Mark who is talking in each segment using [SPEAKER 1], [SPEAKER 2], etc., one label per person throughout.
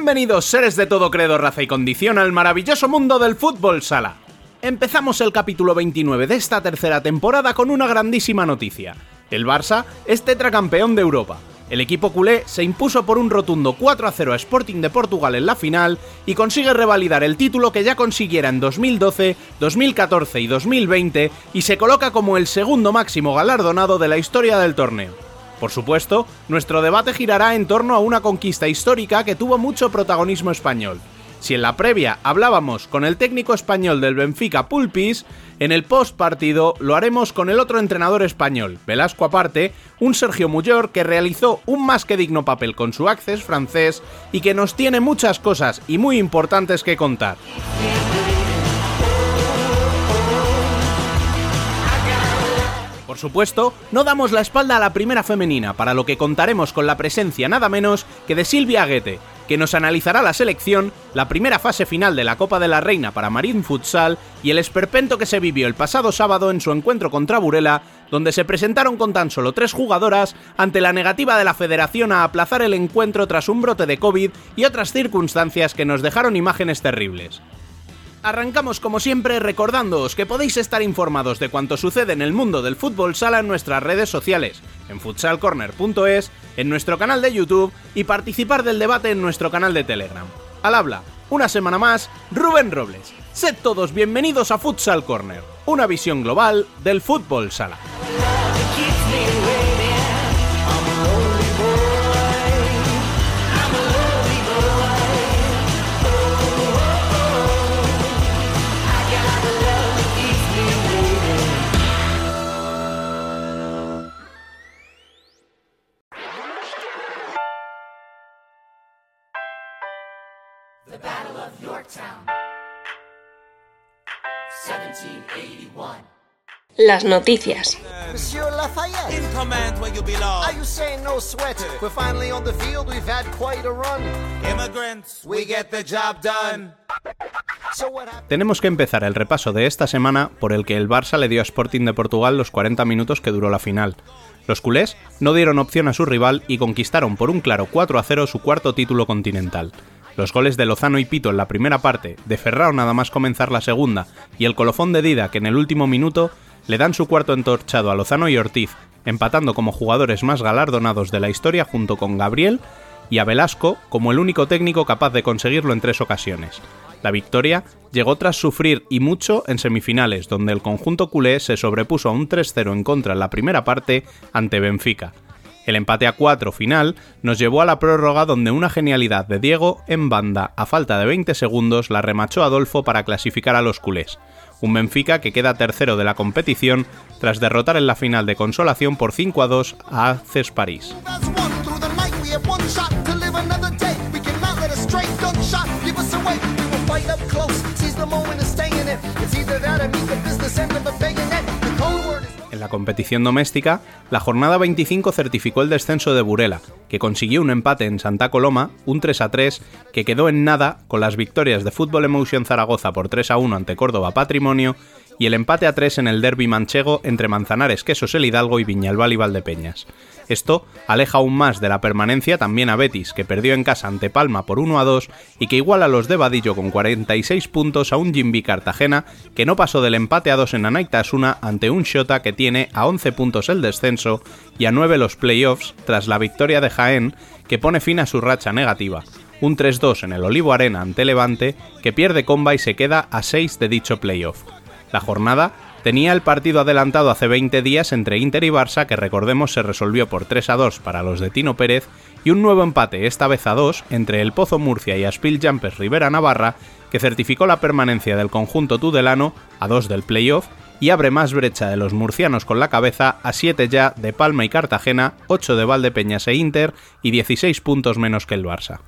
[SPEAKER 1] Bienvenidos seres de todo credo, raza y condición al maravilloso mundo del fútbol sala. Empezamos el capítulo 29 de esta tercera temporada con una grandísima noticia. El Barça es tetracampeón de Europa. El equipo culé se impuso por un rotundo 4 a 0 a Sporting de Portugal en la final y consigue revalidar el título que ya consiguiera en 2012, 2014 y 2020 y se coloca como el segundo máximo galardonado de la historia del torneo. Por supuesto, nuestro debate girará en torno a una conquista histórica que tuvo mucho protagonismo español. Si en la previa hablábamos con el técnico español del Benfica Pulpis, en el post partido lo haremos con el otro entrenador español, Velasco aparte, un Sergio Muyor que realizó un más que digno papel con su Access francés y que nos tiene muchas cosas y muy importantes que contar. Supuesto, no damos la espalda a la primera femenina, para lo que contaremos con la presencia nada menos que de Silvia Aguete, que nos analizará la selección, la primera fase final de la Copa de la Reina para Marín Futsal y el esperpento que se vivió el pasado sábado en su encuentro contra Burela, donde se presentaron con tan solo tres jugadoras ante la negativa de la federación a aplazar el encuentro tras un brote de COVID y otras circunstancias que nos dejaron imágenes terribles. Arrancamos como siempre recordándoos que podéis estar informados de cuanto sucede en el mundo del fútbol sala en nuestras redes sociales, en futsalcorner.es, en nuestro canal de YouTube y participar del debate en nuestro canal de Telegram. Al habla, una semana más, Rubén Robles. Sed todos bienvenidos a Futsal Corner, una visión global del fútbol sala.
[SPEAKER 2] Las noticias.
[SPEAKER 1] Tenemos que empezar el repaso de esta semana por el que el Barça le dio a Sporting de Portugal los 40 minutos que duró la final. Los culés no dieron opción a su rival y conquistaron por un claro 4 a 0 su cuarto título continental. Los goles de Lozano y Pito en la primera parte, de Ferrao nada más comenzar la segunda y el colofón de Dida que en el último minuto le dan su cuarto entorchado a Lozano y Ortiz, empatando como jugadores más galardonados de la historia junto con Gabriel y a Velasco como el único técnico capaz de conseguirlo en tres ocasiones. La victoria llegó tras sufrir y mucho en semifinales, donde el conjunto culé se sobrepuso a un 3-0 en contra en la primera parte ante Benfica. El empate a 4 final nos llevó a la prórroga donde una genialidad de Diego en banda a falta de 20 segundos la remachó Adolfo para clasificar a los culés. Un Benfica que queda tercero de la competición tras derrotar en la final de consolación por 5 a 2 a CES París. La competición doméstica, la jornada 25 certificó el descenso de Burela, que consiguió un empate en Santa Coloma, un 3 a 3, que quedó en nada con las victorias de Fútbol Emotion Zaragoza por 3 a 1 ante Córdoba Patrimonio y el empate a 3 en el derby manchego entre Manzanares, Quesos el Hidalgo y Viñalbal y Valdepeñas. Esto aleja aún más de la permanencia también a Betis, que perdió en casa ante Palma por 1 a 2 y que iguala a los de Vadillo con 46 puntos a un Jimby Cartagena que no pasó del empate a 2 en Asuna ante un Shota que tiene a 11 puntos el descenso y a 9 los playoffs tras la victoria de Jaén que pone fin a su racha negativa. Un 3-2 en el Olivo Arena ante Levante que pierde comba y se queda a 6 de dicho playoff. La jornada tenía el partido adelantado hace 20 días entre Inter y Barça, que recordemos se resolvió por 3 a 2 para los de Tino Pérez, y un nuevo empate, esta vez a 2, entre el Pozo Murcia y Aspil Jumpers Rivera Navarra, que certificó la permanencia del conjunto tudelano a 2 del playoff y abre más brecha de los murcianos con la cabeza a 7 ya de Palma y Cartagena, 8 de Valdepeñas e Inter y 16 puntos menos que el Barça.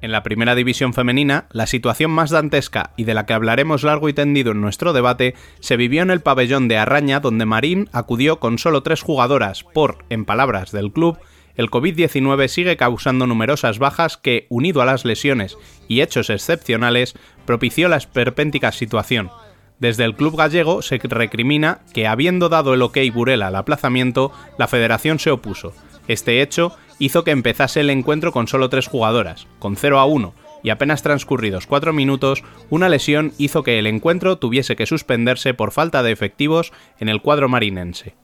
[SPEAKER 1] En la primera división femenina, la situación más dantesca y de la que hablaremos largo y tendido en nuestro debate se vivió en el pabellón de Arraña, donde Marín acudió con solo tres jugadoras por, en palabras del club, el COVID-19 sigue causando numerosas bajas que, unido a las lesiones y hechos excepcionales, propició la esperpéntica situación. Desde el club gallego se recrimina que, habiendo dado el ok Burela al aplazamiento, la federación se opuso. Este hecho hizo que empezase el encuentro con solo tres jugadoras, con 0 a 1, y apenas transcurridos cuatro minutos, una lesión hizo que el encuentro tuviese que suspenderse por falta de efectivos en el cuadro marinense.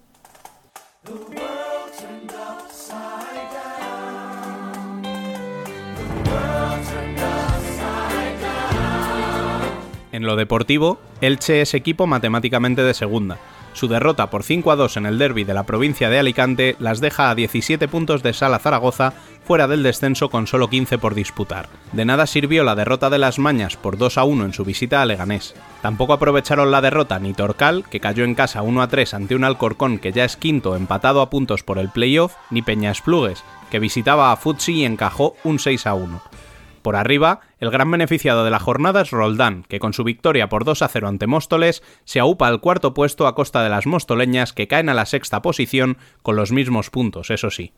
[SPEAKER 1] En lo deportivo, Elche es equipo matemáticamente de segunda. Su derrota por 5 a 2 en el derby de la provincia de Alicante las deja a 17 puntos de Sala Zaragoza fuera del descenso con solo 15 por disputar. De nada sirvió la derrota de las Mañas por 2 a 1 en su visita a Leganés. Tampoco aprovecharon la derrota ni Torcal, que cayó en casa 1 a 3 ante un Alcorcón que ya es quinto empatado a puntos por el playoff, ni Peñas Plugues, que visitaba a Futsi y encajó un 6 a 1. Por arriba, el gran beneficiado de la jornada es Roldán, que con su victoria por 2 a 0 ante Móstoles se aupa al cuarto puesto a costa de las mostoleñas que caen a la sexta posición con los mismos puntos, eso sí.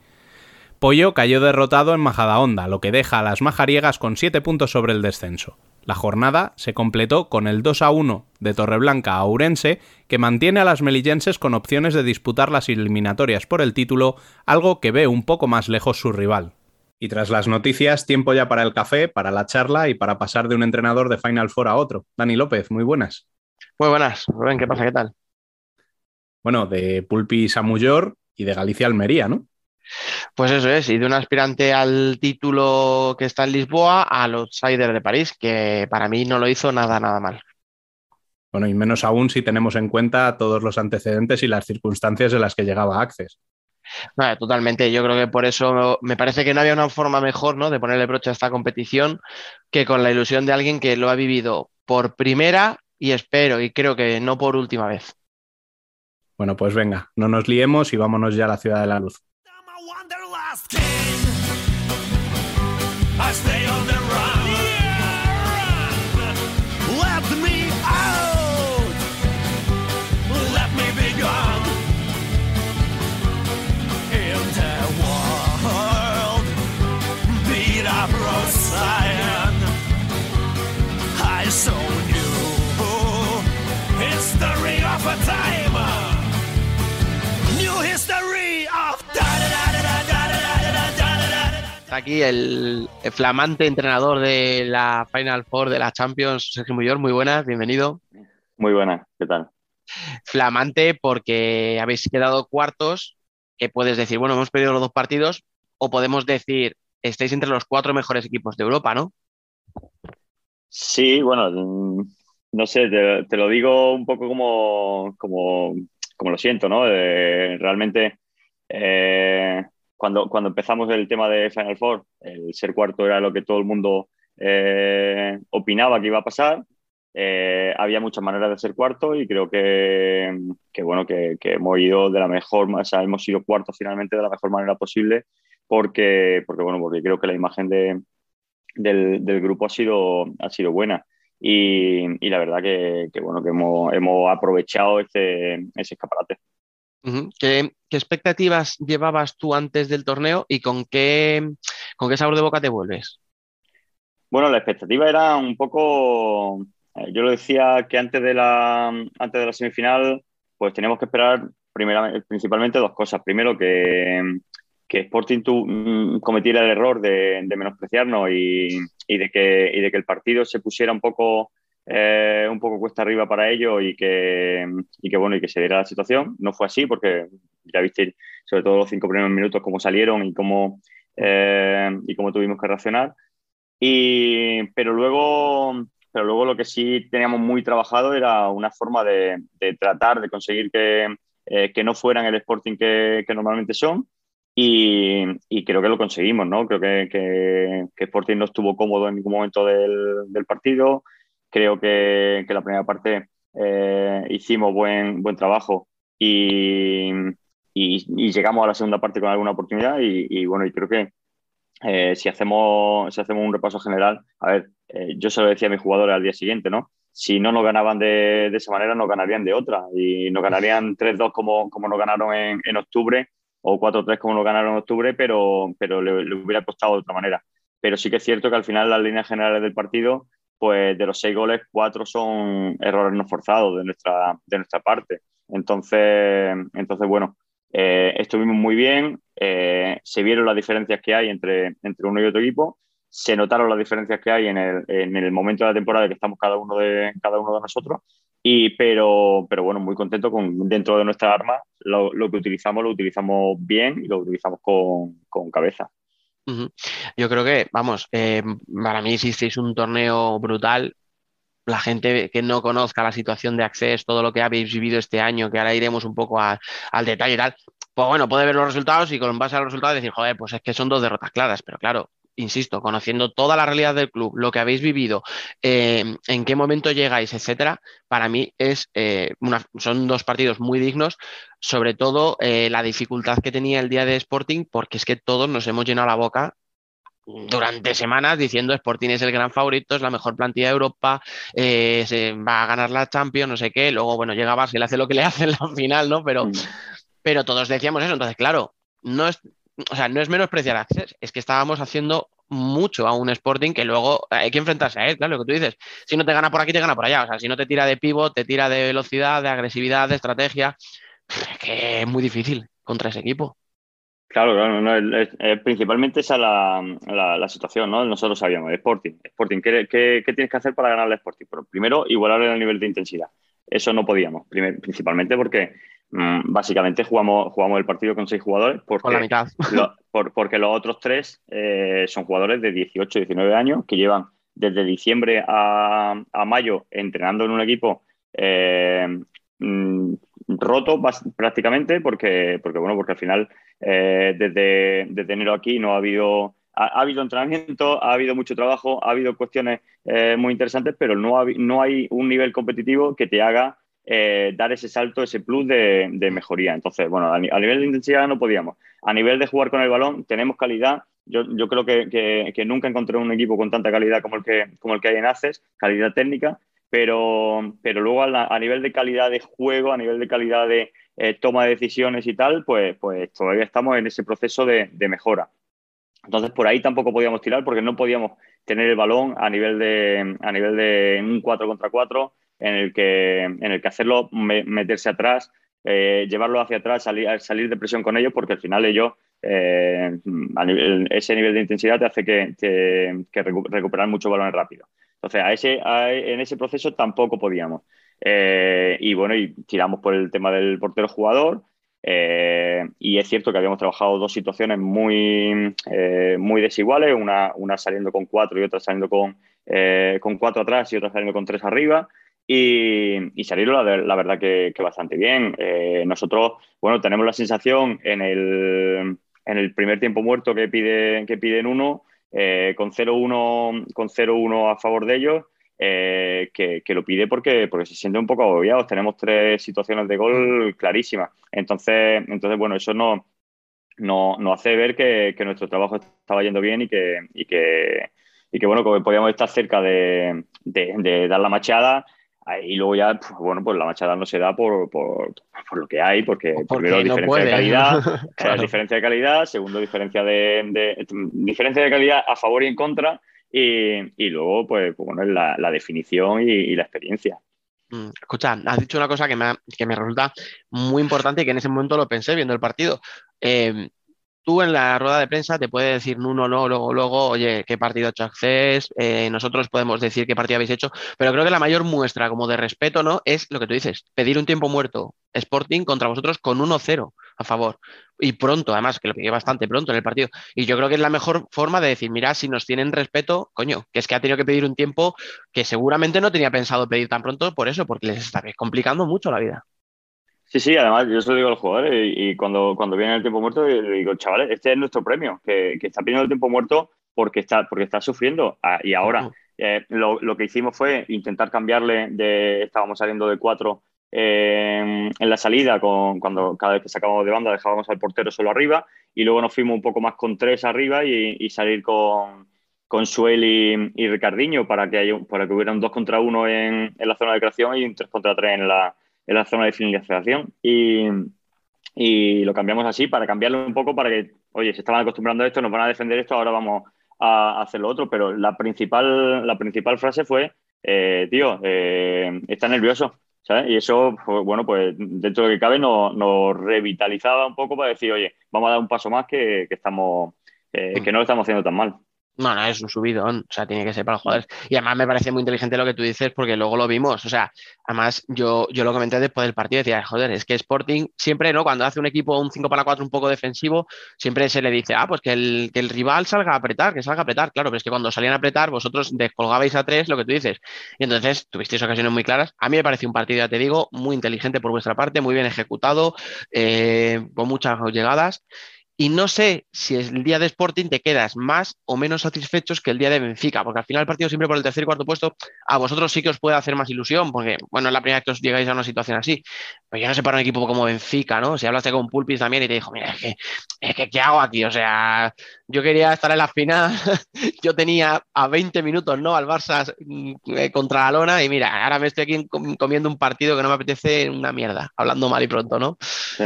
[SPEAKER 1] Pollo cayó derrotado en Majadahonda, lo que deja a las majariegas con 7 puntos sobre el descenso. La jornada se completó con el 2 a 1 de Torreblanca a Ourense, que mantiene a las melillenses con opciones de disputar las eliminatorias por el título, algo que ve un poco más lejos su rival. Y tras las noticias, tiempo ya para el café, para la charla y para pasar de un entrenador de Final Four a otro. Dani López, muy buenas.
[SPEAKER 3] Muy buenas, Rubén, ¿qué pasa? ¿Qué tal?
[SPEAKER 1] Bueno, de Pulpi Samuyor y de Galicia Almería, ¿no?
[SPEAKER 3] Pues eso es, y de un aspirante al título que está en Lisboa al outsider de París, que para mí no lo hizo nada, nada mal.
[SPEAKER 1] Bueno, y menos aún si tenemos en cuenta todos los antecedentes y las circunstancias en las que llegaba Access
[SPEAKER 3] totalmente. Yo creo que por eso me parece que no había una forma mejor ¿no? de ponerle broche a esta competición que con la ilusión de alguien que lo ha vivido por primera y espero y creo que no por última vez.
[SPEAKER 1] Bueno, pues venga, no nos liemos y vámonos ya a la ciudad de la luz.
[SPEAKER 3] Aquí el, flamante entrenador de la Final Four de la Champions, Sergio Muyor. Muy buenas, bienvenido.
[SPEAKER 4] Muy buenas, ¿qué tal?
[SPEAKER 3] Flamante porque habéis quedado cuartos, que puedes decir, bueno, hemos perdido los dos partidos, o podemos decir, estáis entre los cuatro mejores equipos de Europa, ¿no?
[SPEAKER 4] Sí, bueno, mm, no sé, te, lo digo un poco como, como, lo siento, ¿no? realmente eh, cuando, cuando empezamos el tema de Final Four, el ser cuarto era lo que todo el mundo eh, opinaba que iba a pasar. Eh, había muchas maneras de ser cuarto y creo que, que bueno, que, hemos ido de la mejor, o sea, hemos sido cuarto finalmente de la mejor manera posible porque, porque bueno, porque creo que la imagen de, del, del, grupo ha sido, ha sido buena. Y, y la verdad que, que, bueno, que hemos, hemos aprovechado ese, ese escaparate.
[SPEAKER 3] ¿Qué, expectativas llevabas tú antes del torneo y con qué, con qué sabor de boca te vuelves?
[SPEAKER 4] Bueno, la expectativa era un poco, eh, yo lo decía que antes de la, antes de la semifinal, pues teníamos que esperar principalmente dos cosas. Primero, que, que Sporting tu, mm, cometiera el error de, menospreciarnos y, de que, y de que el partido se pusiera un poco eh, un poco cuesta arriba para ellos y que, y que, bueno, y que se diera la situación. No fue así porque ya viste sobre todo los cinco primeros minutos cómo salieron y cómo, eh, y cómo tuvimos que reaccionar. Y, pero, luego, pero luego lo que sí teníamos muy trabajado era una forma de, tratar de conseguir que, eh, que, no fueran el Sporting que, normalmente son. Y, creo que lo conseguimos, ¿no? Creo que, que, Sporting no estuvo cómodo en ningún momento del partido, Creo que, que la primera parte eh, hicimos buen, buen trabajo y, y, llegamos a la segunda parte con alguna oportunidad y, bueno, y creo que eh, si, hacemos, si hacemos un repaso general, a ver, eh, yo se lo decía a mis jugadores al día siguiente, ¿no? Si no nos ganaban de, de esa manera, nos ganarían de otra y nos ganarían 3-2 como, como nos ganaron en, en octubre o 4-3 como lo ganaron en octubre, pero, pero le, hubiera costado de otra manera. Pero sí que es cierto que al final las líneas generales del partido, pues de los seis goles, cuatro son errores no forzados de nuestra, de nuestra parte. Entonces, entonces bueno, eh, estuvimos muy bien, eh, se vieron las diferencias que hay entre, entre uno y otro equipo, se notaron las diferencias que hay en el, en el momento de la temporada que estamos cada uno de, cada uno de nosotros y, pero, pero bueno, muy contento con dentro de nuestra arma, lo, que utilizamos lo utilizamos bien y lo utilizamos con, con cabeza.
[SPEAKER 3] Yo creo que, vamos, eh, para mí hicisteis un torneo brutal. La gente que no conozca la situación de acceso, todo lo que habéis vivido este año, que ahora iremos un poco al detalle y tal, pues bueno, puede ver los resultados y con base a los resultados decir, joder, pues es que son dos derrotas claras, pero claro, insisto, conociendo toda la realidad del club, lo que habéis vivido, eh, en qué momento llegáis, etcétera, para mí es eh, son dos partidos muy dignos, sobre todo eh, la dificultad que tenía el día de Sporting, porque es que todos nos hemos llenado la boca durante semanas diciendo Sporting es el gran favorito, es la mejor plantilla de Europa, se va a ganar la Champions, no sé qué, luego, bueno, llega Barça y le hace lo que le hace en la final, ¿no? Pero, mm. pero todos decíamos eso, entonces, claro, no es, o sea, no es menospreciar a Access, es que estábamos haciendo mucho a un Sporting que luego hay que enfrentarse a él, claro, lo que tú dices. Si no te gana por aquí, te gana por allá. O sea, si no te tira de pivot, te tira de velocidad, de agresividad, de estrategia, es que es muy difícil contra ese equipo.
[SPEAKER 4] Claro, claro, principalmente esa es la, la, situación, ¿no? Nosotros sabíamos, Sporting, Sporting, ¿qué, qué, tienes que hacer para ganar al Sporting? Primero, igualar el nivel de intensidad. Eso no podíamos, principalmente porque básicamente jugamos, jugamos el partido con seis jugadores porque,
[SPEAKER 3] la mitad.
[SPEAKER 4] porque los otros tres eh, son jugadores de 18, 19 años que llevan desde diciembre a, mayo entrenando en un equipo eh, mm, roto prácticamente porque, porque, bueno, porque al final eh, desde, desde, enero aquí no ha habido, ha, habido entrenamiento, ha habido mucho trabajo, ha habido cuestiones muy interesantes, pero no, no hay un nivel competitivo que te haga eh, dar ese salto, ese plus de, mejoría. Entonces, bueno, a, nivel de intensidad no podíamos. A nivel de jugar con el balón, tenemos calidad. Yo, creo que, nunca encontré un equipo con tanta calidad como el que, hay en ACES, calidad técnica, pero, pero luego a, nivel de calidad de juego, a nivel de calidad de eh, toma de decisiones y tal, pues, pues todavía estamos en ese proceso de, mejora. Entonces, por ahí tampoco podíamos tirar porque no podíamos tener el balón a nivel de, a nivel de un 4 contra 4 en el que, en el que hacerlo, meterse atrás, eh, llevarlo hacia atrás, salir, salir de presión con ellos, porque al final ellos, eh, ese nivel de intensidad te hace que, que, recuperar mucho balones rápido. Entonces, a ese, en ese proceso tampoco podíamos. Eh, y bueno, y tiramos por el tema del portero jugador. y es cierto que habíamos trabajado dos situaciones muy, muy desiguales, una, una saliendo con cuatro y otra saliendo con, con cuatro atrás y otra saliendo con tres arriba. Y, y salieron la, verdad que, bastante bien. Eh, nosotros, bueno, tenemos la sensación en el, en el primer tiempo muerto que, pide, que piden uno, eh, con 0-1 a favor de ellos, eh, que, lo pide porque, porque se siente un poco agobiados. Tenemos tres situaciones de gol clarísimas. Entonces, entonces bueno, eso no, no, hace ver que, nuestro trabajo estaba yendo bien y que, y que, y que bueno, que podíamos estar cerca de, de dar la machada y luego ya, pues, bueno, pues la machada no se da por, por, por lo que hay, porque, primero diferencia de calidad, diferencia de calidad, segundo diferencia de, diferencia de calidad a favor y en contra, y, y luego, pues, pues bueno, la, la definición y, la experiencia.
[SPEAKER 3] Mm, escucha, has dicho una cosa que me, que me resulta muy importante y que en ese momento lo pensé viendo el partido. Eh, tú en la rueda de prensa te puede decir uno, no, luego, luego, oye, qué partido ha hecho Access, eh, nosotros podemos decir qué partido habéis hecho, pero creo que la mayor muestra como de respeto, ¿no? Es lo que tú dices, pedir un tiempo muerto Sporting contra vosotros con 1-0 a favor. Y pronto, además, que lo pidió bastante pronto en el partido. Y yo creo que es la mejor forma de decir, mira, si nos tienen respeto, coño, que es que ha tenido que pedir un tiempo que seguramente no tenía pensado pedir tan pronto por eso, porque les está complicando mucho la vida.
[SPEAKER 4] Sí, sí, además yo se lo digo a los jugadores y, cuando, cuando viene el tiempo muerto, le digo, chavales, este es nuestro premio, que, está pidiendo el tiempo muerto porque está, porque está sufriendo. Ah, y ahora eh, lo, que hicimos fue intentar cambiarle de, estábamos saliendo de cuatro eh, en la salida, con, cuando cada vez que sacábamos de banda dejábamos al portero solo arriba y luego nos fuimos un poco más con tres arriba y, salir con, con Suel y, Ricardiño para que, haya, para que hubiera un dos contra uno en, en la zona de creación y un tres contra tres en la en la zona de finalización. Y, y lo cambiamos así para cambiarlo un poco para que, oye, se estaban acostumbrando a esto, nos van a defender esto, ahora vamos a hacer lo otro. Pero la principal, la principal frase fue, eh, tío, eh, está nervioso. ¿sabes? Y eso, pues, bueno, pues dentro de lo que cabe nos, revitalizaba un poco para decir, oye, vamos a dar un paso más que, que estamos, que no lo estamos haciendo tan mal.
[SPEAKER 3] No, no, es un subidón, o sea, tiene que ser para los jugadores. Y además me parece muy inteligente lo que tú dices porque luego lo vimos, o sea, además yo, yo lo comenté después del partido, decía, joder, es que Sporting siempre, ¿no? Cuando hace un equipo un 5 para 4 un poco defensivo, siempre se le dice, ah, pues que el, que el rival salga a apretar, que salga a apretar, claro, pero es que cuando salían a apretar vosotros descolgabais a tres lo que tú dices. Y entonces tuvisteis ocasiones muy claras. A mí me pareció un partido, ya te digo, muy inteligente por vuestra parte, muy bien ejecutado, eh, con muchas llegadas. Y no sé si el día de Sporting te quedas más o menos satisfechos que el día de Benfica, porque al final el partido siempre por el tercer y cuarto puesto, a vosotros sí que os puede hacer más ilusión, porque, bueno, es la primera vez que os llegáis a una situación así. Pero yo no sé para un equipo como Benfica, ¿no? Si hablaste con Pulpis también y te dijo, mira, es que, ¿qué hago aquí? O sea, yo quería estar en la final, yo tenía a 20 minutos, ¿no? Al Barça mm, eh, contra la lona y mira, ahora me estoy aquí comiendo un partido que no me apetece una mierda, hablando mal y pronto, ¿no?
[SPEAKER 4] Sí.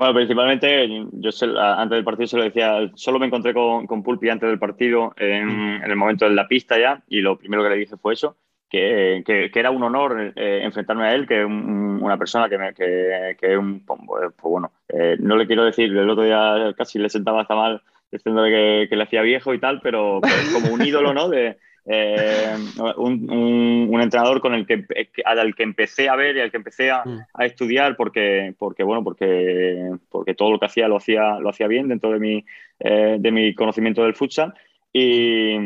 [SPEAKER 4] Bueno, principalmente, yo antes del partido se lo decía, solo me encontré con, con Pulpi antes del partido, en, mm. el momento de la pista ya, y lo primero que le dije fue eso, que, que, era un honor eh, enfrentarme a él, que una persona que, me, que, que un, pues, pues bueno, eh, no le quiero decir, el otro día casi le sentaba hasta mal diciendo que, le hacía viejo y tal, pero, como un ídolo, ¿no? De, eh, un, entrenador con el que, al que empecé a ver y al que empecé a, mm. estudiar porque, porque, bueno, porque, porque todo lo que hacía lo hacía, lo hacía bien dentro de mi, eh, de mi conocimiento del futsal. Y,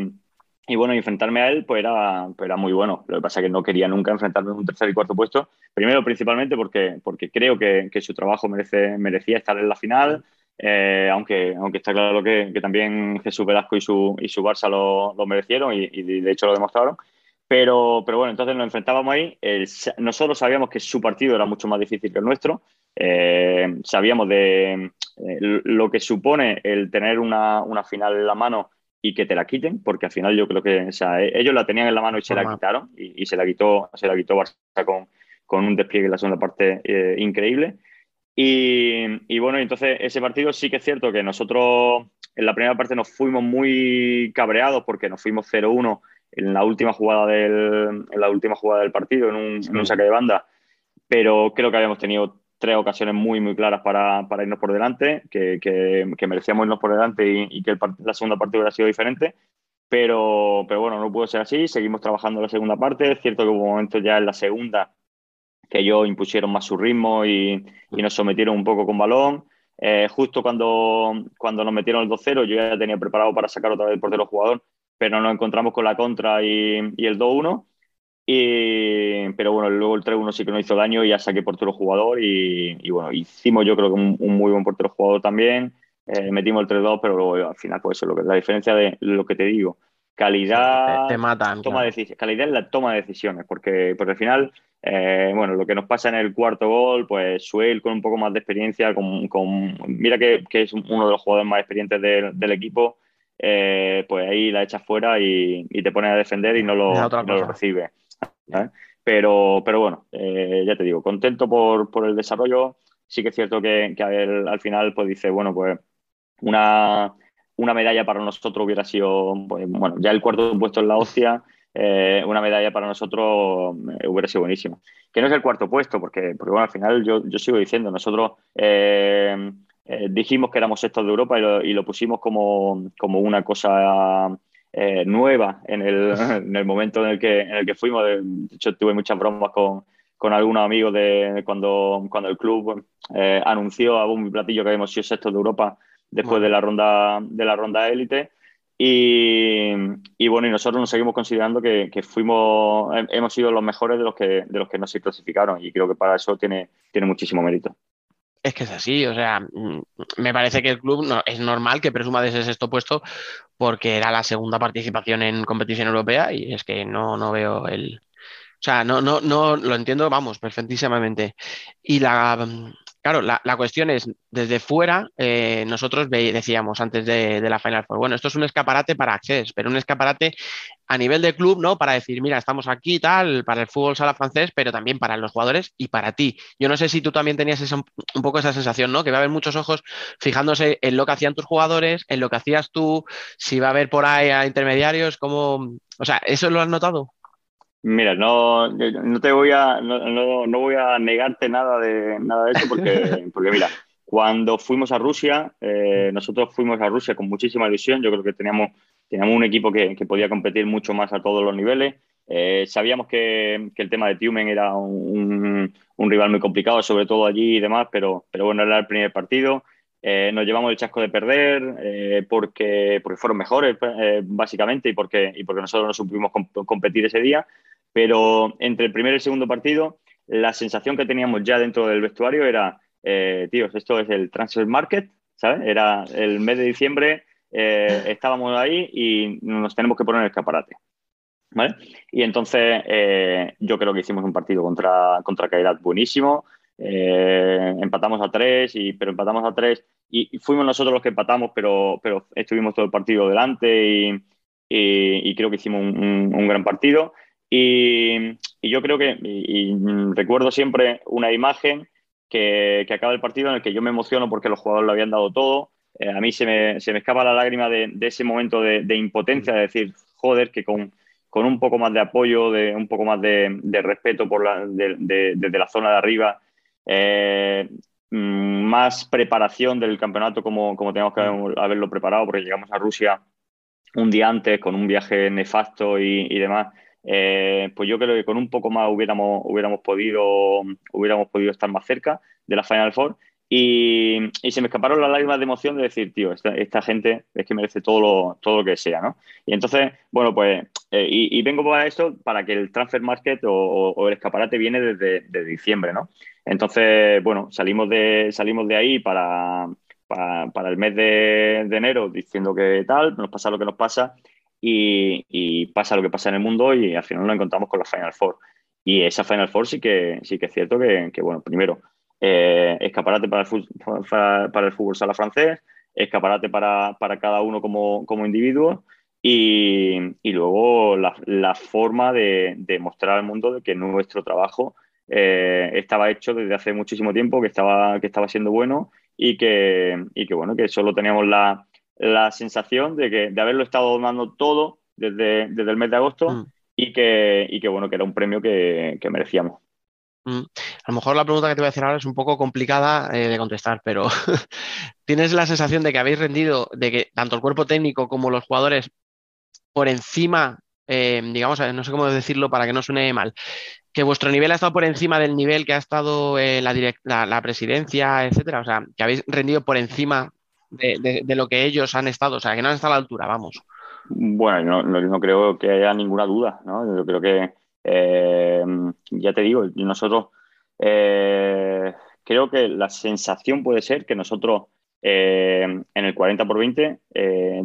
[SPEAKER 4] y bueno, enfrentarme a él pues era, pues era muy bueno. Lo que pasa es que no quería nunca enfrentarme en un tercer y cuarto puesto. Primero, principalmente porque, porque creo que, que su trabajo merece, merecía estar en la final. Eh, aunque, aunque está claro que, también Jesús Velasco y su, y su Barça lo, merecieron y, de hecho lo demostraron. Pero, pero bueno, entonces nos enfrentábamos ahí. nosotros sabíamos que su partido era mucho más difícil que el nuestro. Eh, sabíamos de eh, lo que supone el tener una, final en la mano y que te la quiten, porque al final yo creo que ellos la tenían en la mano y se la quitaron, y, se la quitó, se la quitó Barça con, con un despliegue en la segunda parte increíble. Y, bueno, entonces ese partido sí que es cierto que nosotros en la primera parte nos fuimos muy cabreados porque nos fuimos 0-1 en la última jugada del, en la última jugada del partido, en un, saque de banda, pero creo que habíamos tenido tres ocasiones muy, muy claras para, para irnos por delante, que, que, merecíamos irnos por delante y, que la segunda parte hubiera sido diferente. Pero, pero bueno, no pudo ser así, seguimos trabajando en la segunda parte. Es cierto que hubo momentos ya en la segunda que ellos impusieron más su ritmo y, nos sometieron un poco con balón. Eh, justo cuando, cuando nos metieron el 2-0, yo ya tenía preparado para sacar otra vez el portero jugador, pero nos encontramos con la contra y, el 2-1. Y, pero bueno, luego el 3-1 sí que nos hizo daño y ya saqué portero jugador. Y, bueno, hicimos yo creo que un, muy buen portero jugador también. Eh, metimos el 3-2, pero luego al final, pues eso, lo que, la diferencia de lo que te digo, calidad,
[SPEAKER 3] te, matan,
[SPEAKER 4] toma calidad en la toma de decisiones, porque, porque al final eh, bueno, lo que nos pasa en el cuarto gol, pues Suel con un poco más de experiencia, con, mira que, es uno de los jugadores más experientes del, equipo, eh, pues ahí la echa fuera y, te pone a defender y no lo, recibe. Pero, pero bueno, eh, ya te digo, contento por, el desarrollo. Sí que es cierto que, al final pues dice, bueno, pues una, una medalla para nosotros hubiera sido, pues, bueno, ya el cuarto puesto en la hostia eh, una medalla para nosotros eh, hubiera sido buenísimo. Que no es el cuarto puesto, porque, porque bueno, al final yo, yo sigo diciendo, nosotros eh, dijimos que éramos sextos de Europa y lo, pusimos como, como, una cosa nueva en el, en el, momento en el, que, en el que fuimos. De hecho, tuve muchas bromas con, con algunos amigos de cuando, cuando el club anunció a un platillo que habíamos sido sextos de Europa después de la ronda de la ronda élite y, bueno, y nosotros nos seguimos considerando que, fuimos, hemos sido los mejores de los que, de los que no se clasificaron y creo que para eso tiene, tiene muchísimo mérito.
[SPEAKER 3] Es que es así, o sea, mm, me parece que el club no, es normal que presuma de ese sexto puesto porque era la segunda participación en competición europea y es que no, no veo el... O sea, no, no, no lo entiendo, vamos, perfectísimamente. Y la, claro, la, cuestión es, desde fuera, eh, nosotros decíamos antes de, la Final Four, bueno, esto es un escaparate para Access, pero un escaparate a nivel de club, ¿no? Para decir, mira, estamos aquí tal, para el fútbol sala francés, pero también para los jugadores y para ti. Yo no sé si tú también tenías un poco esa sensación, ¿no? Que va a haber muchos ojos fijándose en lo que hacían tus jugadores, en lo que hacías tú, si va a haber por ahí a intermediarios, como, o sea, ¿eso lo has notado?
[SPEAKER 4] Mira, no, no te voy a, no, no, voy a negarte nada de, nada de eso porque, porque mira, cuando fuimos a Rusia, eh, nosotros fuimos a Rusia con muchísima ilusión. Yo creo que teníamos, teníamos un equipo que, que podía competir mucho más a todos los niveles. Eh, sabíamos que, que, el tema de Tiumen era un, un, rival muy complicado, sobre todo allí y demás, pero, pero bueno, era el primer partido. Eh, nos llevamos el chasco de perder porque, porque fueron mejores, básicamente, y porque, y porque nosotros no supimos competir ese día pero entre el primer y el segundo partido, la sensación que teníamos ya dentro del vestuario era, eh, tíos, esto es el transfer market, ¿sabes? Era el mes de diciembre, eh, estábamos ahí y nos tenemos que poner el escaparate. ¿Vale? Y entonces eh, yo creo que hicimos un partido contra, contra buenísimo. empatamos a tres, y, pero empatamos a tres y, fuimos nosotros los que empatamos, pero, pero estuvimos todo el partido delante y, y creo que hicimos un gran partido. Y, yo creo que, y, recuerdo siempre una imagen que, acaba el partido en el que yo me emociono porque los jugadores lo habían dado todo. Eh, a mí se me, se me, escapa la lágrima de, ese momento de, impotencia, de decir, joder, que con, con, un poco más de apoyo, de un poco más de, respeto por la, desde la zona de arriba, eh, mm, más preparación del campeonato como, como teníamos que haberlo preparado, porque llegamos a Rusia un día antes con un viaje nefasto y, y demás. Eh, pues yo creo que con un poco más hubiéramos, hubiéramos, podido, hubiéramos podido estar más cerca de la Final Four. Y, se me escaparon las lágrimas de emoción de decir, tío, esta, gente es que merece todo lo, todo lo que sea, ¿no? Y entonces, bueno, pues, eh, y, vengo para esto para que el transfer market o, el escaparate viene desde, diciembre, ¿no? Entonces, bueno, salimos de, salimos de ahí para, para, el mes de, enero diciendo que tal, nos pasa lo que nos pasa y, pasa lo que pasa en el mundo y al final nos encontramos con la Final Four. Y esa Final Four sí que, sí que es cierto que, bueno, primero, eh, escaparate para el, fútbol, para, el fútbol sala francés, escaparate para, cada uno como, individuo y, luego la, forma de, mostrar al mundo de que nuestro trabajo eh, estaba hecho desde hace muchísimo tiempo, que estaba, que estaba siendo bueno y que, y que, bueno, que solo teníamos la, la sensación de, que, de haberlo estado dando todo desde, desde el mes de agosto mm. y, que, y que, bueno, que era un premio que, merecíamos.
[SPEAKER 3] Mm. A lo mejor la pregunta que te voy a hacer ahora es un poco complicada eh, de contestar, pero ¿tienes la sensación de que habéis rendido, de que tanto el cuerpo técnico como los jugadores por encima, eh, digamos, no sé cómo decirlo para que no suene mal, que vuestro nivel ha estado por encima del nivel que ha estado eh, la, la, la, presidencia, etcétera? O sea, que habéis rendido por encima de, lo que ellos han estado, o sea, que no han estado a la altura, vamos.
[SPEAKER 4] Bueno, no, no, creo que haya ninguna duda, ¿no? Yo creo que, eh, ya te digo, nosotros eh, creo que la sensación puede ser que nosotros eh, en el 40 por 20,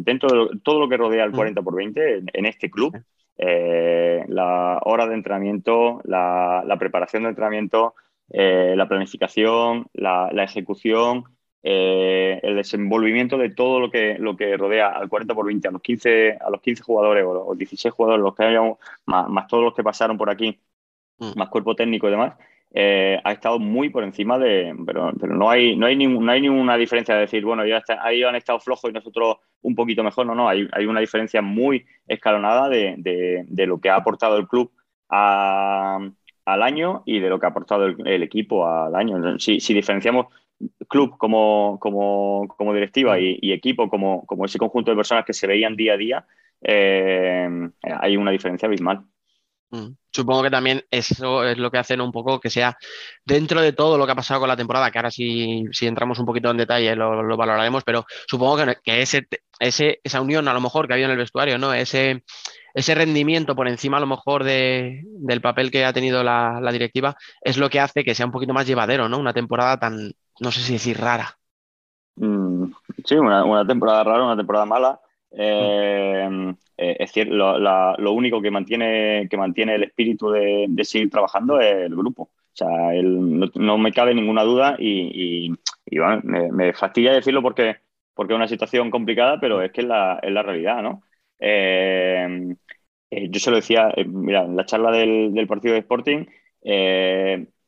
[SPEAKER 4] dentro de todo lo que rodea el 40 mm. por 20 en, este club, la hora de entrenamiento, la, preparación de entrenamiento, la planificación, la, la ejecución, eh, el desenvolvimiento de todo lo que, lo que rodea al 40 por 20, a los 15, a los 15 jugadores o los 16 jugadores, los que hayamos, más, todos los que pasaron por aquí, mm. más cuerpo técnico y demás, eh, ha estado muy por encima de. Pero, pero no, hay, no, hay no hay ninguna diferencia de decir, bueno, ya está, ahí han estado flojos y nosotros un poquito mejor. No, no, hay, hay una diferencia muy escalonada de, de, lo que ha aportado el club al año y de lo que ha aportado el, equipo al año. Si, si diferenciamos club como, como, directiva y, equipo como, como, ese conjunto de personas que se veían día a día, eh, hay una diferencia abismal.
[SPEAKER 3] Mm. Supongo que también eso es lo que hace un poco que sea dentro de todo lo que ha pasado con la temporada, que ahora si, si entramos un poquito en detalle lo, valoraremos, pero supongo que, que ese, ese, esa unión a lo mejor que ha habido en el vestuario, ¿no? Ese, ese rendimiento por encima a lo mejor de, del papel que ha tenido la, la, directiva es lo que hace que sea un poquito más llevadero, ¿no? Una temporada tan, no sé si decir rara.
[SPEAKER 4] Mm, sí, una, temporada rara, una temporada mala. Eh, eh, es cierto, lo, único que mantiene, que mantiene el espíritu de, seguir trabajando es el grupo. O sea, él, no, me cabe ninguna duda y, bueno, me, fastidia decirlo porque, porque es una situación complicada, pero es que es la, es la realidad, ¿no? Eh, eh, yo se lo decía, mira, en la charla del, partido de Sporting,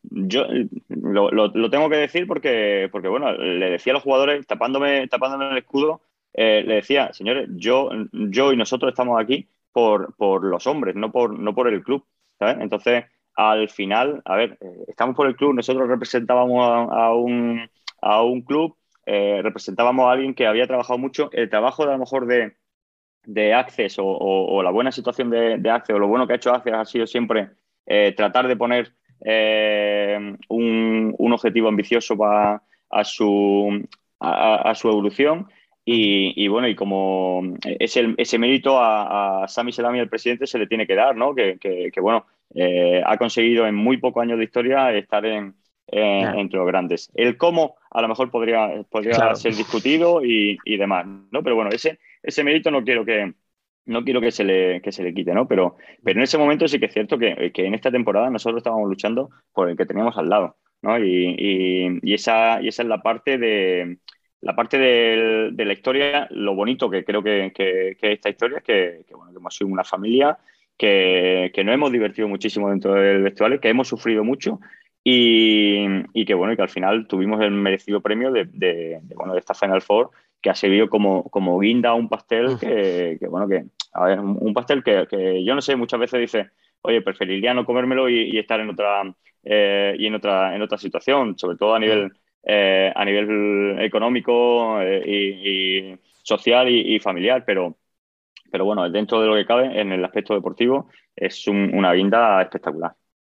[SPEAKER 4] yo lo, tengo que decir porque, porque, bueno, le decía a los jugadores, tapándome, tapándome el escudo, le decía, señores, yo, yo y nosotros estamos aquí por, por los hombres, no por, no por el club. Entonces, al final, a ver, eh, estamos por el club, nosotros representábamos a, un, a un, club, eh, representábamos a alguien que había trabajado mucho. El trabajo de a lo mejor de, de Access o, la buena situación de, de, Access o lo bueno que ha hecho Access ha sido siempre eh, tratar de poner un, un, objetivo ambicioso para, a, su, a su evolución y, bueno, y como ese, ese mérito a, a Sami Selami, el presidente, se le tiene que dar, ¿no? Que, bueno, eh, ha conseguido en muy pocos años de historia estar en, entre los grandes. El cómo a lo mejor podría, podría ser discutido y, demás, ¿no? Pero bueno, ese, ese mérito no quiero que, no quiero que se le, que se le quite, ¿no? Pero, pero en ese momento sí que es cierto que, que en esta temporada nosotros estábamos luchando por el que teníamos al lado, ¿no? Y, y esa, y esa es la parte de la parte de, la historia, lo bonito que creo que, que, esta historia es que, bueno, que hemos sido una familia, que, nos hemos divertido muchísimo dentro del vestuario, que hemos sufrido mucho y, y, que bueno, y que al final tuvimos el merecido premio de, de, bueno, de esta Final Four, que ha servido como, como guinda a un pastel que, bueno, que, a ver, un pastel que, yo no sé, muchas veces dice, oye, preferiría no comérmelo y, estar en otra, eh, y en otra, en otra situación, sobre todo a nivel eh, a nivel económico eh, y, social y, familiar, pero, pero bueno, dentro de lo que cabe, en el aspecto deportivo, es una guinda espectacular.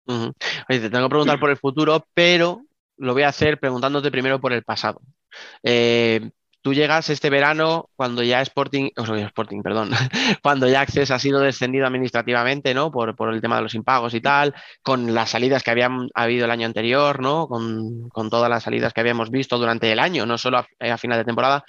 [SPEAKER 3] Oye, te tengo que preguntar por el futuro, pero lo voy a hacer preguntándote primero por el pasado. Eh, tú llegas este verano cuando ya Sporting, o Sporting, perdón, cuando ya Access ha sido descendido administrativamente, ¿no? Por, el tema de los impagos y tal, con las salidas que habían habido el año anterior, ¿no? Con, todas las salidas que habíamos visto durante el año, no solo a, final de temporada.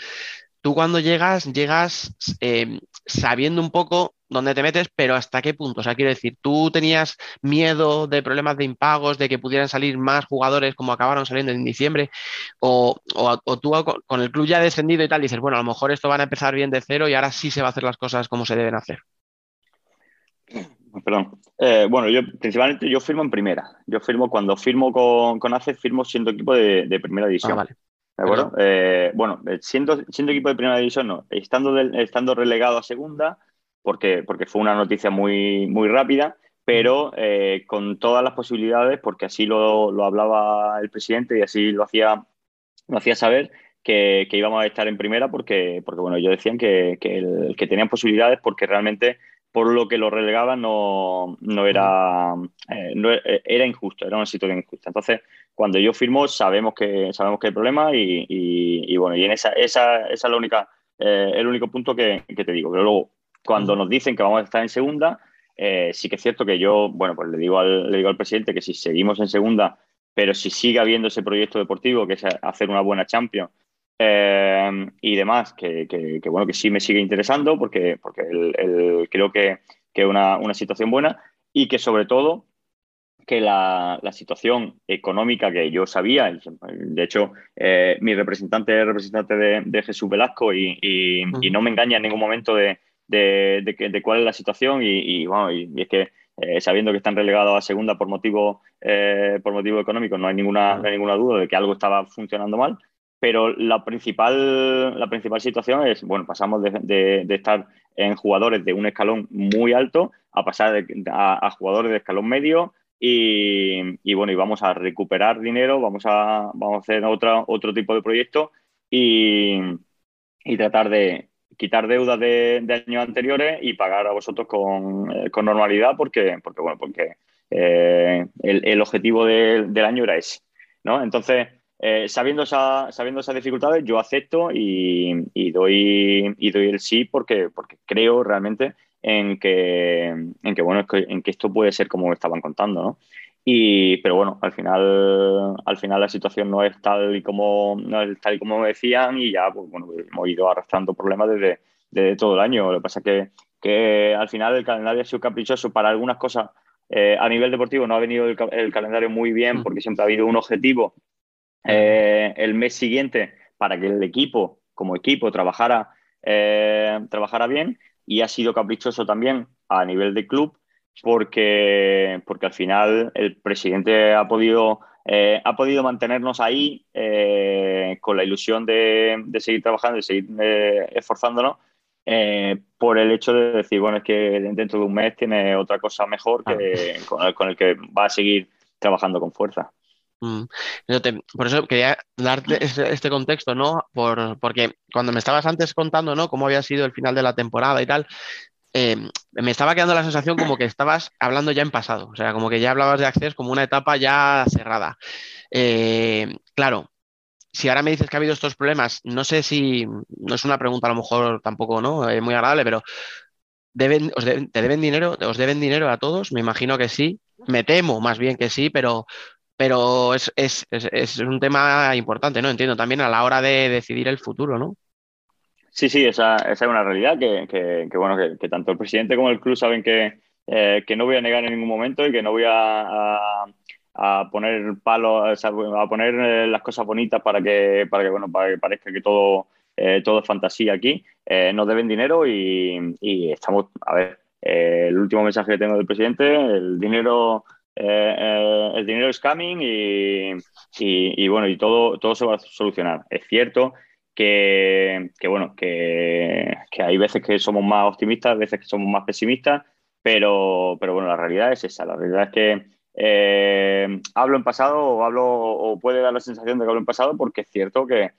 [SPEAKER 3] Tú cuando llegas, llegas eh, sabiendo un poco dónde te metes, pero hasta qué punto. O sea, quiero decir, tú tenías miedo de problemas de impagos, de que pudieran salir más jugadores como acabaron saliendo en diciembre, o, tú con el club ya descendido y tal, dices, bueno, a lo mejor esto van a empezar bien de cero y ahora sí se va a hacer las cosas como se deben hacer.
[SPEAKER 4] Perdón. Eh, bueno, yo principalmente yo firmo en primera. Yo firmo cuando firmo con, con ACE, firmo siendo equipo de, primera división. Ah, vale. ¿De acuerdo? Eh, bueno, eh, siendo, siendo equipo de primera división, no. Estando, estando relegado a segunda, porque, porque fue una noticia muy, muy rápida, pero eh, con todas las posibilidades, porque así lo, lo, hablaba el presidente y así lo hacía, lo hacía saber, que, que íbamos a estar en primera, porque, porque bueno, ellos decían que, que, el, que tenían posibilidades porque realmente por lo que lo relegaban no, no era, no, era injusto, era una situación injusta. Entonces, cuando yo firmo, sabemos que, sabemos que hay problema y, y, bueno, y en esa, esa, esa es la única, eh, el único punto que, que, te digo. Pero luego, cuando nos dicen que vamos a estar en segunda, eh, sí que es cierto que yo, bueno, pues le digo, al, le digo al presidente que si seguimos en segunda, pero si sigue habiendo ese proyecto deportivo, que es hacer una buena Champions eh, y demás, que, que, bueno, que sí me sigue interesando porque, porque el, creo que es una, una, situación buena y que sobre todo que la, la, situación económica que yo sabía, de hecho, eh, mi representante es representante de, de Jesús Velasco y, y, no me engaña en ningún momento de, de, cuál es la situación y, bueno, y, es que eh, sabiendo que están relegados a segunda por motivo, eh, por motivo económico, no hay, ninguna, no hay ninguna duda de que algo estaba funcionando mal. Pero la principal, la principal situación es, bueno, pasamos de, estar en jugadores de un escalón muy alto a pasar a, jugadores de escalón medio y, bueno, y vamos a recuperar dinero, vamos a, vamos a hacer otra, otro tipo de proyecto y, y tratar de, quitar deudas de, años anteriores y pagar a vosotros con, eh, normalidad porque, porque, bueno, porque eh, el, objetivo del año era ese. ¿no? Entonces, eh, sabiendo, esa, sabiendo esas dificultades, yo acepto y, doy, y doy el sí porque, porque creo realmente en que, en que, bueno, en que esto puede ser como estaban contando. Y, pero bueno, al final, al final la situación no es tal y como, no es tal y como decían y ya pues, bueno, hemos ido arrastrando problemas desde, todo el año. Lo que pasa es que, que al final el calendario ha sido caprichoso para algunas cosas eh, a nivel deportivo no ha venido el, calendario muy bien mm. porque siempre ha habido un objetivo eh, el mes siguiente para que el equipo, como equipo, trabajara, trabajara bien y ha sido caprichoso también a nivel de club porque, porque al final el presidente ha podido, eh, ha podido mantenernos ahí eh, con la ilusión de, seguir trabajando, de seguir eh, esforzándonos, por el hecho de decir, bueno, es que dentro de un mes tiene otra cosa mejor que, con, el, que va a seguir trabajando con fuerza.
[SPEAKER 3] Mm. por eso quería darte este, contexto, ¿no? Por, porque cuando me estabas antes contando, ¿no? Cómo había sido el final de la temporada y tal, Em, me estaba quedando la sensación como que estabas hablando ya en pasado, o sea, como que ya hablabas de Access como una etapa ya cerrada. Eh, claro, si ahora me dices que ha habido estos problemas, no sé si, no es una pregunta a lo mejor tampoco, ¿no? Eh, muy agradable, pero deben, ¿te deben dinero? ¿Os deben dinero a todos? Me imagino que sí. Me temo más bien que sí, pero, pero es, es un tema importante, ¿no? Entiendo también a la hora de decidir el futuro, ¿no?
[SPEAKER 4] Sí, sí, esa, esa es una realidad que, que, bueno, que, tanto el presidente como el club saben que, eh, que no voy a negar en ningún momento y que no voy a, a, poner palos, a poner eh, las cosas bonitas para que, para que, bueno, para que parezca que todo, eh, todo es fantasía aquí. nos deben dinero y, y, estamos, a ver, el último mensaje que tengo del presidente, el dinero... el dinero es coming y, y, y, bueno, y todo, todo se va a solucionar. Es cierto que, bueno, que, hay veces que somos más optimistas, veces que somos más pesimistas, pero, pero bueno, la realidad es esa. La realidad es que eh, hablo en pasado o hablo o puede dar la sensación de que hablo en pasado porque es cierto que,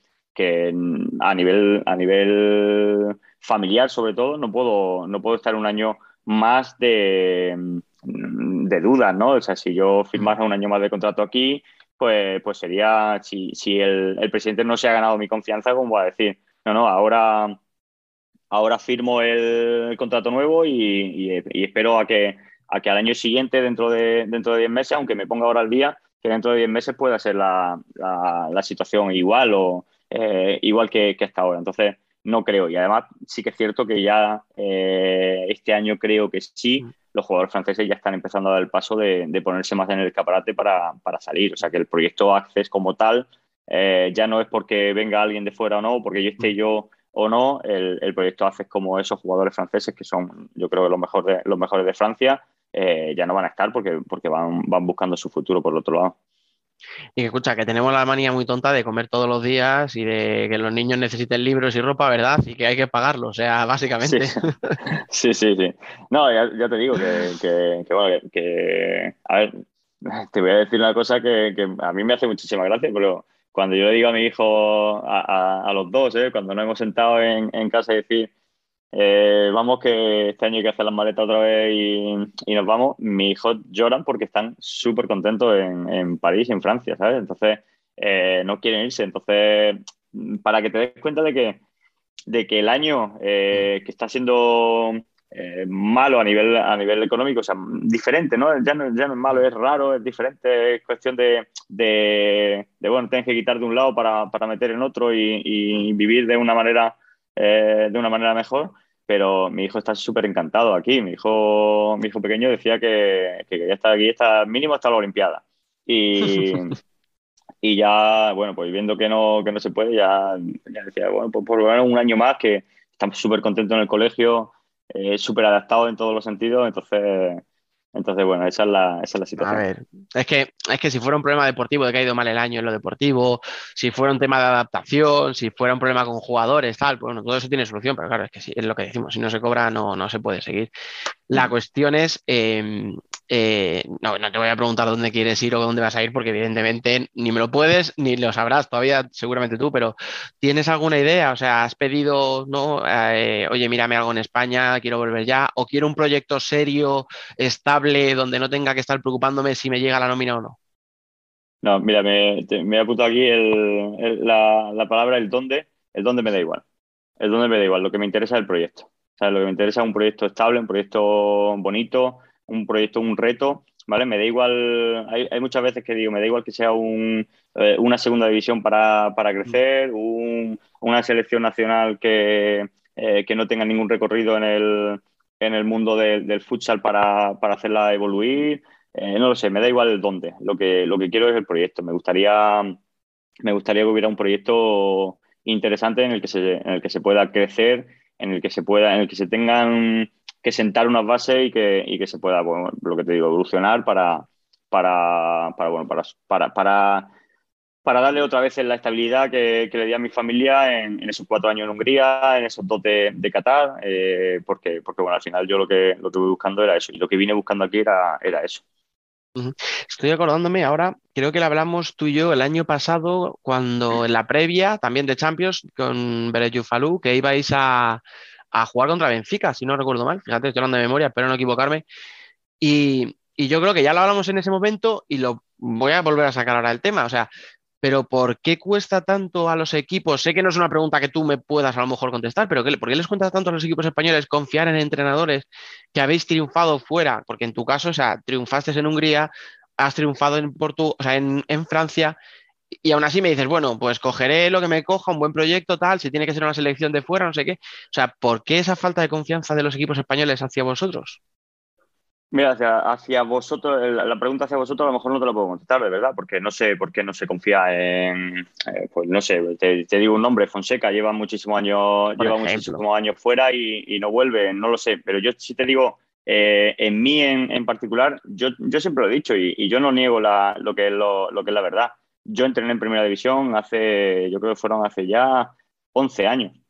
[SPEAKER 4] a nivel a nivel familiar sobre todo no puedo no puedo estar un año más de, de dudas, ¿no? O sea, si yo firmara un año más de contrato aquí, pues, pues sería, si, si el, el, presidente no se ha ganado mi confianza, como va a decir, no, no, ahora, ahora firmo el, contrato nuevo y, y, espero a que, a que al año siguiente, dentro de, dentro de 10 meses, aunque me ponga ahora al día, que dentro de 10 meses pueda ser la, la, situación igual o eh, igual que, que, hasta ahora. Entonces, no creo. Y además, sí que es cierto que ya eh, este año creo que sí los jugadores franceses ya están empezando a dar el paso de, ponerse más en el escaparate para, salir. O sea que el proyecto Access como tal eh, ya no es porque venga alguien de fuera o no, porque yo esté yo o no, el, proyecto Access como esos jugadores franceses que son yo creo que los mejores de, los mejores de Francia, eh, ya no van a estar porque, porque van, van buscando su futuro por el otro lado.
[SPEAKER 3] Y que escucha, que tenemos la manía muy tonta de comer todos los días y de que los niños necesiten libros y ropa, ¿verdad? Y que hay que pagarlo, o sea, básicamente.
[SPEAKER 4] Sí, sí, sí. No, ya, te digo que, bueno, que, a ver, te voy a decir una cosa que, a mí me hace muchísima gracia, pero cuando yo le digo a mi hijo, a, los dos, ¿eh? cuando nos hemos sentado en, en casa y decir, eh, vamos que este año hay que hacer las maletas otra vez y, nos vamos. Mis hijos lloran porque están súper contentos en, París y en Francia, ¿sabes? Entonces, eh, no quieren irse. Entonces, para que te des cuenta de que, de que el año eh, que está siendo malo a nivel, a nivel económico, o sea, diferente, ¿no? Ya, no, es malo, es raro, es diferente, es cuestión de, de, bueno, tienes que quitar de un lado para, para meter en otro y vivir de una manera eh, de una manera mejor, pero mi hijo está súper encantado aquí. Mi hijo, mi hijo pequeño decía que, que quería estar aquí está, mínimo hasta la Olimpiada. Y, y ya, bueno, pues viendo que no, que no se puede, ya, decía, bueno, pues por lo menos un año más que estamos súper contentos en el colegio, eh, súper adaptado en todos los sentidos, entonces entonces, bueno, esa es la, esa es la situación.
[SPEAKER 3] A ver, es que, es que si fuera un problema deportivo de que ha ido mal el año en lo deportivo, si fuera un tema de adaptación, si fuera un problema con jugadores, tal, bueno, todo eso tiene solución, pero claro, es que sí, es lo que decimos, si no se cobra no, no se puede seguir. La cuestión es, em, eh, no, te voy a preguntar dónde quieres ir o dónde vas a ir, porque evidentemente ni me lo puedes ni lo sabrás todavía, seguramente tú, pero ¿tienes alguna idea? O sea, has pedido, ¿no? Eh, oye, mírame algo en España, quiero volver ya, o quiero un proyecto serio, estable, donde no tenga que estar preocupándome si me llega la nómina o no.
[SPEAKER 4] No, mira, me, he apuntado aquí la, la, palabra el dónde. El dónde me da igual. El dónde me da igual. Lo que me interesa es el proyecto. O sea, lo que me interesa es un proyecto estable, un proyecto bonito, un proyecto, un reto, ¿vale? Me da igual, hay, muchas veces que digo, me da igual que sea un, eh, una segunda división para, para crecer, un, una selección nacional que, eh, que, no tenga ningún recorrido en el, en el mundo del futsal para, para hacerla evoluir. Eh, no lo sé, me da igual el dónde. Lo que, lo que quiero es el proyecto. Me gustaría, me gustaría que hubiera un proyecto interesante en el que se, en el que se pueda crecer, en el que se pueda, en el que se tengan que sentar unas bases y que, y que se pueda, lo que te digo, evolucionar para, para, para, bueno, para, para, para para darle otra vez la estabilidad que, le di a mi familia en, esos cuatro años en Hungría, en esos dos de, Qatar, eh, porque, porque bueno, al final yo lo que, lo que voy buscando era eso y lo que vine buscando aquí era, era eso.
[SPEAKER 3] Estoy acordándome ahora, creo que le hablamos tú y yo el año pasado, cuando en la previa también de Champions con Bereju Falú, que ibais a, a, jugar contra Benfica, si no recuerdo mal. Fíjate, estoy hablando de memoria, espero no equivocarme. Y, y yo creo que ya lo hablamos en ese momento y lo voy a volver a sacar ahora el tema. O sea, pero ¿por qué cuesta tanto a los equipos? Sé que no es una pregunta que tú me puedas a lo mejor contestar, pero ¿por qué les cuesta tanto a los equipos españoles confiar en entrenadores que habéis triunfado fuera? Porque en tu caso, o sea, triunfaste en Hungría, has triunfado en, Portu o sea, en, Francia, y aún así me dices, bueno, pues cogeré lo que me coja, un buen proyecto, tal, si tiene que ser una selección de fuera, no sé qué. O sea, ¿por qué esa falta de confianza de los equipos españoles hacia vosotros?
[SPEAKER 4] Mira, hacia, vosotros, la pregunta hacia vosotros a lo mejor no te la puedo contestar, de verdad, porque no sé por qué no se confía en, eh, pues no sé, te, digo un nombre, Fonseca lleva muchísimos años, lleva muchísimos años fuera y, no vuelve, no lo sé, pero yo sí te digo, eh, en mí en, particular, yo, yo, siempre lo he dicho y, yo no niego lo, que es lo, que es la verdad. Yo entrené en primera división hace, yo creo que fueron hace ya 11 años.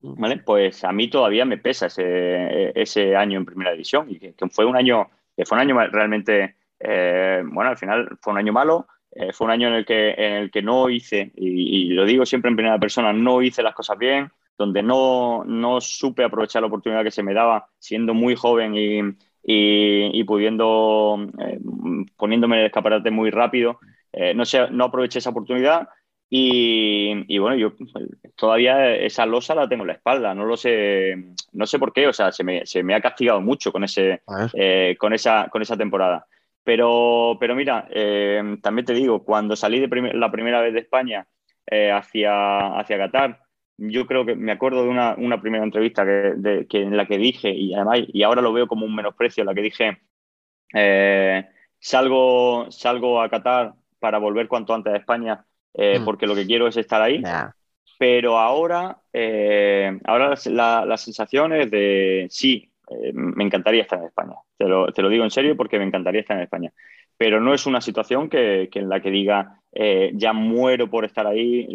[SPEAKER 4] Pues a mí todavía me pesa ese, año en primera división y que, fue un año, que fue un año realmente, eh, bueno, al final fue un año malo, eh, fue un año en el que, en el que no hice, y, lo digo siempre en primera persona, no hice las cosas bien, donde no, no supe aprovechar la oportunidad que se me daba siendo muy joven y, y, pudiendo, eh, poniéndome en el escaparate muy rápido. no, sé, no aproveché esa oportunidad y, bueno, yo todavía esa losa la tengo en la espalda, no lo sé, no sé por qué, o sea, se me, se me ha castigado mucho con, ese, eh, con, esa, con esa temporada. Pero, pero mira, eh, también te digo, cuando salí de la primera vez de España eh, hacia, hacia Qatar, yo creo que me acuerdo de una, una primera entrevista que, que, en la que dije, y además, y ahora lo veo como un menosprecio, en la que dije, salgo, salgo a Qatar para volver cuanto antes a España eh, mm. porque lo que quiero es estar ahí. Pero ahora, eh, ahora la, la, sensación es de sí, eh, me encantaría estar en España. Te lo, te lo, digo en serio porque me encantaría estar en España. Pero no es una situación que, que en la que diga ya muero por estar ahí,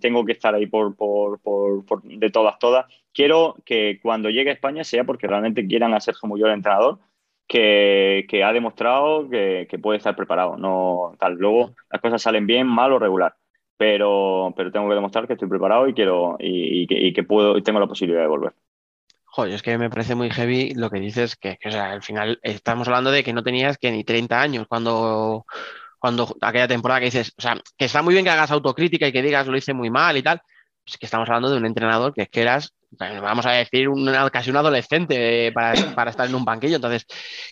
[SPEAKER 4] tengo que estar ahí por, por, por, de todas, todas. Quiero que cuando llegue a España sea porque realmente quieran a Sergio Muyol entrenador que, ha demostrado que, puede estar preparado. No, tal. Luego las cosas salen bien, mal o regular. Pero, pero tengo que demostrar que estoy preparado y quiero y, que, puedo y tengo la posibilidad de volver.
[SPEAKER 3] Joder, es que me parece muy heavy lo que dices, que, o sea, al final estamos hablando de que no tenías que ni 30 años cuando, cuando aquella temporada que dices, o sea, que está muy bien que hagas autocrítica y que digas lo hice muy mal y tal, es que estamos hablando de un entrenador que es que eras vamos a decir, casi un adolescente para, estar en un banquillo. Entonces,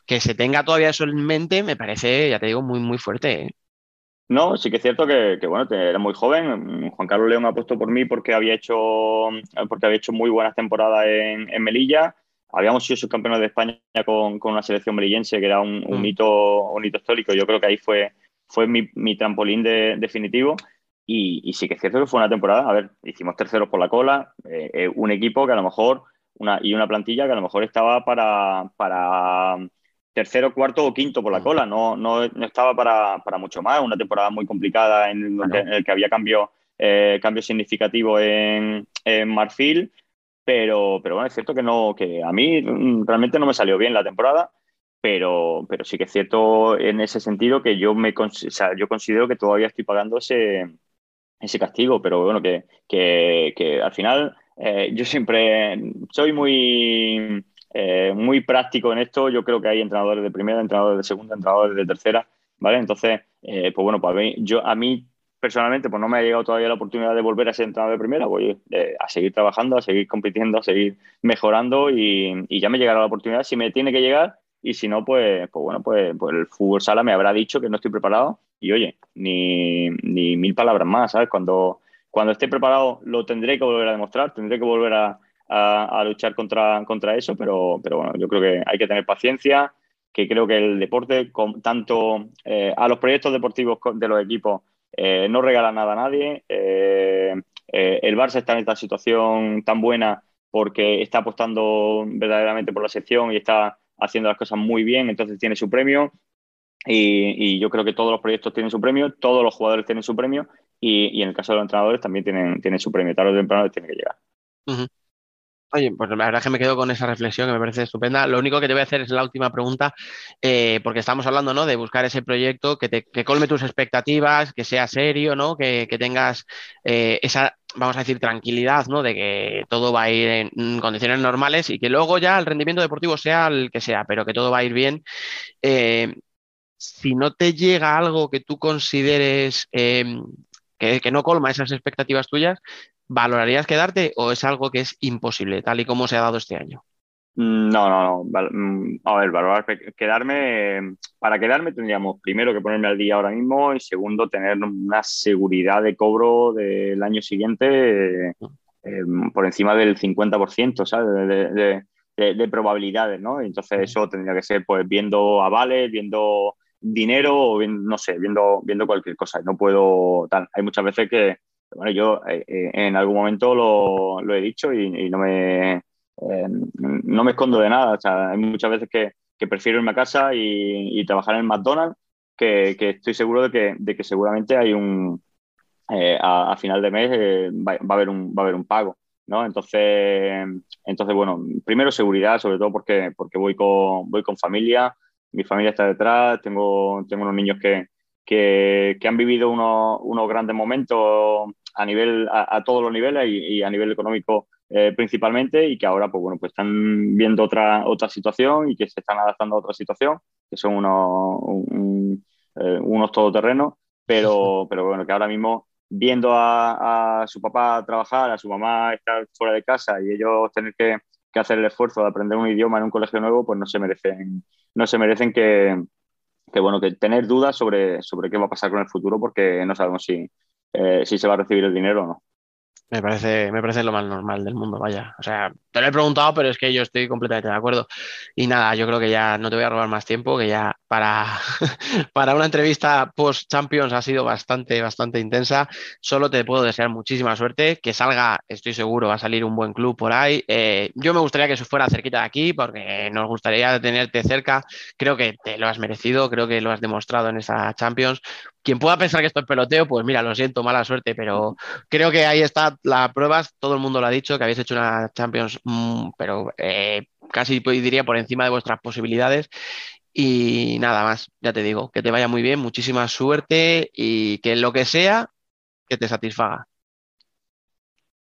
[SPEAKER 3] que se tenga todavía eso en mente me parece, ya te digo, muy, muy fuerte. ¿eh?
[SPEAKER 4] No, sí que es cierto que, bueno, era muy joven. Juan Carlos León ha puesto por mí porque había hecho, porque había hecho muy buenas temporadas en, Melilla. Habíamos sido subcampeones de España con, una selección melillense que era un, un, mm. hito, un hito histórico. Yo creo que ahí fue, fue mi, trampolín definitivo. Y, sí que es cierto que fue una temporada, a ver, hicimos terceros por la cola, eh, eh, un equipo que a lo mejor, una, y una plantilla que a lo mejor estaba para, para tercero, cuarto o quinto por la mm. cola, no, no, estaba para, para, mucho más, una temporada muy complicada en, el que había cambio, eh, cambio significativo en, en, Marfil, pero, pero bueno, es cierto que, no, que a mí realmente no me salió bien la temporada. Pero, pero sí que es cierto en ese sentido que yo me o sea, yo considero que todavía estoy pagando ese, ese castigo, pero bueno, que, que, al final eh, yo siempre soy muy, eh, muy práctico en esto. Yo creo que hay entrenadores de primera, entrenadores de segunda, entrenadores de tercera, ¿vale? Entonces, eh, pues bueno, yo, a mí personalmente pues no me ha llegado todavía la oportunidad de volver a ser entrenador de primera, voy a seguir trabajando, a seguir compitiendo, a seguir mejorando y, y ya me llegará la oportunidad. Si me tiene que llegar, y si no, pues, pues bueno, pues, pues, el fútbol sala me habrá dicho que no estoy preparado y oye, ni, mil palabras más, ¿sabes? Cuando, cuando esté preparado lo tendré que volver a demostrar, tendré que volver a, a, luchar contra, contra eso, pero, pero bueno, yo creo que hay que tener paciencia, que creo que el deporte, con, tanto eh, a los proyectos deportivos de los equipos, eh, no regala nada a nadie. Eh, el Barça está en esta situación tan buena porque está apostando verdaderamente por la sección y está haciendo las cosas muy bien, entonces tiene su premio. Y, yo creo que todos los proyectos tienen su premio, todos los jugadores tienen su premio y, en el caso de los entrenadores también tienen, tienen su premio. Tarde o temprano tiene que llegar.
[SPEAKER 3] Oye, pues la verdad es que me quedo con esa reflexión que me parece estupenda. Lo único que te voy a hacer es la última pregunta, eh, porque estamos hablando ¿no? de buscar ese proyecto que, te, que colme tus expectativas, que sea serio, ¿no? que, tengas eh, esa, vamos a decir, tranquilidad ¿no? de que todo va a ir en condiciones normales y que luego ya el rendimiento deportivo sea el que sea, pero que todo va a ir bien. Eh, si no te llega algo que tú consideres em, que, que, no colma esas expectativas tuyas, ¿valorarías quedarte o es algo que es imposible, tal y como se ha dado este año?
[SPEAKER 4] Mm, no, no, no. Mm, a ver, valorar, quedarme, para quedarme tendríamos primero que ponerme al día ahora mismo y segundo tener una seguridad de cobro del año siguiente eh, por encima del 50%, ¿sabes? De, de, probabilidades, ¿no? Entonces eso tendría que ser pues viendo avales, viendo dinero o no sé, viendo, viendo cualquier cosa. No puedo. Hay muchas veces que, bueno, yo eh, eh, en algún momento lo, lo he dicho y, no, me, eh, no me escondo de nada. O sea, hay muchas veces que, que prefiero irme a casa y, trabajar en McDonald's, que, estoy seguro de que, de que seguramente hay un, a, final de mes va, va, a haber un, va a haber un pago. ¿no? Entonces, entonces, bueno, primero seguridad, sobre todo porque, porque voy, con, voy con familia, mi familia está detrás, tengo, tengo unos niños que, que, que han vivido unos, unos grandes momentos a nivel a, todos los niveles y, a nivel económico eh, principalmente y que ahora pues bueno pues están viendo otra otra situación y que se están adaptando a otra situación que son unos eh, unos todoterrenos pero pero bueno que ahora mismo viendo a, su papá trabajar a su mamá estar fuera de casa y ellos tener que, que, hacer el esfuerzo de aprender un idioma en un colegio nuevo pues no se merecen no se merecen que, bueno que tener dudas sobre sobre qué va a pasar con el futuro porque no sabemos si eh, si se va a recibir el dinero o no.
[SPEAKER 3] Me parece, me parece lo más normal del mundo, vaya. O sea, te lo he preguntado, pero es que yo estoy completamente de acuerdo. Y nada, yo creo que ya no te voy a robar más tiempo, que ya para, para una entrevista post-Champions ha sido bastante, bastante intensa. Solo te puedo desear muchísima suerte, que salga, estoy seguro, va a salir un buen club por ahí. Eh, yo me gustaría que eso fuera cerquita de aquí, porque nos gustaría tenerte cerca. Creo que te lo has merecido, creo que lo has demostrado en esa Champions quien pueda pensar que esto es peloteo, pues mira, lo siento, mala suerte, pero creo que ahí está la prueba, todo el mundo lo ha dicho, que habéis hecho una Champions, mm, pero eh, casi diría por encima de vuestras posibilidades. Y nada más, ya te digo, que te vaya muy bien, muchísima suerte y que lo que sea, que te satisfaga.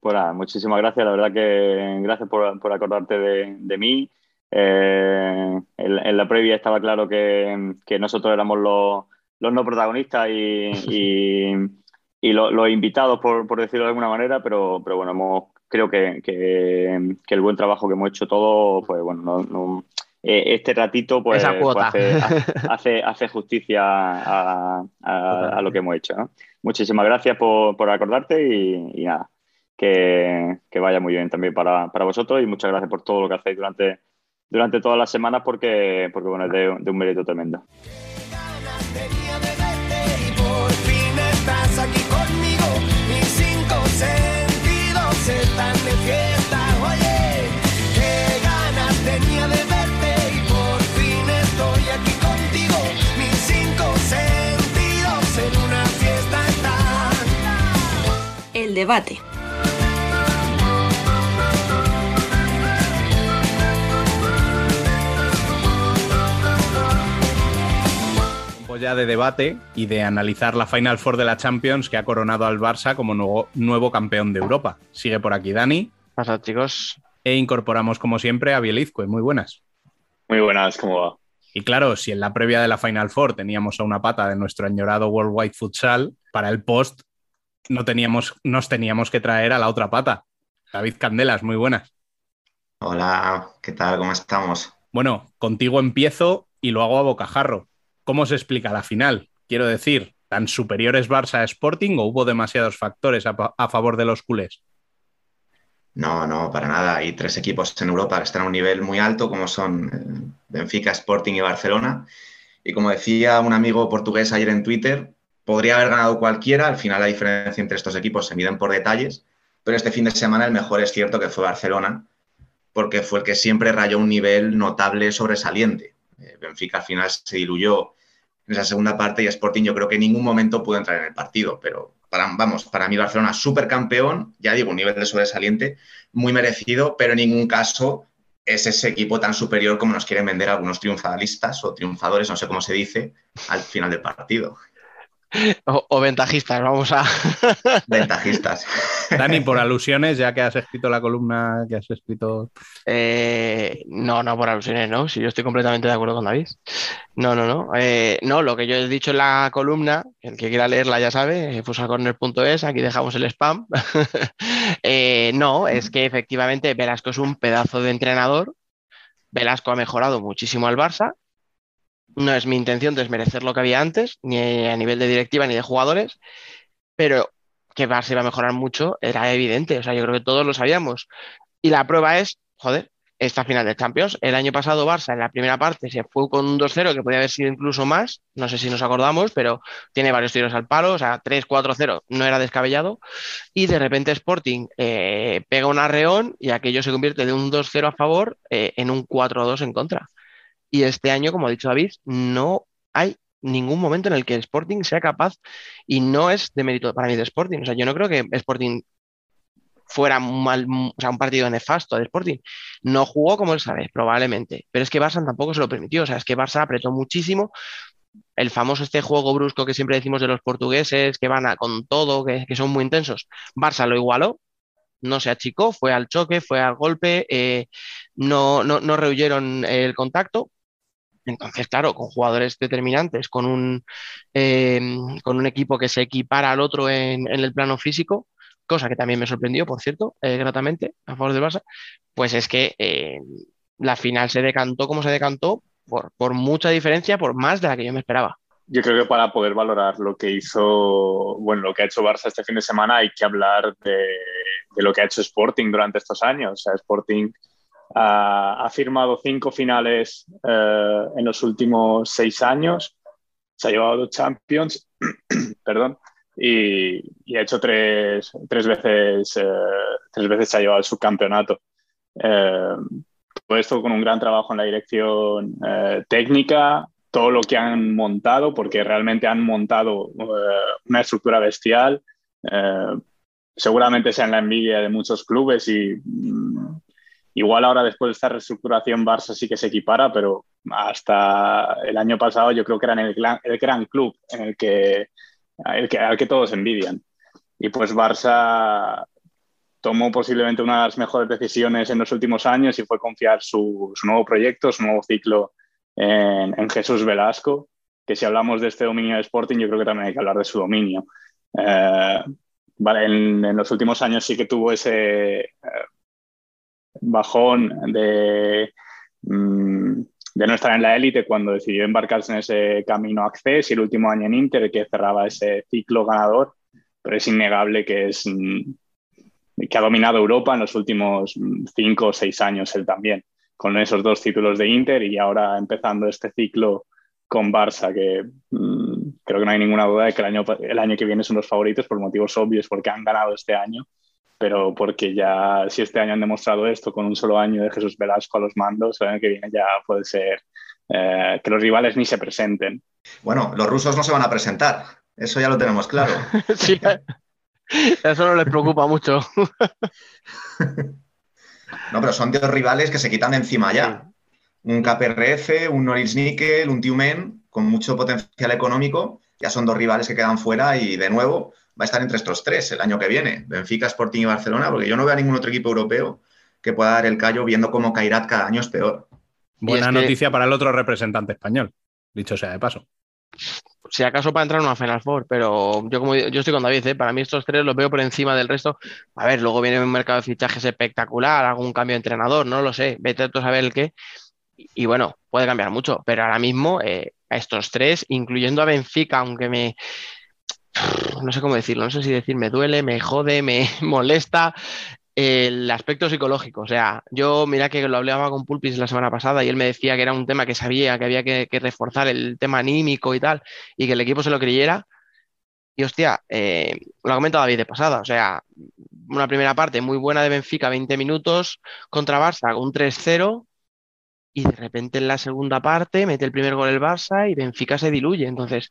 [SPEAKER 4] Pues nada, muchísimas gracias, la verdad que gracias por, acordarte de, mí. Eh, en, la previa estaba claro que nosotros éramos los los no protagonistas y, y, los invitados, por, por, decirlo de alguna manera, pero, pero bueno, hemos, creo que, que, el buen trabajo que hemos hecho todos, pues bueno, no, eh, este ratito pues, pues hace, hace, justicia a, a, lo que hemos hecho. Muchísimas gracias por, por acordarte y, nada, que, que, vaya muy bien también para, para, vosotros y muchas gracias por todo lo que hacéis durante, durante todas las semanas porque, porque bueno, es de, de un mérito tremendo.
[SPEAKER 2] Están de fiesta. Oye, qué ganas tenía de verte y por fin estoy aquí contigo. Mis cinco sentidos en una fiesta están. El debate.
[SPEAKER 1] Ya de debate y de analizar la Final Four de la Champions que ha coronado al Barça como nuevo, nuevo campeón de Europa. Sigue por aquí Dani.
[SPEAKER 3] Pasa, chicos.
[SPEAKER 1] E incorporamos, como siempre, a Bielizque. Muy buenas.
[SPEAKER 5] Muy buenas, ¿cómo va?
[SPEAKER 1] Y claro, si en la previa de la Final Four teníamos a una pata de nuestro añorado Worldwide Futsal, para el post no teníamos, nos teníamos que traer a la otra pata. David Candelas, muy buenas.
[SPEAKER 6] Hola, ¿qué tal? ¿Cómo estamos?
[SPEAKER 1] Bueno, contigo empiezo y lo hago a bocajarro. ¿Cómo se explica la final? Quiero decir, ¿tan superiores Barça a Sporting o hubo demasiados factores a, favor de los culés?
[SPEAKER 6] No, no, para nada. Hay tres equipos en Europa que están a un nivel muy alto, como son eh, Benfica, Sporting y Barcelona. Y como decía un amigo portugués ayer en Twitter, podría haber ganado cualquiera. Al final la diferencia entre estos equipos se miden por detalles. Pero este fin de semana el mejor es cierto que fue Barcelona, porque fue el que siempre rayó un nivel notable sobresaliente. Eh, Benfica al final se diluyó en esa segunda parte y Sporting yo creo que en ningún momento pudo entrar en el partido, pero vamos, para mí Barcelona supercampeón, ya digo, un nivel de sobresaliente muy merecido, pero en ningún caso es ese equipo tan superior como nos quieren vender algunos triunfalistas o triunfadores, no sé cómo se dice, al final del partido.
[SPEAKER 3] O, o ventajistas, vamos a.
[SPEAKER 6] Ventajistas.
[SPEAKER 1] Dani, por alusiones, ya que has escrito la columna que has escrito.
[SPEAKER 3] Eh, no, no por alusiones, no. Si yo estoy completamente de acuerdo con David. No, no, no. Eh, no, lo que yo he dicho en la columna, el que quiera leerla ya sabe, eh, fusacorner.es, aquí dejamos el spam. Eh, no, es que efectivamente Velasco es un pedazo de entrenador. Velasco ha mejorado muchísimo al Barça. No es mi intención desmerecer lo que había antes, ni a nivel de directiva ni de jugadores, pero que Barça iba a mejorar mucho era evidente. O sea, yo creo que todos lo sabíamos. Y la prueba es, joder, esta final de Champions. El año pasado Barça en la primera parte se fue con un 2-0 que podía haber sido incluso más, no sé si nos acordamos, pero tiene varios tiros al palo, o sea, 3-4-0 no era descabellado. Y de repente Sporting eh, pega un arreón y aquello se convierte de un 2-0 a favor eh, en un 4-2 en contra. Y este año, como ha dicho David, no hay ningún momento en el que Sporting sea capaz y no es de mérito para mí de Sporting. O sea, yo no creo que Sporting fuera mal, sea, un partido nefasto de Sporting. No jugó como él sabe, probablemente, pero es que Barça tampoco se lo permitió. O sea, es que Barça apretó muchísimo. El famoso este juego brusco que siempre decimos de los portugueses, que van a, con todo, que, que son muy intensos. Barça lo igualó, no se achicó, fue al choque, fue al golpe, eh, no, no, no rehuyeron el contacto. Entonces, claro, con jugadores determinantes, con un, eh, con un equipo que se equipara al otro en, en, el plano físico, cosa que también me sorprendió, por cierto, eh, gratamente, a favor del Barça, pues es que eh, la final se decantó como se decantó por, por mucha diferencia, por más de la que yo me esperaba.
[SPEAKER 5] Yo creo que para poder valorar lo que hizo, bueno, lo que ha hecho Barça este fin de semana hay que hablar de, de lo que ha hecho Sporting durante estos años. O sea, Sporting ha firmado cinco finales uh, en los últimos seis años, se ha llevado dos Champions, perdón, y, y, ha hecho tres, tres veces, uh, tres veces se ha llevado el subcampeonato. todo esto con un gran trabajo en la dirección técnica, todo lo que han montado, porque realmente han montado una estructura bestial. seguramente sean la envidia de muchos clubes y Igual ahora después de esta reestructuración Barça sí que se equipara, pero hasta el año pasado yo creo que era el gran, el gran club en el que, el que, al que todos envidian. Y pues Barça tomó posiblemente una de las mejores decisiones en los últimos años y fue confiar su, su nuevo proyecto, su nuevo ciclo en, en, Jesús Velasco, que si hablamos de este dominio de Sporting yo creo que también hay que hablar de su dominio. Eh, vale, en, en, los últimos años sí que tuvo ese... Eh, bajón de, mm, de no estar en la élite cuando decidió embarcarse en ese camino Access y el último año en Inter que cerraba ese ciclo ganador, pero es innegable que es mm, que ha dominado Europa en los últimos mm, cinco o seis años él también, con esos dos títulos de Inter y ahora empezando este ciclo con Barça, que creo que no hay ninguna duda de que el año, el año que viene son los favoritos por motivos obvios, porque han ganado este año pero porque ya si este año han demostrado esto con un solo año de Jesús Velasco a los mandos, el año que viene ya puede ser eh, que los rivales ni se presenten.
[SPEAKER 6] Bueno, los rusos no se van a presentar, eso ya lo tenemos claro.
[SPEAKER 3] sí, eso no les preocupa mucho.
[SPEAKER 6] no, pero son dos rivales que se quitan de encima ya. Un KPRF, un Norilsk Nickel, un Tiumen, con mucho potencial económico, ya son dos rivales que quedan fuera y de nuevo va a estar entre estos tres el año que viene, Benfica, Sporting y Barcelona, porque yo no veo a ningún otro equipo europeo que pueda dar el callo viendo cómo Kairat cada año es peor.
[SPEAKER 1] Buena es noticia que... para el otro representante español, dicho sea de paso.
[SPEAKER 3] Si acaso para entrar en una Final Four, pero yo como yo estoy con David, ¿eh? para mí estos tres los veo por encima del resto. A ver, luego viene un mercado de fichajes espectacular, algún cambio de entrenador, no lo sé, vete a saber el qué. Y, y, bueno, puede cambiar mucho, pero ahora mismo eh, a estos tres, incluyendo a Benfica, aunque me, no sé cómo decirlo, no sé si decir me duele, me jode, me molesta. el aspecto psicológico. O sea, yo mira que lo hablaba con Pulpis la semana pasada y él me decía que era un tema que sabía, que había que, reforzar el tema anímico y tal, y que el equipo se lo creyera. Y hostia, eh, lo ha comentado David de pasada, o sea, una primera parte muy buena de Benfica, 20 minutos contra Barça, un 3-0, y de repente en la segunda parte mete el primer gol el Barça y Benfica se diluye. Entonces,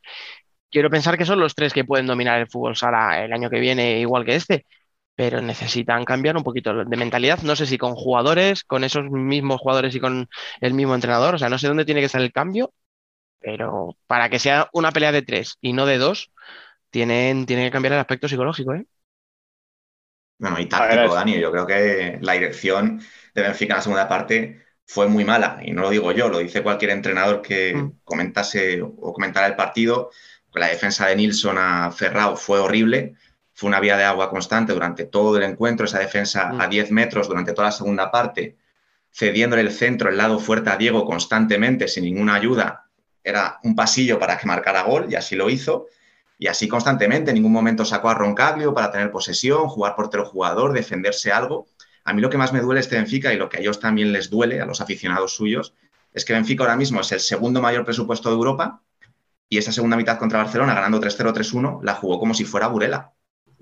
[SPEAKER 3] quiero pensar que son los tres que pueden dominar el fútbol sala el año que viene igual que este, pero necesitan cambiar un poquito de mentalidad. No sé si con jugadores, con esos mismos jugadores y con el mismo entrenador, o sea, no sé dónde tiene que estar el cambio, pero para que sea una pelea de tres y no de dos, tienen, tienen que cambiar el aspecto psicológico, ¿eh?
[SPEAKER 6] Bueno, y táctico, Dani. Yo creo que la dirección de Benfica en la segunda parte fue muy mala. Y no lo digo yo, lo dice cualquier entrenador que
[SPEAKER 3] Mm.
[SPEAKER 6] comentase o comentara el partido. La defensa de Nilsson a Ferrao fue horrible. Fue una vía de agua constante durante todo el encuentro. Esa defensa
[SPEAKER 3] Mm.
[SPEAKER 6] a 10 metros durante toda la segunda parte, cediéndole el centro, el lado fuerte a Diego constantemente, sin ninguna ayuda. Era un pasillo para que marcara gol y así lo hizo. Y así constantemente, en ningún momento sacó a Roncaglio para tener posesión, jugar portero jugador, defenderse algo. A mí lo que más me duele este Benfica y lo que a ellos también les duele, a los aficionados suyos, es que Benfica ahora mismo es el segundo mayor presupuesto de Europa y esa segunda mitad contra Barcelona, ganando 3-0, 3-1, la jugó como si fuera Burela.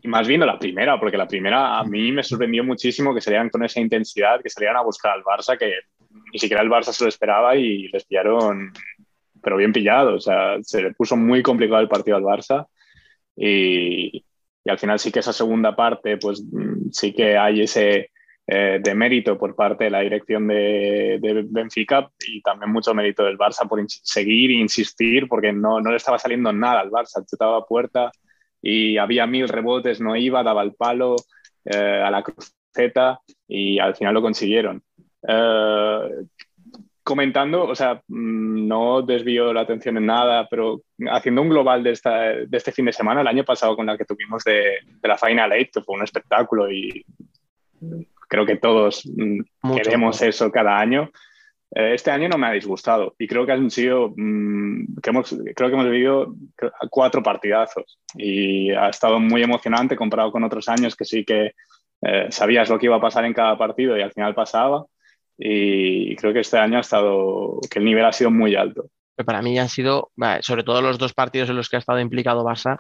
[SPEAKER 5] Y más viendo la primera, porque la primera a mí me sorprendió muchísimo que salieran con esa intensidad, que salieran a buscar al Barça, que ni siquiera el Barça se lo esperaba y les pillaron, pero bien pillados. O sea, se le puso muy complicado el partido al Barça y, y al final sí que esa segunda parte, pues mm, sí que hay ese eh, demérito por parte de la dirección de, de Benfica y también mucho mérito del Barça por ins- seguir e insistir, porque no, no le estaba saliendo nada al Barça, chutaba puerta y había mil rebotes, no iba, daba el palo eh, a la cruceta y al final lo consiguieron. Eh, comentando, o sea, mm, no desvío la atención en nada, pero haciendo un global de, esta, de este fin de semana, el año pasado con la que tuvimos de, de la Final Eight, que fue un espectáculo y creo que todos mm,
[SPEAKER 3] Mucho.
[SPEAKER 5] queremos eso cada año. Eh, Este año no me ha disgustado y creo que han sido, mm, que hemos, creo que hemos vivido cuatro partidazos y ha estado muy emocionante comparado con otros años que sí que eh, sabías lo que iba a pasar en cada partido y al final pasaba y creo que este año ha estado, que el nivel ha sido muy alto.
[SPEAKER 3] para mí han sido, sobre todo los dos partidos en los que ha estado implicado Barça,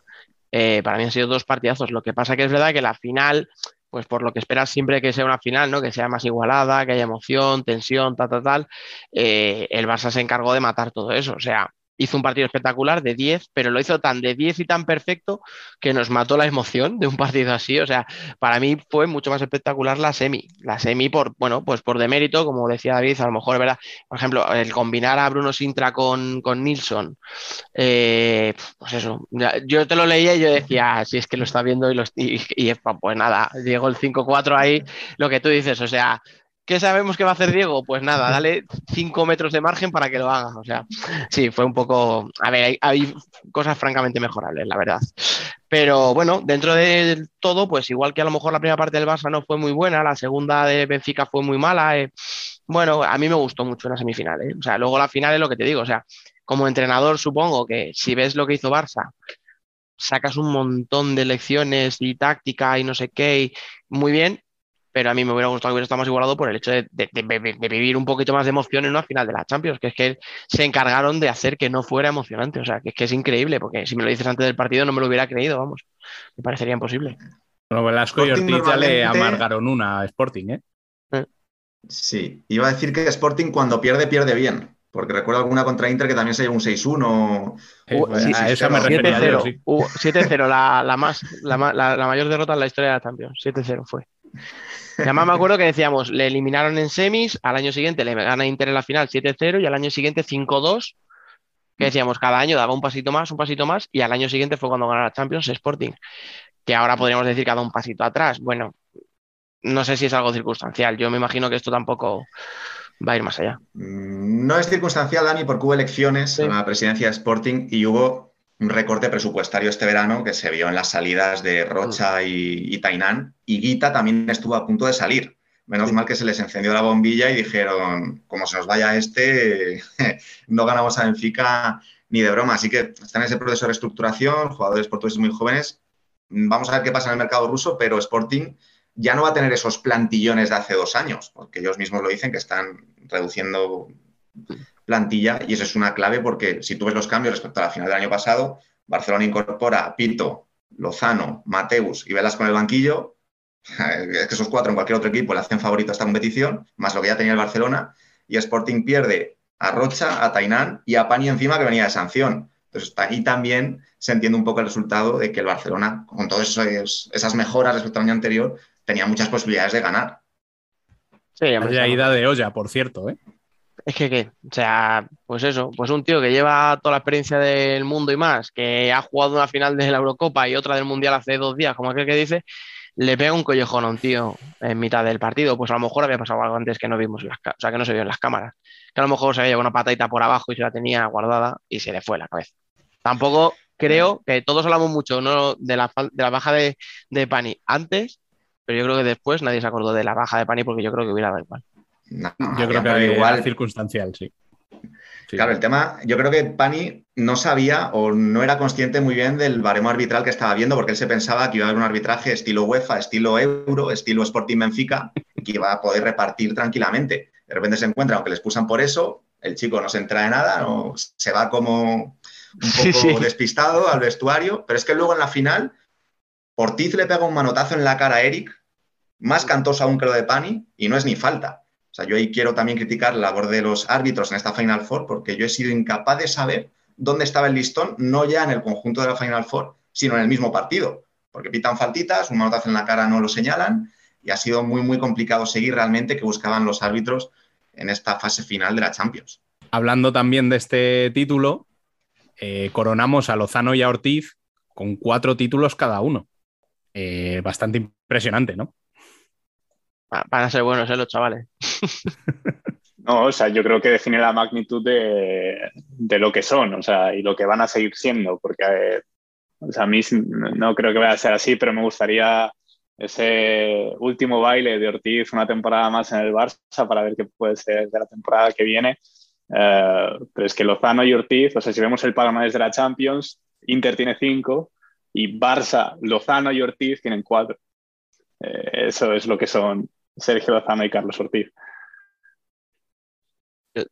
[SPEAKER 3] eh, para mí han sido dos partidazos. Lo que pasa que es verdad que la final, pues por lo que esperas siempre que sea una final, ¿no? Que sea más igualada, que haya emoción, tensión, tal, tal, tal, eh, el Barça se encargó de matar todo eso. O sea, hizo un partido espectacular de 10, pero lo hizo tan de 10 y tan perfecto que nos mató la emoción de un partido así. O sea, para mí fue mucho más espectacular la semi. La semi por, bueno, pues por demérito, como decía David, a lo mejor, ¿verdad? Por ejemplo, el combinar a Bruno Sintra con, con Nilsson, eh, pues eso, yo te lo leía y yo decía, "Ah, si es que lo está viendo y, lo, y, y, pues nada, llegó el 5-4 ahí, lo que tú dices, o sea, ¿qué sabemos que va a hacer Diego? Pues nada, dale 5 metros de margen para que lo haga, o sea, sí, fue un poco, a ver, hay, hay cosas francamente mejorables, la verdad. Pero bueno, dentro de todo, pues igual que a lo mejor la primera parte del Barça no fue muy buena, la segunda de Benfica fue muy mala, eh, bueno, a mí me gustó mucho la semifinal, ¿eh? O sea, luego la final es lo que te digo, o sea, como entrenador supongo que si ves lo que hizo Barça, sacas un montón de lecciones y táctica y no sé qué, y muy bien, pero a mí me hubiera gustado que hubiera estado más igualado por el hecho de, de- de- de- de vivir un poquito más de emoción en una final de la Champions, que es que se encargaron de hacer que no fuera emocionante, o sea, que es que es increíble, porque si me lo dices antes del partido no me lo hubiera creído, vamos, me parecería imposible.
[SPEAKER 1] Bueno, Velasco y Ortiz ya le amargaron una a Sporting, ¿eh?
[SPEAKER 6] Sí, iba a decir que Sporting cuando pierde, pierde bien. Porque recuerdo alguna contra Inter que también se llevó un 6-1.
[SPEAKER 1] Eh,
[SPEAKER 3] sí,
[SPEAKER 1] a esa me refería yo,
[SPEAKER 3] 7-0,
[SPEAKER 1] sí.
[SPEAKER 3] hubo 7-0, la, la, más, la mayor derrota en la historia de la Champions. 7-0 fue. Además me acuerdo que decíamos, le eliminaron en semis, al año siguiente le gana Inter en la final 7-0 y al año siguiente 5-2. Que decíamos, cada año daba un pasito más, un pasito más, y al año siguiente fue cuando ganó la Champions Sporting. Que ahora podríamos decir que ha dado un pasito atrás. Bueno, no sé si es algo circunstancial. Yo me imagino que esto tampoco va a ir más allá.
[SPEAKER 6] Mm, No es circunstancial, Dani, porque hubo elecciones
[SPEAKER 3] Sí.
[SPEAKER 6] en la presidencia de Sporting y hubo un recorte presupuestario este verano que se vio en las salidas de Rocha y, y Tainán. Y Guita también estuvo a punto de salir. Menos mal que se les encendió la bombilla y dijeron, como se nos vaya este, no ganamos a Benfica ni de broma. Así que está en ese proceso de reestructuración, jugadores portugueses muy jóvenes. Mm, Vamos a ver qué pasa en el mercado ruso, pero Sporting ya no va a tener esos plantillones de hace dos años, porque ellos mismos lo dicen que están reduciendo plantilla y eso es una clave porque si tú ves los cambios respecto a la final del año pasado, Barcelona incorpora a Pito, Lozano, Mateus y Velas con el banquillo. Es que esos cuatro en cualquier otro equipo le hacen favorito a esta competición, más lo que ya tenía el Barcelona. Y Sporting pierde a Rocha, a Tainán y a Pani encima que venía de sanción. Entonces, ahí también se entiende un poco el resultado de que el Barcelona, con todas esas mejoras respecto al año anterior, tenía muchas posibilidades de ganar.
[SPEAKER 3] Sí,
[SPEAKER 1] Vaya
[SPEAKER 3] está-
[SPEAKER 1] ida de olla, por cierto, ¿eh?
[SPEAKER 3] Es que, ¿qué? O sea, pues eso, pues un tío que lleva toda la experiencia del mundo y más, que ha jugado una final de la Eurocopa y otra del Mundial hace dos días, como aquel que dice, le pega un collejón a un tío en mitad del partido. Pues a lo mejor había pasado algo antes que no vimos, en las o sea, que no se vio en las cámaras. Que a lo mejor se había llevado una patadita por abajo y se la tenía guardada y se le fue la cabeza. Tampoco creo que todos hablamos mucho ¿no? de, la, de la baja de, de Pani antes, pero yo creo que después nadie se acordó de la baja de Pani porque yo creo que hubiera dado igual.
[SPEAKER 6] No,
[SPEAKER 1] Yo creo que igual circunstancial, sí. Sí.
[SPEAKER 6] Claro, el tema, yo creo que Pani no sabía o no era consciente muy bien del baremo arbitral que estaba viendo, porque él se pensaba que iba a haber un arbitraje estilo UEFA, estilo Euro, estilo Sporting Benfica, y que iba a poder repartir tranquilamente. De repente se encuentra, aunque le expusan por eso, el chico no se entra de nada, no, se va como un
[SPEAKER 3] Sí,
[SPEAKER 6] poco
[SPEAKER 3] sí.
[SPEAKER 6] despistado al vestuario, pero es que luego en la final, Ortiz le pega un manotazo en la cara a Eric, más cantoso aún que lo de Pani, y no es ni falta. O sea, yo ahí quiero también criticar la labor de los árbitros en esta Final Four, porque yo he sido incapaz de saber dónde estaba el listón, no ya en el conjunto de la Final Four, sino en el mismo partido. Porque pitan faltitas, un manotazo en la cara no lo señalan, y ha sido muy, muy complicado seguir realmente que buscaban los árbitros en esta fase final de la Champions.
[SPEAKER 1] Hablando también de este título, eh, coronamos a Lozano y a Ortiz con cuatro títulos cada uno. Eh, bastante impresionante, ¿no?
[SPEAKER 3] Va- Van a ser buenos, ¿eh, los chavales.
[SPEAKER 5] No, o sea, yo creo que define la magnitud de, de lo que son, o sea, y lo que van a seguir siendo, porque eh, o sea, a mí no no creo que vaya a ser así, pero me gustaría ese último baile de Ortiz, una temporada más en el Barça, para ver qué puede ser de la temporada que viene. Eh, pero es que Lozano y Ortiz, o sea, si vemos el palmarés de la Champions, Inter tiene cinco y Barça, Lozano y Ortiz tienen cuatro. Eh, eso es lo que son Sergio Lozano y Carlos Ortiz.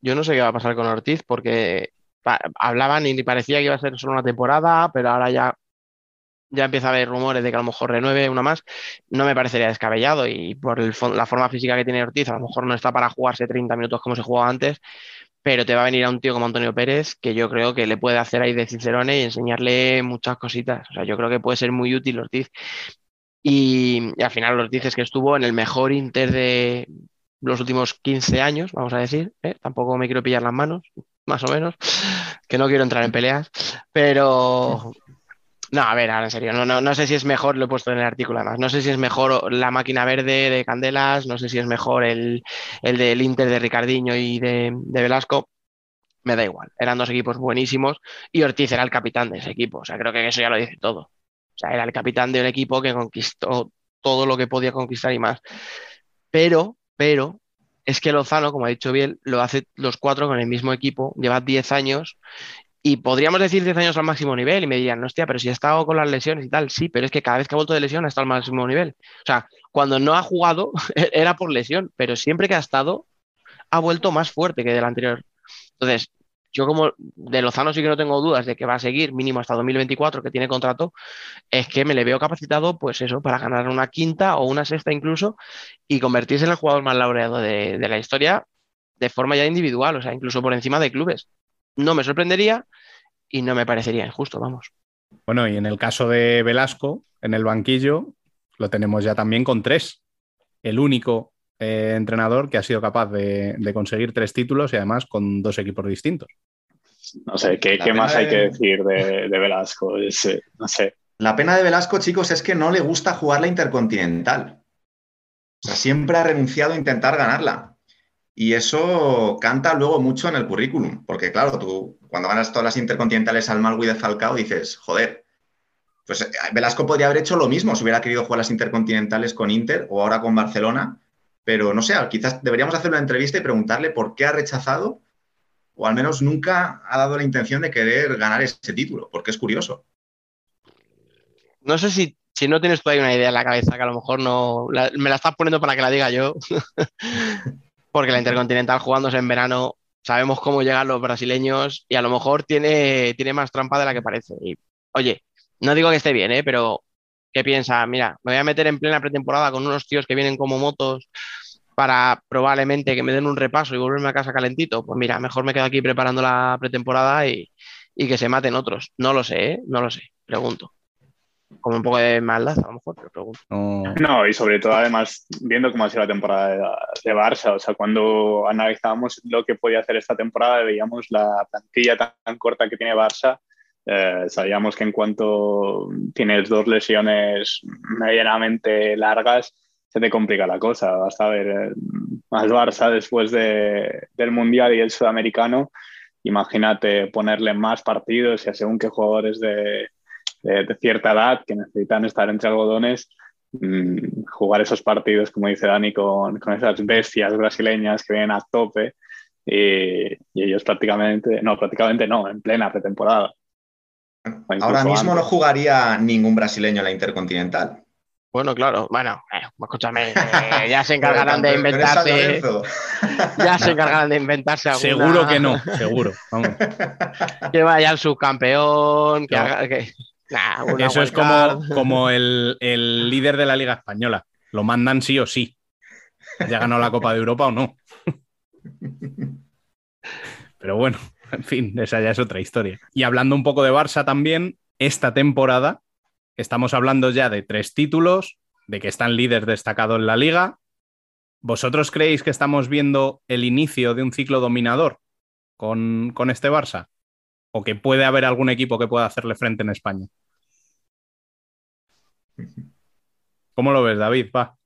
[SPEAKER 3] Yo, no sé qué va a pasar con Ortiz porque hablaban y parecía que iba a ser solo una temporada, pero ahora ya, ya empieza a haber rumores de que a lo mejor renueve una más. No me parecería descabellado y por la forma física que tiene Ortiz, a lo mejor no está para jugarse 30 minutos como se jugaba antes, pero te va a venir a un tío como Antonio Pérez que yo creo que le puede hacer ahí de Cicerone y enseñarle muchas cositas. O sea, yo creo que puede ser muy útil Ortiz. Y, al final Ortiz es que estuvo en el mejor Inter de los últimos 15 años, vamos a decir. ¿eh? Tampoco me quiero pillar las manos, más o menos, que no quiero entrar en peleas. Pero, no, a ver, ahora en serio, no, no, no sé si es mejor, lo he puesto en el artículo además, no sé si es mejor la máquina verde de Candelas, no sé si es mejor el, el del Inter de Ricardiño y de, de Velasco. Me da igual, eran dos equipos buenísimos y Ortiz era el capitán de ese equipo, o sea, creo que eso ya lo dice todo. O sea, era el capitán de un equipo que conquistó todo lo que podía conquistar y más. Pero, pero, es que Lozano, como ha dicho bien, lo hace los cuatro con el mismo equipo, lleva 10 años y podríamos decir 10 años al máximo nivel y me dirían, hostia, pero si ha estado con las lesiones y tal, sí, pero es que cada vez que ha vuelto de lesión ha estado al máximo nivel. O sea, cuando no ha jugado era por lesión, pero siempre que ha estado ha vuelto más fuerte que del anterior. Entonces, yo como de Lozano sí que no tengo dudas de que va a seguir mínimo hasta 2024, que tiene contrato, es que me le veo capacitado, pues eso, para ganar una quinta o una sexta incluso y convertirse en el jugador más laureado de, de la historia de forma ya individual, o sea, incluso por encima de clubes. No me sorprendería y no me parecería injusto, vamos.
[SPEAKER 1] Bueno, y en el caso de Velasco, en el banquillo, lo tenemos ya también con tres. El único eh, entrenador que ha sido capaz de, de conseguir tres títulos y además con dos equipos distintos.
[SPEAKER 5] No sé, ¿qué, más hay que decir de, de Velasco? Es, eh, no sé.
[SPEAKER 6] La pena de Velasco, chicos, es que no le gusta jugar la Intercontinental. O sea, siempre ha renunciado a intentar ganarla. Y eso canta luego mucho en el currículum, porque claro, tú cuando ganas todas las intercontinentales al Malwi de Falcao dices, joder, pues eh, Velasco podría haber hecho lo mismo si hubiera querido jugar las intercontinentales con Inter o ahora con Barcelona, pero no sé, quizás deberíamos hacer una entrevista y preguntarle por qué ha rechazado o al menos nunca ha dado la intención de querer ganar ese título, porque es curioso.
[SPEAKER 3] No sé si, si no tienes tú ahí una idea en la cabeza que a lo mejor no me la estás poniendo para que la diga yo, porque la Intercontinental jugándose en verano, sabemos cómo llegan los brasileños y a lo mejor tiene, tiene más trampa de la que parece. Y, oye, no digo que esté bien, ¿eh? pero ¿qué piensa? Mira, me voy a meter en plena pretemporada con unos tíos que vienen como motos para probablemente que me den un repaso y volverme a casa calentito. Pues mira, mejor me quedo aquí preparando la pretemporada y, y que se maten otros. No lo sé, ¿eh? No lo sé. Pregunto. Como un poco de maldad, a lo mejor, pero pregunto.
[SPEAKER 1] No-
[SPEAKER 5] No, y sobre todo, además, viendo cómo ha sido la temporada de, de Barça, o sea, cuando analizábamos lo que podía hacer esta temporada, veíamos la plantilla tan, tan corta que tiene Barça, eh, sabíamos que en cuanto tienes dos lesiones medianamente largas, se te complica la cosa. Vas a ver eh, más Barça después de- del Mundial y el Sudamericano. Imagínate ponerle más partidos y a según qué jugadores de, de- de cierta edad que necesitan estar entre algodones, mm, jugar esos partidos, como dice Dani, con, con esas bestias brasileñas que vienen a tope y, y ellos prácticamente, no, prácticamente no, en plena pretemporada.
[SPEAKER 6] Ahora mismo no jugaría ningún brasileño en la Intercontinental.
[SPEAKER 3] Bueno, claro, bueno, eh, escúchame, eh, ya se encargarán de inventarse, ya se encargarán de inventarse alguna,
[SPEAKER 1] Seguro que no, seguro. Vamos.
[SPEAKER 3] que vaya al subcampeón, que
[SPEAKER 1] No.
[SPEAKER 3] haga que. Nah, una
[SPEAKER 1] Eso es como, como el, el líder de la Liga Española. Lo mandan sí o sí. Ya ganó la Copa de Europa o no. Pero bueno, en fin, esa ya es otra historia. Y hablando un poco de Barça también, esta temporada estamos hablando ya de tres títulos, de que están líderes destacados en la liga. ¿Vosotros creéis que estamos viendo el inicio de un ciclo dominador con, con este Barça? ¿O que puede haber algún equipo que pueda hacerle frente en España? ¿Cómo lo ves, David? Va.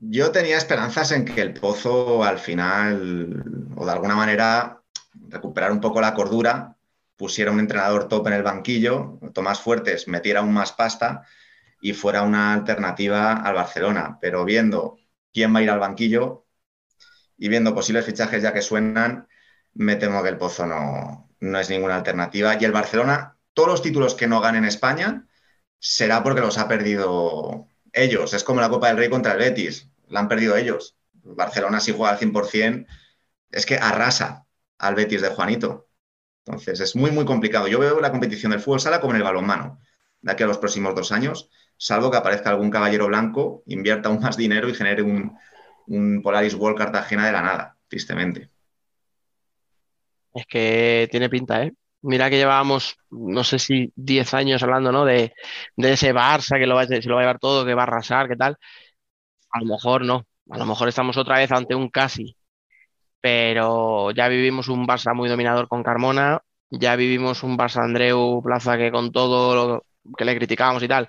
[SPEAKER 6] Yo tenía esperanzas en que el Pozo al final, o de alguna manera, recuperar un poco la cordura, pusiera un entrenador top en el banquillo, Tomás Fuertes metiera aún más pasta y fuera una alternativa al Barcelona. Pero viendo quién va a ir al banquillo y viendo posibles fichajes ya que suenan, me temo que el Pozo no, no es ninguna alternativa. Y el Barcelona, todos los títulos que no gane en España, será porque los ha perdido ellos. Es como la Copa del Rey contra el Betis. La han perdido ellos. Barcelona, si juega al 100%, es que arrasa al Betis de Juanito. Entonces, es muy, muy complicado. Yo veo la competición del fútbol sala como en el balonmano, de aquí a los próximos dos años, salvo que aparezca algún caballero blanco, invierta aún más dinero y genere un, un Polaris World Cartagena de la nada, tristemente.
[SPEAKER 3] Es que tiene pinta, ¿eh? Mira que llevábamos, no sé si 10 años hablando, ¿no? De, de ese Barça que lo va, se lo va a llevar todo, que va a arrasar, qué tal. A lo mejor no. A lo mejor estamos otra vez ante un casi. Pero ya vivimos un Barça muy dominador con Carmona, ya vivimos un Barça Andreu Plaza que con todo lo que le criticábamos y tal,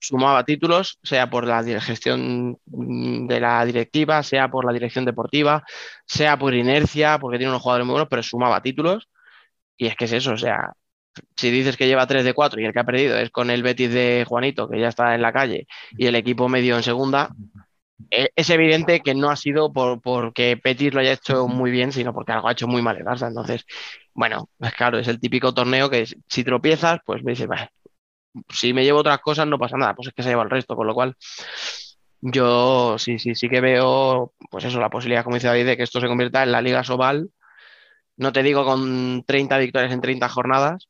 [SPEAKER 3] sumaba títulos, sea por la gestión de la directiva, sea por la dirección deportiva, sea por inercia, porque tiene unos jugadores muy buenos, pero sumaba títulos. Y es que es eso, o sea, si dices que lleva 3 de 4 y el que ha perdido es con el Betis de Juanito, que ya está en la calle, y el equipo medio en segunda, e- es evidente que no ha sido por, porque Betis lo haya hecho muy bien, sino porque algo ha hecho muy mal el Barça. Entonces, bueno, pues claro, es el típico torneo que si tropiezas, pues me dices, "Bah, si me llevo otras cosas no pasa nada, pues es que se lleva el resto, con lo cual yo sí, sí, sí que veo, pues eso, la posibilidad, como dice David, de que esto se convierta en la Liga Sobal, no te digo con 30 victorias en 30 jornadas,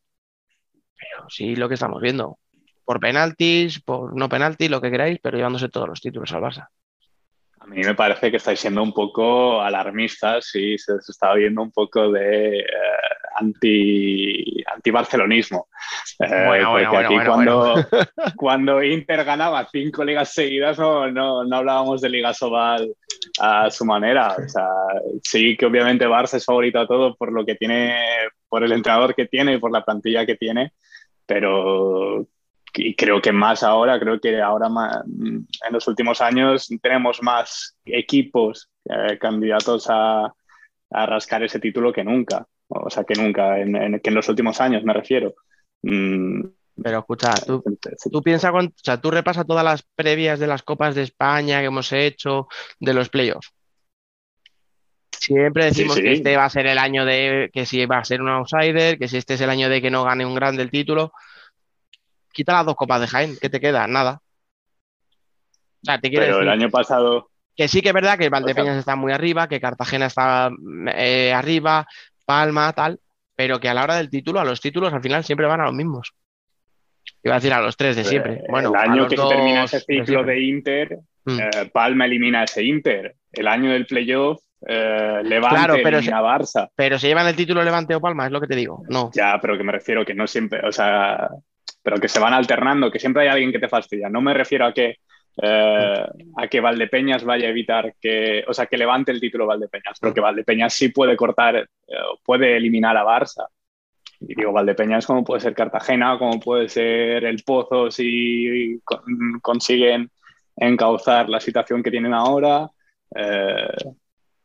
[SPEAKER 3] pero sí lo que estamos viendo, por penaltis, por no penaltis, lo que queráis, pero llevándose todos los títulos al Barça.
[SPEAKER 5] A mí me parece que estáis siendo un poco alarmistas y se, está viendo un poco de eh, anti, anti-barcelonismo. Eh,
[SPEAKER 3] Bueno, bueno, bueno,
[SPEAKER 5] aquí cuando, cuando Inter ganaba cinco ligas seguidas no, no, no hablábamos de Liga Sobal a su manera. O sea, sí que obviamente Barça es favorito a todo por lo que tiene, por el entrenador que tiene y por la plantilla que tiene, pero y creo que más ahora, creo que ahora más, en los últimos años tenemos más equipos eh, candidatos a, a, rascar ese título que nunca. O sea, que nunca, en, en, que en los últimos años me refiero. Mm,
[SPEAKER 3] Pero escucha, tú, tú piensas, o sea, tú repasas todas las previas de las Copas de España que hemos hecho, de los playoffs. Siempre decimos
[SPEAKER 5] Sí, sí.
[SPEAKER 3] que este va a ser el año de que si va a ser un outsider, que si este es el año de que no gane un grande el título. quita las dos copas de Jaén, ¿qué te queda? Nada. O sea, te
[SPEAKER 5] Pero el año pasado,
[SPEAKER 3] que sí que es verdad que Valdepeñas
[SPEAKER 5] O sea-
[SPEAKER 3] está muy arriba, que Cartagena está eh, arriba, Palma, tal, pero que a la hora del título, a los títulos al final siempre van a los mismos. Iba a decir a los tres de siempre.
[SPEAKER 5] eh,
[SPEAKER 3] Bueno,
[SPEAKER 5] el año que se termina ese ciclo
[SPEAKER 3] siempre.
[SPEAKER 5] de Inter,
[SPEAKER 3] Mm.
[SPEAKER 5] eh, Palma elimina ese Inter. El año del playoff, eh, Levante
[SPEAKER 3] Claro, pero
[SPEAKER 5] elimina Barça.
[SPEAKER 3] Pero se llevan el título Levante o Palma, es lo que te digo. No.
[SPEAKER 5] Ya, pero que me refiero que no siempre, o sea, pero que se van alternando, que siempre hay alguien que te fastidia. No me refiero a que eh, a que Valdepeñas vaya a evitar que, o sea, que levante el título Valdepeñas, pero que Valdepeñas sí puede cortar, eh, puede eliminar a Barça. Y digo, Valdepeñas como puede ser Cartagena, como puede ser el Pozo si con- consiguen encauzar la situación que tienen ahora. eh,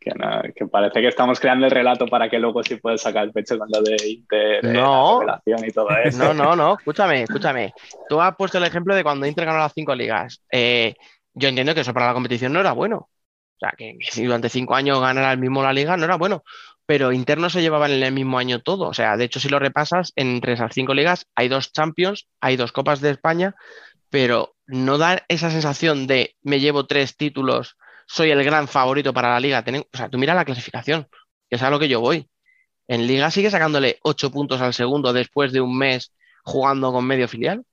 [SPEAKER 5] que, no- que parece que estamos creando el relato para que luego sí puedas sacar el pecho con lo de Inter, eh,
[SPEAKER 3] No.
[SPEAKER 5] la y todo eso.
[SPEAKER 3] No, no, no, escúchame, escúchame. Tú has puesto el ejemplo de cuando Inter ganó las cinco ligas. Eh, yo entiendo que eso para la competición no era bueno. O sea, que si durante cinco años ganara el mismo la liga no era bueno. Pero Inter no se llevaba en el mismo año todo. O sea, de hecho, si lo repasas, entre esas cinco ligas hay dos Champions, hay dos Copas de España, pero no da esa sensación de me llevo tres títulos, soy el gran favorito para la liga. O sea, tú mira la clasificación, que es a lo que yo voy. En liga sigue sacándole ocho puntos al segundo después de un mes jugando con medio filial.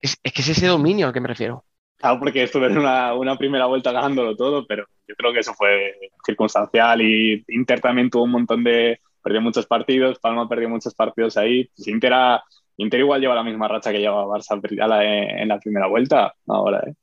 [SPEAKER 3] Es, que es ese dominio al que me refiero.
[SPEAKER 5] Claro, porque estuvieron una, una primera vuelta ganándolo todo, pero yo creo que eso fue circunstancial y Inter también tuvo un montón de... Perdió muchos partidos, Palma perdió muchos partidos ahí. Pues Inter, igual lleva la misma racha que lleva Barça en la primera vuelta ahora, ¿eh?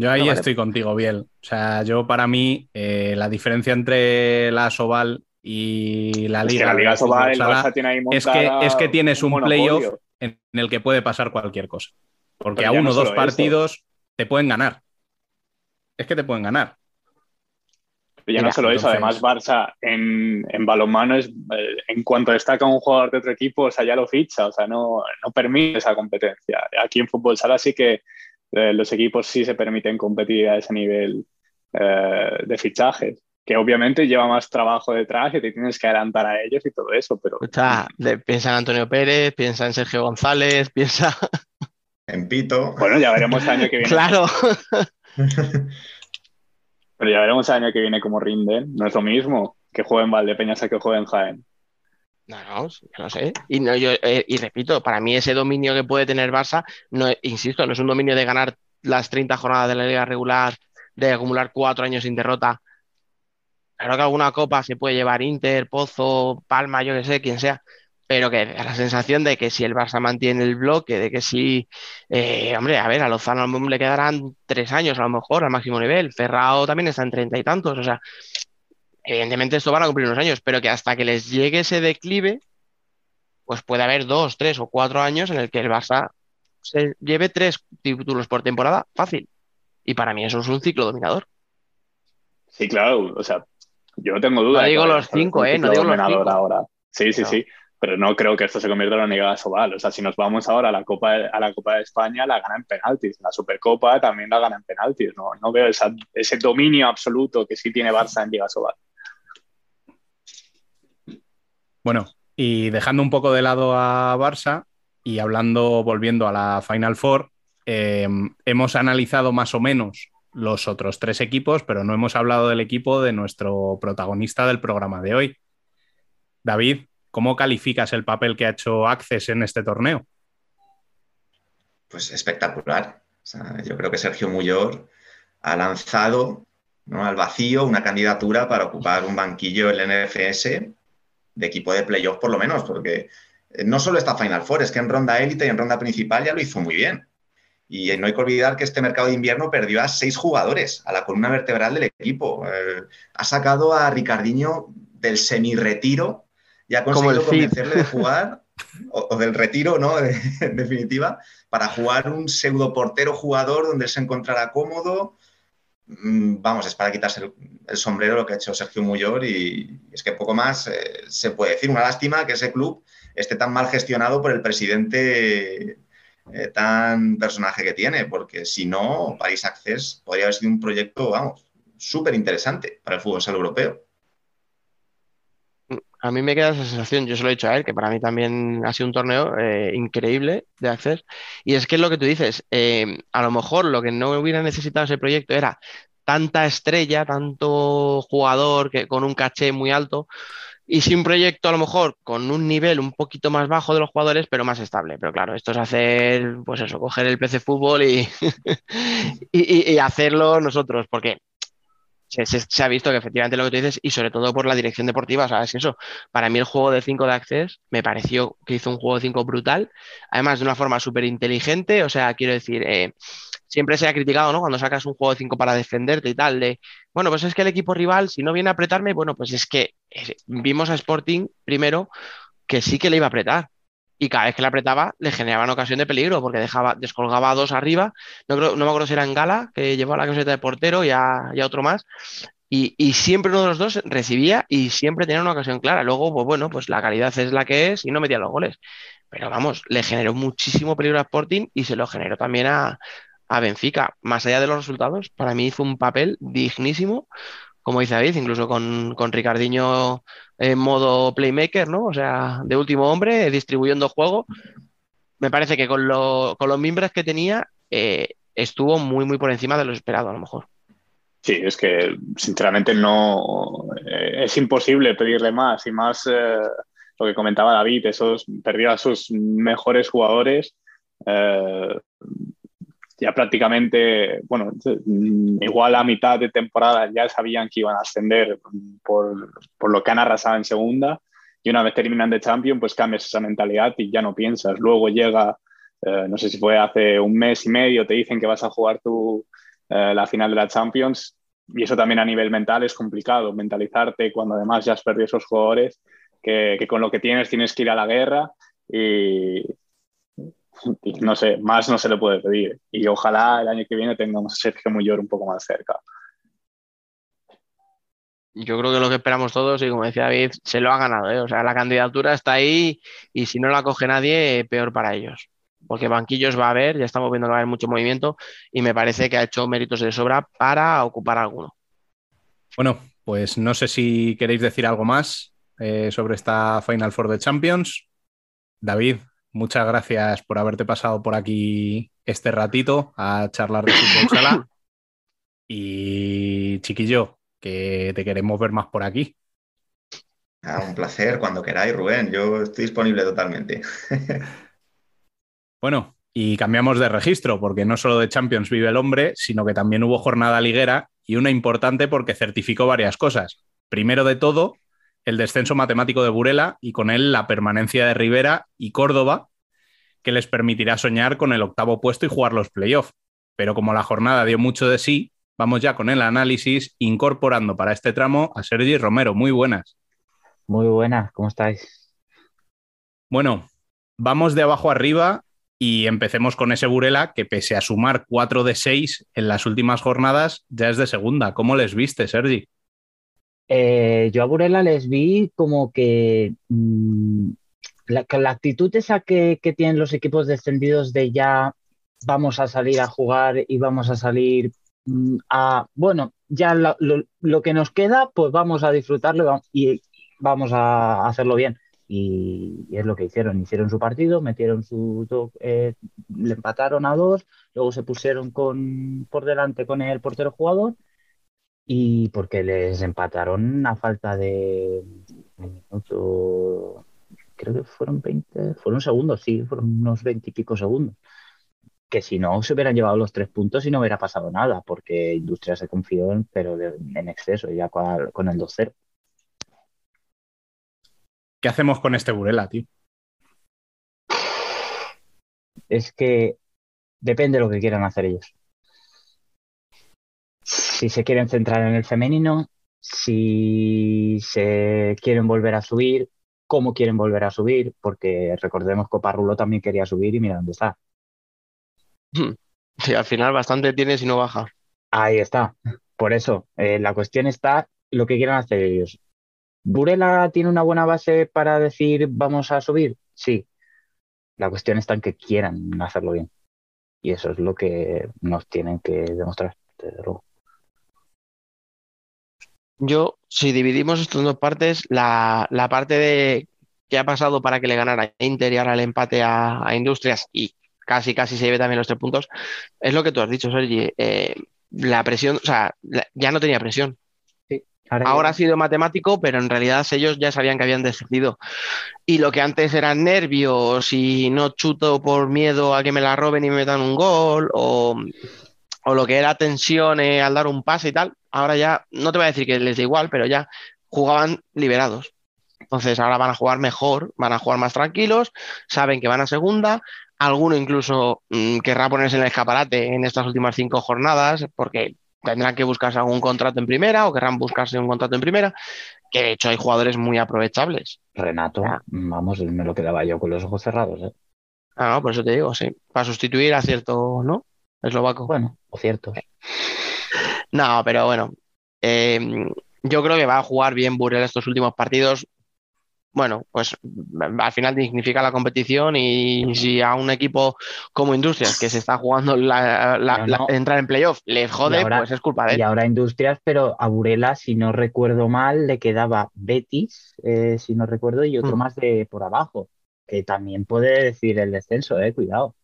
[SPEAKER 1] Yo ahí
[SPEAKER 3] No, vale.
[SPEAKER 1] estoy contigo, Biel. O sea, yo para mí, eh, la diferencia entre la Soval y la
[SPEAKER 5] Es
[SPEAKER 1] Liga,
[SPEAKER 5] que la Liga Sobal, Barça tiene ahí
[SPEAKER 1] es que, es que tienes un playoff en el que puede pasar cualquier cosa. Porque
[SPEAKER 5] Pero
[SPEAKER 1] a uno o
[SPEAKER 5] no
[SPEAKER 1] dos
[SPEAKER 5] eso.
[SPEAKER 1] partidos te pueden ganar. Es que te pueden ganar.
[SPEAKER 5] Pero ya no solo eso,
[SPEAKER 1] entonces-
[SPEAKER 5] además Barça en, en balonmano es, eh, en cuanto destaca un jugador de otro equipo, o sea, ya lo ficha, o sea, no, no permite esa competencia. Aquí en fútbol sala sí que eh, los equipos sí se permiten competir a ese nivel eh, de fichajes, que obviamente lleva más trabajo detrás y te tienes que adelantar a ellos y todo eso, pero
[SPEAKER 3] de- piensa en Antonio Pérez, piensa en Sergio González, piensa.
[SPEAKER 6] En Pito.
[SPEAKER 5] bueno, ya veremos el año que viene.
[SPEAKER 3] Claro.
[SPEAKER 5] Pero ya veremos el año que viene cómo rinden. No es lo mismo que jueguen Valdepeñas a que jueguen Jaén.
[SPEAKER 3] No, no, no sé. Y, no, yo, eh, y repito, para mí ese dominio que puede tener Barça, no, insisto, no es un dominio de ganar las 30 jornadas de la liga regular, de acumular cuatro años sin derrota. Claro que alguna copa se puede llevar Inter, Pozo, Palma, yo que sé, quien sea, pero que la sensación de que si el Barça mantiene el bloque, de que si, eh, hombre, a ver, a Lozano le quedarán tres años a lo mejor al máximo nivel, Ferrao también está en treinta y tantos, o sea, evidentemente esto van a cumplir unos años, pero que hasta que les llegue ese declive, pues puede haber dos, tres o cuatro años en el que el Barça se lleve tres títulos por temporada, fácil. Y para mí eso es un ciclo dominador.
[SPEAKER 5] Sí, claro, o sea, yo no tengo duda.
[SPEAKER 3] No digo los cinco, ¿eh? No digo los cinco.
[SPEAKER 5] ahora. Sí, sí,
[SPEAKER 3] No.
[SPEAKER 5] sí. Pero no creo que esto se convierta en una Liga Sobal. O sea, si nos vamos ahora a la Copa de, a la Copa de España, la gana en penaltis. La Supercopa también la gana en penaltis. No, no veo esa- ese dominio absoluto que sí tiene Barça en Liga Sobal.
[SPEAKER 1] Bueno, y dejando un poco de lado a Barça y hablando, volviendo a la Final Four, eh, hemos analizado más o menos los otros tres equipos, pero no hemos hablado del equipo de nuestro protagonista del programa de hoy. David, ¿cómo calificas el papel que ha hecho Access en este torneo?
[SPEAKER 6] Pues espectacular. O sea, yo creo que Sergio Muyor ha lanzado al vacío una candidatura para ocupar un banquillo en el NFS de equipo de playoff por lo menos, porque eh, no solo está Final Four, es que en ronda élite y en ronda principal ya lo hizo muy bien. Y no hay que olvidar que este mercado de invierno perdió a seis jugadores, a la columna vertebral del equipo. Eh, ha sacado a Ricardinho del semi-retiro y ha conseguido convencerle de jugar, o, o del retiro, ¿no? en definitiva, para jugar un pseudo portero jugador donde él se encontrara cómodo. Mm, Vamos, es para quitarse el, sombrero lo que ha hecho Sergio Muyor y es que poco más eh, se puede decir. Una lástima que ese club esté tan mal gestionado por el presidente eh, tan personaje que tiene, porque si no, Paris Access podría haber sido un proyecto, vamos, súper interesante para el fútbol sala europeo.
[SPEAKER 3] A mí me queda esa sensación, yo se lo he dicho a él, que para mí también ha sido un torneo eh, increíble de Access. Y es que es lo que tú dices, eh, a lo mejor lo que no hubiera necesitado ese proyecto era tanta estrella, tanto jugador que, con un caché muy alto, y sin proyecto a lo mejor con un nivel un poquito más bajo de los jugadores, pero más estable. Pero claro, esto es hacer, pues eso, coger el PC Fútbol y, y, y hacerlo nosotros, porque se, ha visto que efectivamente lo que tú dices, y sobre todo por la dirección deportiva, ¿sabes? Eso, para mí el juego de 5 de Access me pareció que hizo un juego de 5 brutal, además de una forma súper inteligente, o sea, quiero decir, eh, siempre se ha criticado, ¿no? Cuando sacas un juego de 5 para defenderte y tal, de, bueno, pues es que el equipo rival, si no viene a apretarme, bueno, pues es que eh, vimos a Sporting primero que sí que le iba a apretar, y cada vez que le apretaba le generaban ocasión de peligro porque dejaba, descolgaba a dos arriba, no, creo, no me acuerdo si era en Gala, que llevaba la camiseta de portero y a, y a otro más, y, y, siempre uno de los dos recibía y siempre tenía una ocasión clara. Luego, pues bueno, pues la calidad es la que es y no metía los goles. Pero vamos, le generó muchísimo peligro a Sporting y se lo generó también a, a Benfica. Más allá de los resultados, para mí hizo un papel dignísimo como dice David, incluso con, con Ricardiño en modo playmaker, ¿no? O sea, de último hombre, distribuyendo juego. Me parece que con, lo, con los miembros que tenía eh, estuvo muy, muy por encima de lo esperado, a lo mejor.
[SPEAKER 5] Sí, es que sinceramente no eh, es imposible pedirle más y más eh, lo que comentaba David, esos perdió a sus mejores jugadores. Eh, ya prácticamente, bueno, igual a mitad de temporada ya sabían que iban a ascender por, por lo que han arrasado en segunda. Y una vez terminan de Champions, pues cambias esa mentalidad y ya no piensas. Luego llega, eh, no sé si fue hace un mes y medio, te dicen que vas a jugar tu, eh, la final de la Champions. Y eso también a nivel mental es complicado, mentalizarte cuando además ya has perdido esos jugadores, que, que con lo que tienes tienes que ir a la guerra. Y, no sé, más no se le puede pedir. Y ojalá el año que viene tengamos a Sergio Muyor un poco más cerca.
[SPEAKER 3] Yo creo que lo que esperamos todos, y como decía David, se lo ha ganado. ¿eh? O sea, la candidatura está ahí y si no la coge nadie, peor para ellos. Porque banquillos va a haber, ya estamos viendo que va a haber mucho movimiento y me parece que ha hecho méritos de sobra para ocupar alguno.
[SPEAKER 1] Bueno, pues no sé si queréis decir algo más eh, sobre esta Final Four de Champions. David, muchas gracias por haberte pasado por aquí este ratito a charlar de fútbol sala. Y chiquillo, que te queremos ver más por aquí.
[SPEAKER 6] Ah, un placer, cuando queráis, Rubén. Yo estoy disponible totalmente.
[SPEAKER 1] bueno, y cambiamos de registro, porque no solo de Champions vive el hombre, sino que también hubo jornada liguera y una importante porque certificó varias cosas. Primero de todo, el descenso matemático de Burela y con él la permanencia de Rivera y Córdoba, que les permitirá soñar con el octavo puesto y jugar los playoffs. Pero como la jornada dio mucho de sí, vamos ya con el análisis, incorporando para este tramo a Sergi Romero. Muy buenas.
[SPEAKER 7] Muy buenas, ¿cómo estáis?
[SPEAKER 1] Bueno, vamos de abajo arriba y empecemos con ese Burela que pese a sumar 4 de 6 en las últimas jornadas, ya es de segunda. ¿Cómo les viste, Sergi?
[SPEAKER 7] Eh, yo a Burela les vi como que mmm, la, la, actitud esa que, que, tienen los equipos descendidos de ya vamos a salir a jugar y vamos a salir mmm, a, bueno, ya lo, lo, que nos queda, pues vamos a disfrutarlo y vamos a hacerlo bien. Y, y es lo que hicieron. Hicieron su partido, metieron su. Eh, le empataron a dos, luego se pusieron con, por delante con el portero jugador y porque les empataron a falta de un minuto, creo que fueron 20, fueron segundos, sí, fueron unos 20 y pico segundos. Que si no, se hubieran llevado los tres puntos y no hubiera pasado nada, porque Industria se confió, pero de, en exceso, ya con, con el 2-0.
[SPEAKER 1] ¿Qué hacemos con este Burela, tío?
[SPEAKER 7] Es que depende de lo que quieran hacer ellos si se quieren centrar en el femenino, si se quieren volver a subir, cómo quieren volver a subir, porque recordemos que Parrulo también quería subir y mira dónde está.
[SPEAKER 3] Sí, al final bastante tiene si no baja.
[SPEAKER 7] Ahí está. Por eso, eh, la cuestión está lo que quieran hacer ellos. ¿Burela tiene una buena base para decir vamos a subir? Sí. La cuestión está en que quieran hacerlo bien. Y eso es lo que nos tienen que demostrar, desde luego.
[SPEAKER 3] Yo, si dividimos esto en dos partes, la, la parte de qué ha pasado para que le ganara Inter y ahora el empate a, a Industrias y casi, casi se lleve también los tres puntos, es lo que tú has dicho, Sergi. Eh, la presión, o sea, la- ya no tenía presión. Ahora ha sido matemático, pero en realidad ellos ya sabían que habían descendido. Y lo que antes eran nervios y no chuto por miedo a que me la roben y me metan un gol, o, o lo que era tensión eh, al dar un pase y tal, ahora ya, no te voy a decir que les da igual, pero ya jugaban liberados. Entonces ahora van a jugar mejor, van a jugar más tranquilos, saben que van a segunda. Alguno incluso mm, querrá ponerse en el escaparate en estas últimas cinco jornadas, porque tendrán que buscarse algún contrato en primera o querrán buscarse un contrato en primera, que de hecho hay jugadores muy aprovechables.
[SPEAKER 7] Renato,
[SPEAKER 3] Ah.
[SPEAKER 7] vamos, me lo quedaba yo con los ojos cerrados. ¿eh?
[SPEAKER 3] Ah, no, por eso te digo, sí. Para sustituir a cierto, ¿no? Eslovaco.
[SPEAKER 7] Bueno, o ciertos.
[SPEAKER 3] No, pero bueno. eh, yo creo que va a jugar bien Burel estos últimos partidos. Bueno, pues al final dignifica la competición y si a un equipo como Industrias, que se está jugando la, la-
[SPEAKER 7] No,
[SPEAKER 3] la-
[SPEAKER 7] no.
[SPEAKER 3] entrar en playoff, le jode,
[SPEAKER 7] Y ahora-
[SPEAKER 3] pues es culpa de
[SPEAKER 7] Y
[SPEAKER 3] él.
[SPEAKER 7] ahora Industrias, pero a Burela, si no recuerdo mal, le quedaba Betis, eh, si no recuerdo, y otro
[SPEAKER 3] Mm.
[SPEAKER 7] más de por abajo, que también puede decir el descenso, eh, cuidado.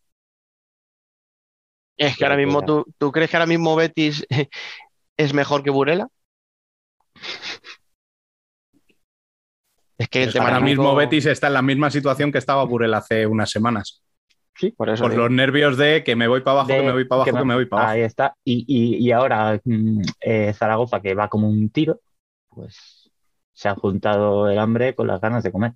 [SPEAKER 3] Es que ahora mismo. ¿tú, tú crees que ahora mismo Betis es mejor que Burela? Es que el tema
[SPEAKER 1] Ahora mismo Betis está en la misma situación que estaba Burel hace unas semanas.
[SPEAKER 3] Sí, por eso
[SPEAKER 1] Por
[SPEAKER 3] digo.
[SPEAKER 1] los nervios de que me voy para abajo,
[SPEAKER 7] De-
[SPEAKER 1] que me voy para abajo, que me, voy para abajo.
[SPEAKER 7] Ahí está. Y, y- y ahora mm, eh, Zaragoza, que va como un tiro, pues se ha juntado el hambre con las ganas de comer.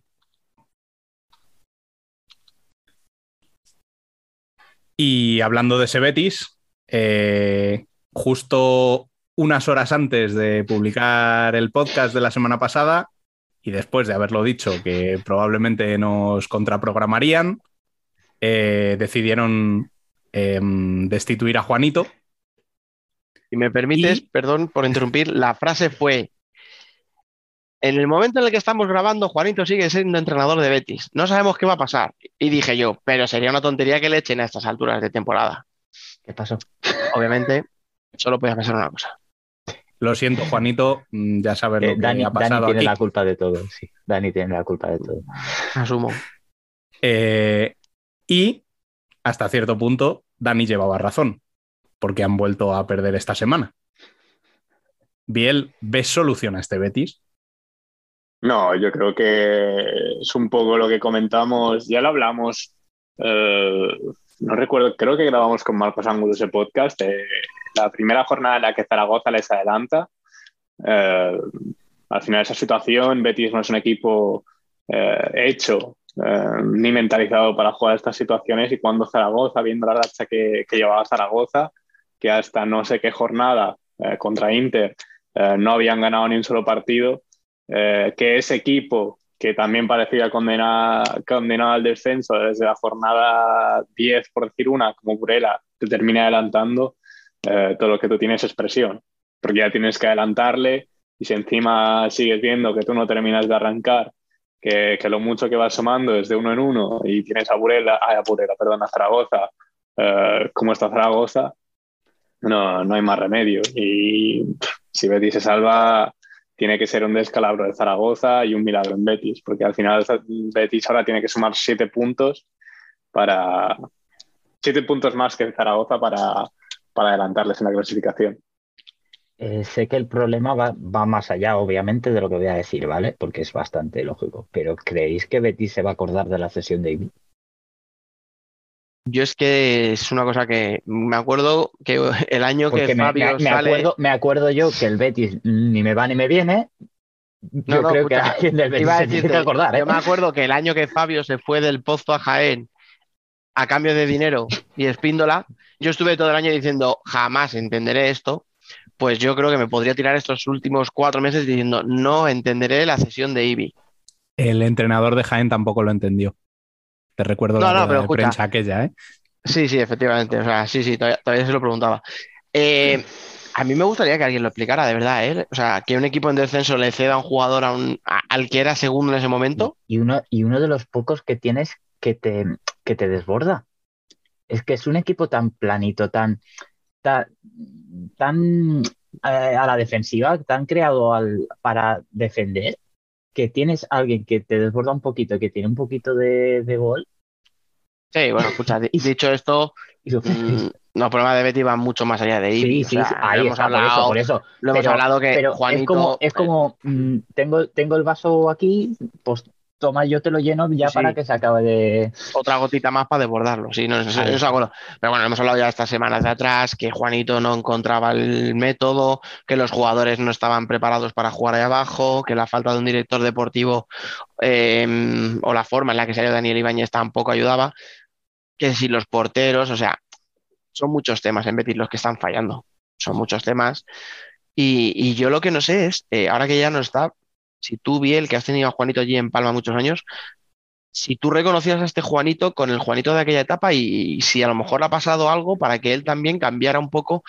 [SPEAKER 1] Y hablando de ese Betis, eh, justo unas horas antes de publicar el podcast de la semana pasada, y después de haberlo dicho que probablemente nos contraprogramarían, eh, decidieron em, destituir a Juanito.
[SPEAKER 3] Si me permites,
[SPEAKER 1] Y-
[SPEAKER 3] perdón por interrumpir, la frase fue, en el momento en el que estamos grabando, Juanito sigue siendo entrenador de Betis. No sabemos qué va a pasar. Y dije yo, pero sería una tontería que le echen a estas alturas de temporada.
[SPEAKER 7] ¿Qué pasó?
[SPEAKER 3] Obviamente, solo podía pensar una cosa.
[SPEAKER 1] Lo siento, Juanito, mm, ya sabes lo
[SPEAKER 7] Eh,
[SPEAKER 1] que
[SPEAKER 7] Dani,
[SPEAKER 1] ha
[SPEAKER 7] Dani
[SPEAKER 1] pasado
[SPEAKER 7] tiene
[SPEAKER 1] aquí.
[SPEAKER 7] la culpa de todo, sí. Dani tiene la culpa de todo.
[SPEAKER 3] Asumo.
[SPEAKER 1] Eh, y hasta cierto punto, Dani llevaba razón, porque han vuelto a perder esta semana. Biel, ¿ves solución a este Betis?
[SPEAKER 5] No, yo creo que es un poco lo que comentamos, ya lo hablamos, eh, no recuerdo, creo que grabamos con Marcos Ángulo ese podcast, eh, la primera jornada en la que Zaragoza les adelanta. eh, al final esa situación, Betis no es un equipo eh, hecho eh, ni mentalizado para jugar estas situaciones y cuando Zaragoza, viendo la racha que, que llevaba Zaragoza, que hasta no sé qué jornada eh, contra Inter no habían ganado ni un solo partido, eh, que ese equipo que también parecía condenar, condenado al descenso desde la jornada 10, por decir una, como Burela, te termina adelantando, eh, todo lo que tú tienes es presión, porque ya tienes que adelantarle y si encima sigues viendo que tú no terminas de arrancar, que, que lo mucho que vas sumando es de uno en uno y tienes a Burela, ay, a Burela, perdón, a Zaragoza, eh, como está Zaragoza, no, no hay más remedio. Y si Betis se salva, tiene que ser un descalabro de Zaragoza y un milagro en Betis, porque al final Betis ahora tiene que sumar siete puntos para siete puntos más que Zaragoza para, para adelantarles en la clasificación.
[SPEAKER 7] Eh, sé que el problema va, va más allá, obviamente, de lo que voy a decir, ¿vale? Porque es bastante lógico. Pero ¿creéis que Betis se va a acordar de la cesión de Ibi?
[SPEAKER 3] Yo es que es una cosa que me acuerdo que el año que
[SPEAKER 7] me,
[SPEAKER 3] Fabio
[SPEAKER 7] me- me
[SPEAKER 3] sale...
[SPEAKER 7] acuerdo, me acuerdo yo que el Betis ni me va ni me viene.
[SPEAKER 3] No,
[SPEAKER 7] Yo
[SPEAKER 3] no,
[SPEAKER 7] creo que
[SPEAKER 3] escucha,
[SPEAKER 7] alguien del Betis
[SPEAKER 3] Iba a
[SPEAKER 7] se tiene
[SPEAKER 3] decirte,
[SPEAKER 7] que acordar, ¿eh?
[SPEAKER 3] Yo me acuerdo que el año que Fabio se fue del Pozo a Jaén a cambio de dinero y Espíndola, yo estuve todo el año diciendo jamás entenderé esto. Pues yo creo que me podría tirar estos últimos cuatro meses diciendo no entenderé la cesión de Ibi.
[SPEAKER 1] El entrenador de Jaén tampoco lo entendió. Te recuerdo
[SPEAKER 3] No,
[SPEAKER 1] la
[SPEAKER 3] no, pero
[SPEAKER 1] de
[SPEAKER 3] escucha.
[SPEAKER 1] prensa aquella, ¿eh?
[SPEAKER 3] Sí, sí, efectivamente. O sea, sí, sí, todavía, todavía se lo preguntaba. Eh, a mí me gustaría que alguien lo explicara, de verdad, ¿eh? O sea, que un equipo en descenso le ceda a un jugador a un, a- al que era segundo en ese momento.
[SPEAKER 7] Y uno, y uno de los pocos que tienes que te, que te desborda. Es que es un equipo tan planito, tan, tan, tan eh, a la defensiva, te han creado al, para defender, que tienes alguien que te desborda un poquito, que tiene un poquito de, de gol.
[SPEAKER 3] Sí, bueno, escucha, di- dicho esto,
[SPEAKER 7] y lo-
[SPEAKER 3] mm, los problemas de Betty van mucho más allá de ahí.
[SPEAKER 7] Sí,
[SPEAKER 3] O
[SPEAKER 7] sí,
[SPEAKER 3] sea,
[SPEAKER 7] sí,
[SPEAKER 3] lo
[SPEAKER 7] ahí
[SPEAKER 3] hemos
[SPEAKER 7] está, por eso,
[SPEAKER 3] hablado,
[SPEAKER 7] por eso.
[SPEAKER 3] lo hemos
[SPEAKER 7] Pero-
[SPEAKER 3] hablado que
[SPEAKER 7] Pero
[SPEAKER 3] Juanito.
[SPEAKER 7] es como, es
[SPEAKER 3] eh,
[SPEAKER 7] como mm, tengo, tengo el vaso aquí, pues toma, yo te lo lleno ya
[SPEAKER 3] Sí,
[SPEAKER 7] para que se acabe de.
[SPEAKER 3] otra gotita más para desbordarlo. Sí, no, de acuerdo. Pero bueno, hemos hablado ya estas semanas de atrás que Juanito no encontraba el método, que los jugadores no estaban preparados para jugar ahí abajo, que la falta de un director deportivo eh, o la forma en la que salió Daniel Ibáñez tampoco ayudaba, que si los porteros, o sea, son muchos temas en Betis los que están fallando. Son muchos temas. Y, yo lo que no sé es, eh, ahora que ya no está, si tú, Biel, que has tenido a Juanito allí en Palma muchos años, si tú reconocías a este Juanito con el Juanito de aquella etapa y, si a lo mejor ha pasado algo para que él también cambiara un poco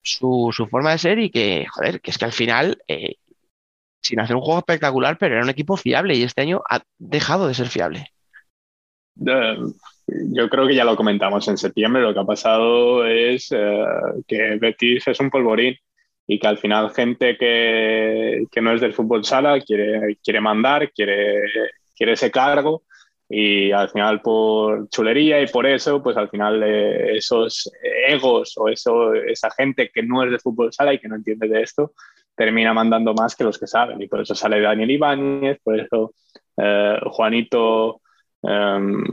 [SPEAKER 3] su, forma de ser y que, joder, que es que al final, eh, sin hacer un juego espectacular, pero era un equipo fiable y este año ha dejado de ser fiable.
[SPEAKER 5] Yo creo que ya lo comentamos en septiembre. Lo que ha pasado es eh, que Betis es un polvorín y que al final gente que, que no es del fútbol sala quiere, quiere mandar, quiere, quiere ese cargo y al final por chulería y por eso, pues al final eh, esos egos o eso, esa gente que no es de fútbol sala y que no entiende de esto, termina mandando más que los que saben y por eso sale Daniel Ibáñez, por eso eh, Juanito em,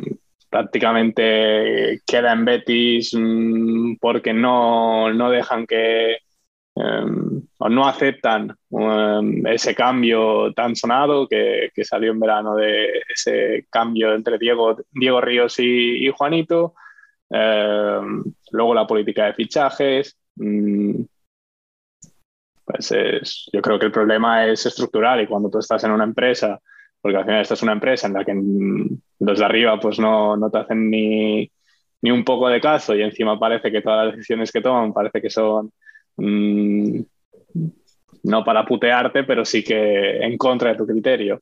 [SPEAKER 5] prácticamente queda en Betis mm, porque no, no dejan que em, o no aceptan em, ese cambio tan sonado que, que salió en verano de ese cambio entre Diego, Diego Ríos y, Juanito. Em, luego la política de fichajes. mm, pues es, yo creo que el problema es estructural y cuando tú estás en una empresa, porque al final esta es una empresa en la que los de arriba pues no, no te hacen ni, ni un poco de caso y encima parece que todas las decisiones que toman parece que son mm, no para putearte, pero sí que en contra de tu criterio.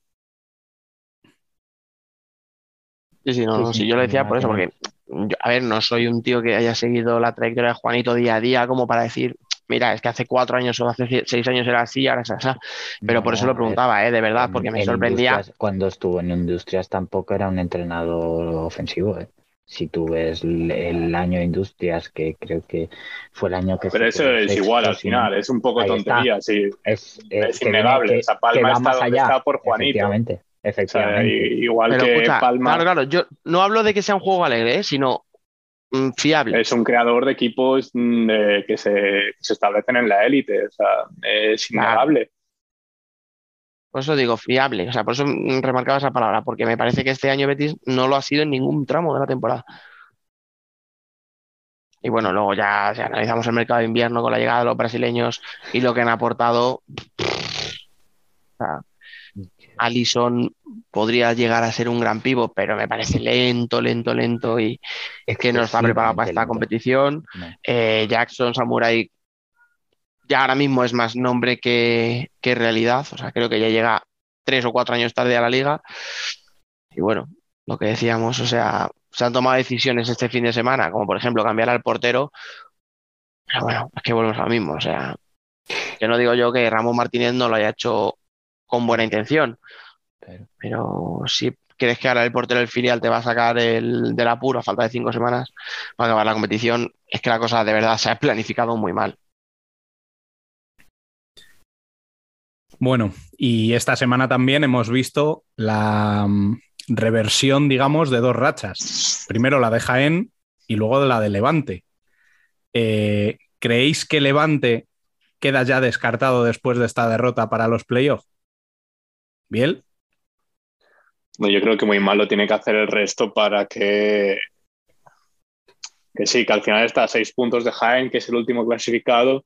[SPEAKER 3] Sí, sí, no, no,
[SPEAKER 7] sí,
[SPEAKER 3] yo lo decía por eso, porque, yo- a ver, no soy un tío que haya seguido la trayectoria de Juanito día a día como para decir, mira, es que hace cuatro años o hace seis años era así, ahora es así. Pero por eso lo
[SPEAKER 7] ver,
[SPEAKER 3] preguntaba, ¿eh? De verdad, porque me
[SPEAKER 7] en
[SPEAKER 3] sorprendía.
[SPEAKER 7] Cuando estuvo en Industrias tampoco era un entrenador ofensivo. ¿eh? Si tú ves el, año de Industrias, que creo que fue el año que
[SPEAKER 5] Pero
[SPEAKER 7] se
[SPEAKER 5] eso es
[SPEAKER 7] sexto,
[SPEAKER 5] igual al final, es un poco tontería, sí.
[SPEAKER 7] es, eh,
[SPEAKER 5] es innegable,
[SPEAKER 7] que-
[SPEAKER 5] esa Palma está donde
[SPEAKER 7] allá.
[SPEAKER 5] está por Juanito.
[SPEAKER 7] Efectivamente,
[SPEAKER 5] O sea,
[SPEAKER 7] efectivamente.
[SPEAKER 5] igual
[SPEAKER 3] Pero
[SPEAKER 5] que
[SPEAKER 3] escucha,
[SPEAKER 5] Palma
[SPEAKER 3] claro, claro, yo no hablo de que sea un juego alegre, ¿eh? sino fiable.
[SPEAKER 5] es un creador de equipos mm, de- que, se, que se establecen en la élite, o sea, es
[SPEAKER 3] Claro.
[SPEAKER 5] innegable.
[SPEAKER 3] Por eso digo fiable, o sea, por eso mm, remarcaba esa palabra, porque me parece que este año Betis no lo ha sido en ningún tramo de la temporada. Y bueno, luego ya si analizamos el mercado de invierno con la llegada de los brasileños y lo que han aportado. o sea, Alisson podría llegar a ser un gran pivo, pero me parece lento, lento, lento y es que no está preparado para esta competición.
[SPEAKER 7] No.
[SPEAKER 3] Eh, Jackson Samurai ya ahora mismo es más nombre que, que realidad. O sea, creo que ya llega tres o cuatro años tarde a la liga. Y bueno, lo que decíamos, o sea, se han tomado decisiones este fin de semana, como por ejemplo cambiar al portero. Pero bueno, es que volvemos a lo mismo. O sea, que no digo yo que Ramón Martínez no lo haya hecho con buena intención,
[SPEAKER 7] Pero-
[SPEAKER 3] pero si crees que ahora el portero del filial te va a sacar el, del apuro a falta de cinco semanas para acabar la competición, es que la cosa de verdad se ha planificado muy mal.
[SPEAKER 1] Bueno, y esta semana también hemos visto la mm, reversión, digamos, de dos rachas. Primero la de Jaén y luego la de Levante. Eh, ¿Creéis que Levante queda ya descartado después de esta derrota para los playoffs? ¿Biel?
[SPEAKER 5] No, yo creo que muy mal lo tiene que hacer el resto para que, que sí, que al final está a seis puntos de Jaén, que es el último clasificado,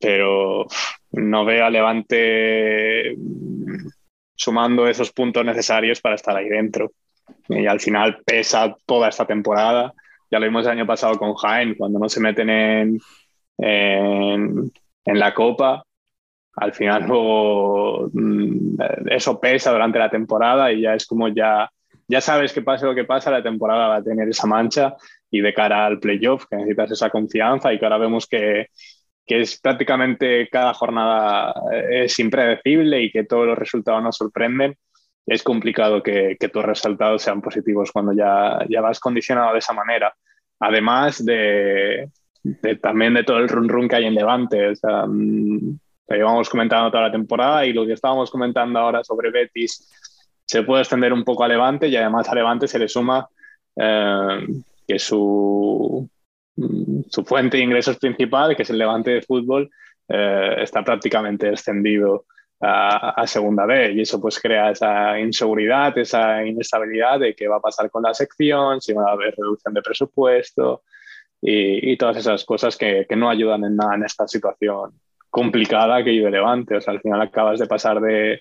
[SPEAKER 5] pero no veo a Levante sumando esos puntos necesarios para estar ahí dentro. Y al final pesa toda esta temporada. Ya lo vimos el año pasado con Jaén, cuando no se meten en, en, en la Copa, al final luego mm, eso pesa durante la temporada y ya es como ya, ya sabes que pase lo que pasa, la temporada va a tener esa mancha y de cara al playoff que necesitas esa confianza y que ahora vemos que, que es prácticamente cada jornada eh, es impredecible y que todos los resultados nos sorprenden, es complicado que, tus resultados sean positivos cuando ya, ya vas condicionado de esa manera. Además de, también de todo el run run que hay en Levante. Mm, lo llevamos comentando toda la temporada y lo que estábamos comentando ahora sobre Betis se puede extender un poco a Levante y además a Levante se le suma eh, que su, su fuente de ingresos principal, que es el Levante de fútbol, eh, está prácticamente extendido a, a, segunda B. Y eso pues crea esa inseguridad, esa inestabilidad de qué va a pasar con la sección, si va a haber reducción de presupuesto y, y todas esas cosas que, que, no ayudan en nada en esta situación complicada que vive Levante. O sea, al final acabas de pasar de,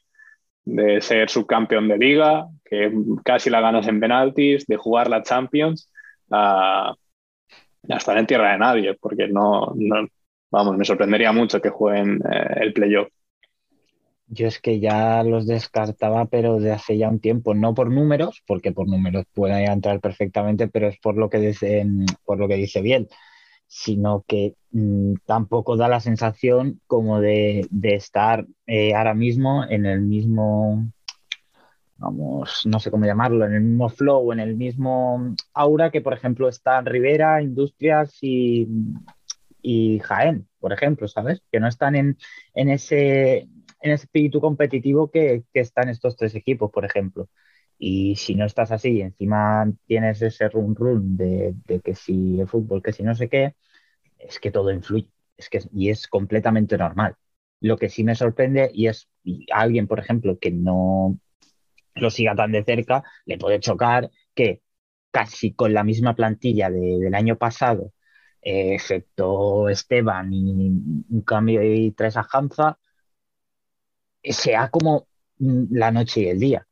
[SPEAKER 5] de ser subcampeón de liga, que casi la ganas en penaltis, de jugar la Champions, a, estar en tierra de nadie, porque no, no, vamos, me sorprendería mucho que jueguen eh, el playoff.
[SPEAKER 7] Yo es que ya los descartaba, pero de hace ya un tiempo, no por números, porque por números pueden entrar perfectamente, pero es por lo que dice, por lo que dice bien, sino que mmm, tampoco da la sensación como de, estar eh, ahora mismo en el mismo, vamos, no sé cómo llamarlo, en el mismo flow, en el mismo aura que, por ejemplo, está Rivera, Industrias y, y Jaén, por ejemplo, ¿sabes? Que no están en, en ese en ese espíritu competitivo que, que están estos tres equipos, por ejemplo. Y si no estás así encima tienes ese run run de, que si el fútbol, que si no sé qué, es que todo influye. Es que, y es completamente normal. Lo que sí me sorprende y es y alguien, por ejemplo, que no lo siga tan de cerca, le puede chocar que casi con la misma plantilla de, del año pasado, eh, excepto Esteban y un cambio y tres a sea como la noche y el día.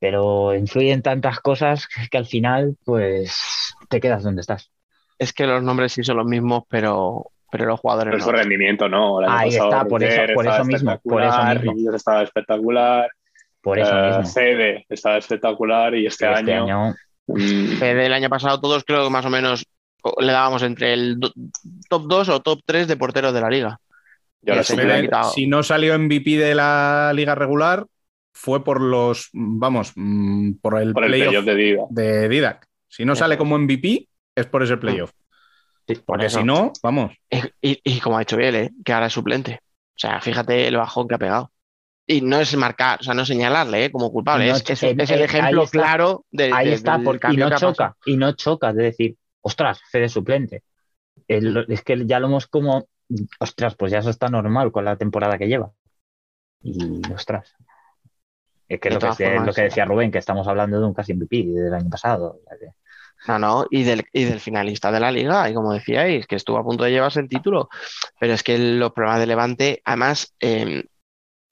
[SPEAKER 7] Pero influyen tantas cosas que al final, pues, te quedas donde estás.
[SPEAKER 3] Es que los nombres sí son los mismos, pero, pero los jugadores
[SPEAKER 5] pero no. su rendimiento, ¿no?
[SPEAKER 7] Ahí está, por eso, por eso mismo. Por eso mismo.
[SPEAKER 5] estaba espectacular.
[SPEAKER 7] Por eso
[SPEAKER 5] uh,
[SPEAKER 7] mismo.
[SPEAKER 5] Fede estaba espectacular y este,
[SPEAKER 7] este
[SPEAKER 5] año...
[SPEAKER 7] año...
[SPEAKER 3] Fede el año pasado todos creo que más o menos le dábamos entre el top 2 o top 3 de porteros de la liga.
[SPEAKER 1] Y ahora Fede, si no salió MVP de la liga regular, fue por los, vamos, por el,
[SPEAKER 5] por el playoff,
[SPEAKER 1] playoff
[SPEAKER 5] de, Didac.
[SPEAKER 1] de Didac. Si no sale como MVP, es por ese playoff.
[SPEAKER 3] Sí, por
[SPEAKER 1] Porque
[SPEAKER 3] eso.
[SPEAKER 1] si no, vamos.
[SPEAKER 3] Y, y, y, como ha dicho Biel, ¿eh? que ahora es suplente. O sea, fíjate el bajón que ha pegado. Y no es marcar, o sea, no señalarle ¿eh? como culpable,
[SPEAKER 7] no,
[SPEAKER 3] es, es, es, el ejemplo
[SPEAKER 7] está,
[SPEAKER 3] claro de,
[SPEAKER 7] ahí
[SPEAKER 3] de,
[SPEAKER 7] está, porque, y no
[SPEAKER 3] que
[SPEAKER 7] choca, y no choca de decir, ostras, Fede suplente. El, es que ya lo hemos como, ostras, pues ya eso está normal con la temporada que lleva. Y ostras. Es que, es lo que, formas, lo que decía Rubén, que estamos hablando de un casi MVP del año pasado.
[SPEAKER 3] No, no, y del, y del finalista de la liga, y como decíais, que estuvo a punto de llevarse el título. Pero es que los problemas de Levante, además, eh,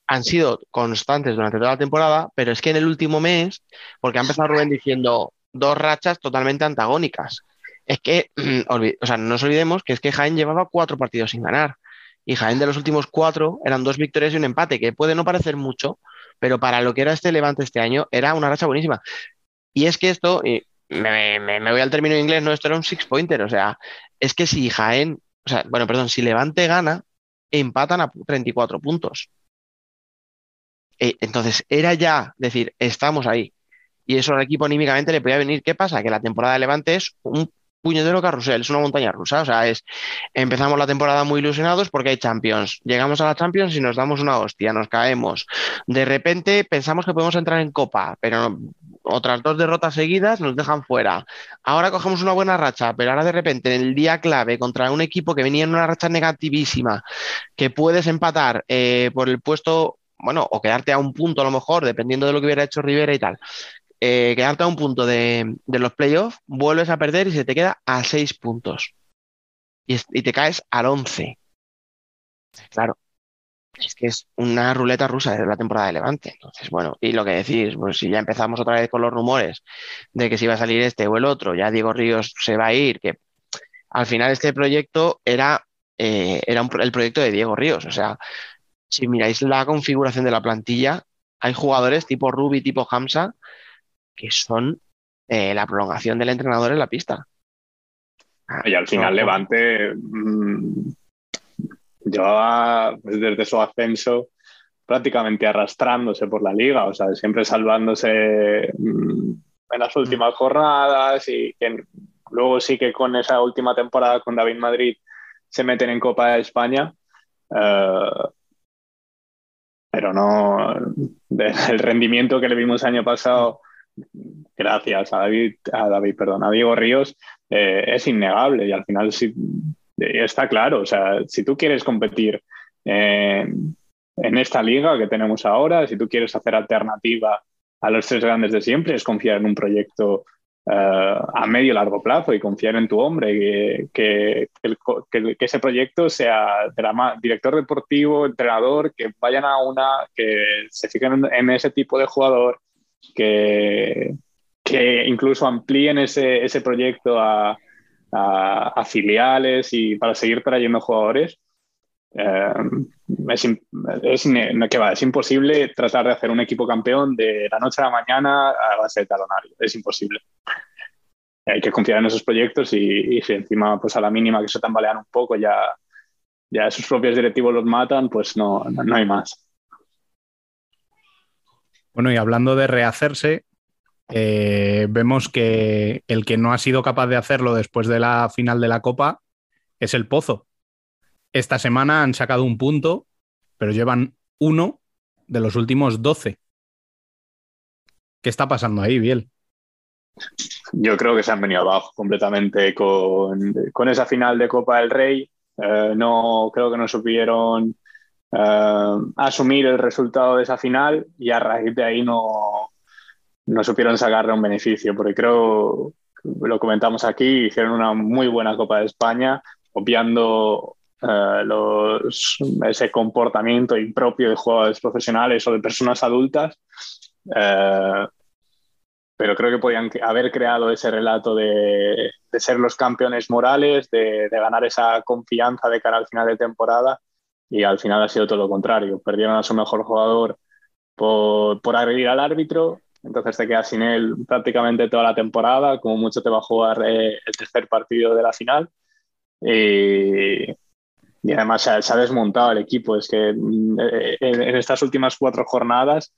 [SPEAKER 3] han sido constantes durante toda la temporada, pero es que en el último mes, porque ha empezado Rubén diciendo dos rachas totalmente antagónicas. Es que, o sea, no nos olvidemos que es que Jaén llevaba cuatro partidos sin ganar. Y Jaén de los últimos cuatro eran dos victorias y un empate, que puede no parecer mucho, pero para lo que era este Levante este año era una racha buenísima. Y es que esto, me, me, me voy al término inglés, no, esto era un six-pointer, o sea, es que si Jaén, o sea, bueno, perdón, si Levante gana, empatan a 34 puntos. Eh, entonces, era ya decir, estamos ahí. Y eso al equipo anímicamente le podía venir. ¿Qué pasa? Que la temporada de Levante es un puñetero carrusel, es una montaña rusa. O sea, es empezamos la temporada muy ilusionados porque hay Champions. Llegamos a la Champions y nos damos una hostia, nos caemos. De repente pensamos que podemos entrar en Copa, pero otras dos derrotas seguidas nos dejan fuera. Ahora cogemos una buena racha, pero ahora de repente en el día clave contra un equipo que venía en una racha negativísima, que puedes empatar eh, por el puesto bueno, o quedarte a un punto a lo mejor, dependiendo de lo que hubiera hecho Rivera y tal, eh, quedarte a un punto de, los playoffs, vuelves a perder y se te queda a seis puntos. Y, te caes al once. Claro, es que es una ruleta rusa de la temporada de Levante. Entonces, bueno, y lo que decís, pues si ya empezamos otra vez con los rumores de que si va a salir este o el otro, ya Diego Ríos se va a ir, que al final este proyecto era, eh, era el proyecto de Diego Ríos, o sea, si miráis la configuración de la plantilla, hay jugadores tipo Ruby, tipo Hamza, que son eh, la prolongación del entrenador en la pista.
[SPEAKER 5] Y al final. Levante, mmm, llevaba pues, desde su ascenso prácticamente arrastrándose por la liga, o sea, siempre salvándose mm, en las últimas jornadas y luego sí que con esa última temporada con David Madrid se meten en Copa de España. eh, pero no el rendimiento que le vimos año pasado, gracias a David, a David, perdón, a Diego Ríos, eh, es innegable y al final sí, eh, está claro. O sea, si tú quieres competir eh, en esta liga que tenemos ahora, si tú quieres hacer alternativa a los tres grandes de siempre, es confiar en un proyecto a medio y largo plazo y confiar en tu hombre, que, ese proyecto sea director deportivo, entrenador, que vayan a una, que se fijen en, en ese tipo de jugador, que, que incluso amplíen ese, ese proyecto a, a- a filiales y para seguir trayendo jugadores. Eh, es, es ¿qué va? es imposible tratar de hacer un equipo campeón de la noche a la mañana a base de talonario. Es imposible. Hay que confiar en esos proyectos y, y si encima pues a la mínima que se tambalean un poco ya, ya sus propios directivos los matan, pues no, no, no hay más.
[SPEAKER 1] Bueno, y hablando de rehacerse, eh, vemos que el que no ha sido capaz de hacerlo después de la final de la Copa es el Pozo. Esta semana han sacado un punto, pero llevan uno de los últimos 12. ¿Qué está pasando ahí, Biel?
[SPEAKER 5] Yo creo que se han venido abajo completamente con, con esa final de Copa del Rey. Eh, no creo que no supieron eh, asumir el resultado de esa final y a raíz de ahí no, no supieron sacarle un beneficio, porque creo, lo comentamos aquí, hicieron una muy buena Copa de España, obviando eh, los, ese comportamiento impropio de jugadores profesionales o de personas adultas. Eh, pero creo que podían haber creado ese relato de, de ser los campeones morales, de ganar esa confianza de cara al final de temporada y al final ha sido todo lo contrario. Perdieron a su mejor jugador por, por agredir al árbitro, entonces te quedas sin él prácticamente toda la temporada, como mucho te va a jugar eh, el tercer partido de la final. Y, además se ha, desmontado el equipo. Es que mm, eh, en, en estas últimas cuatro jornadas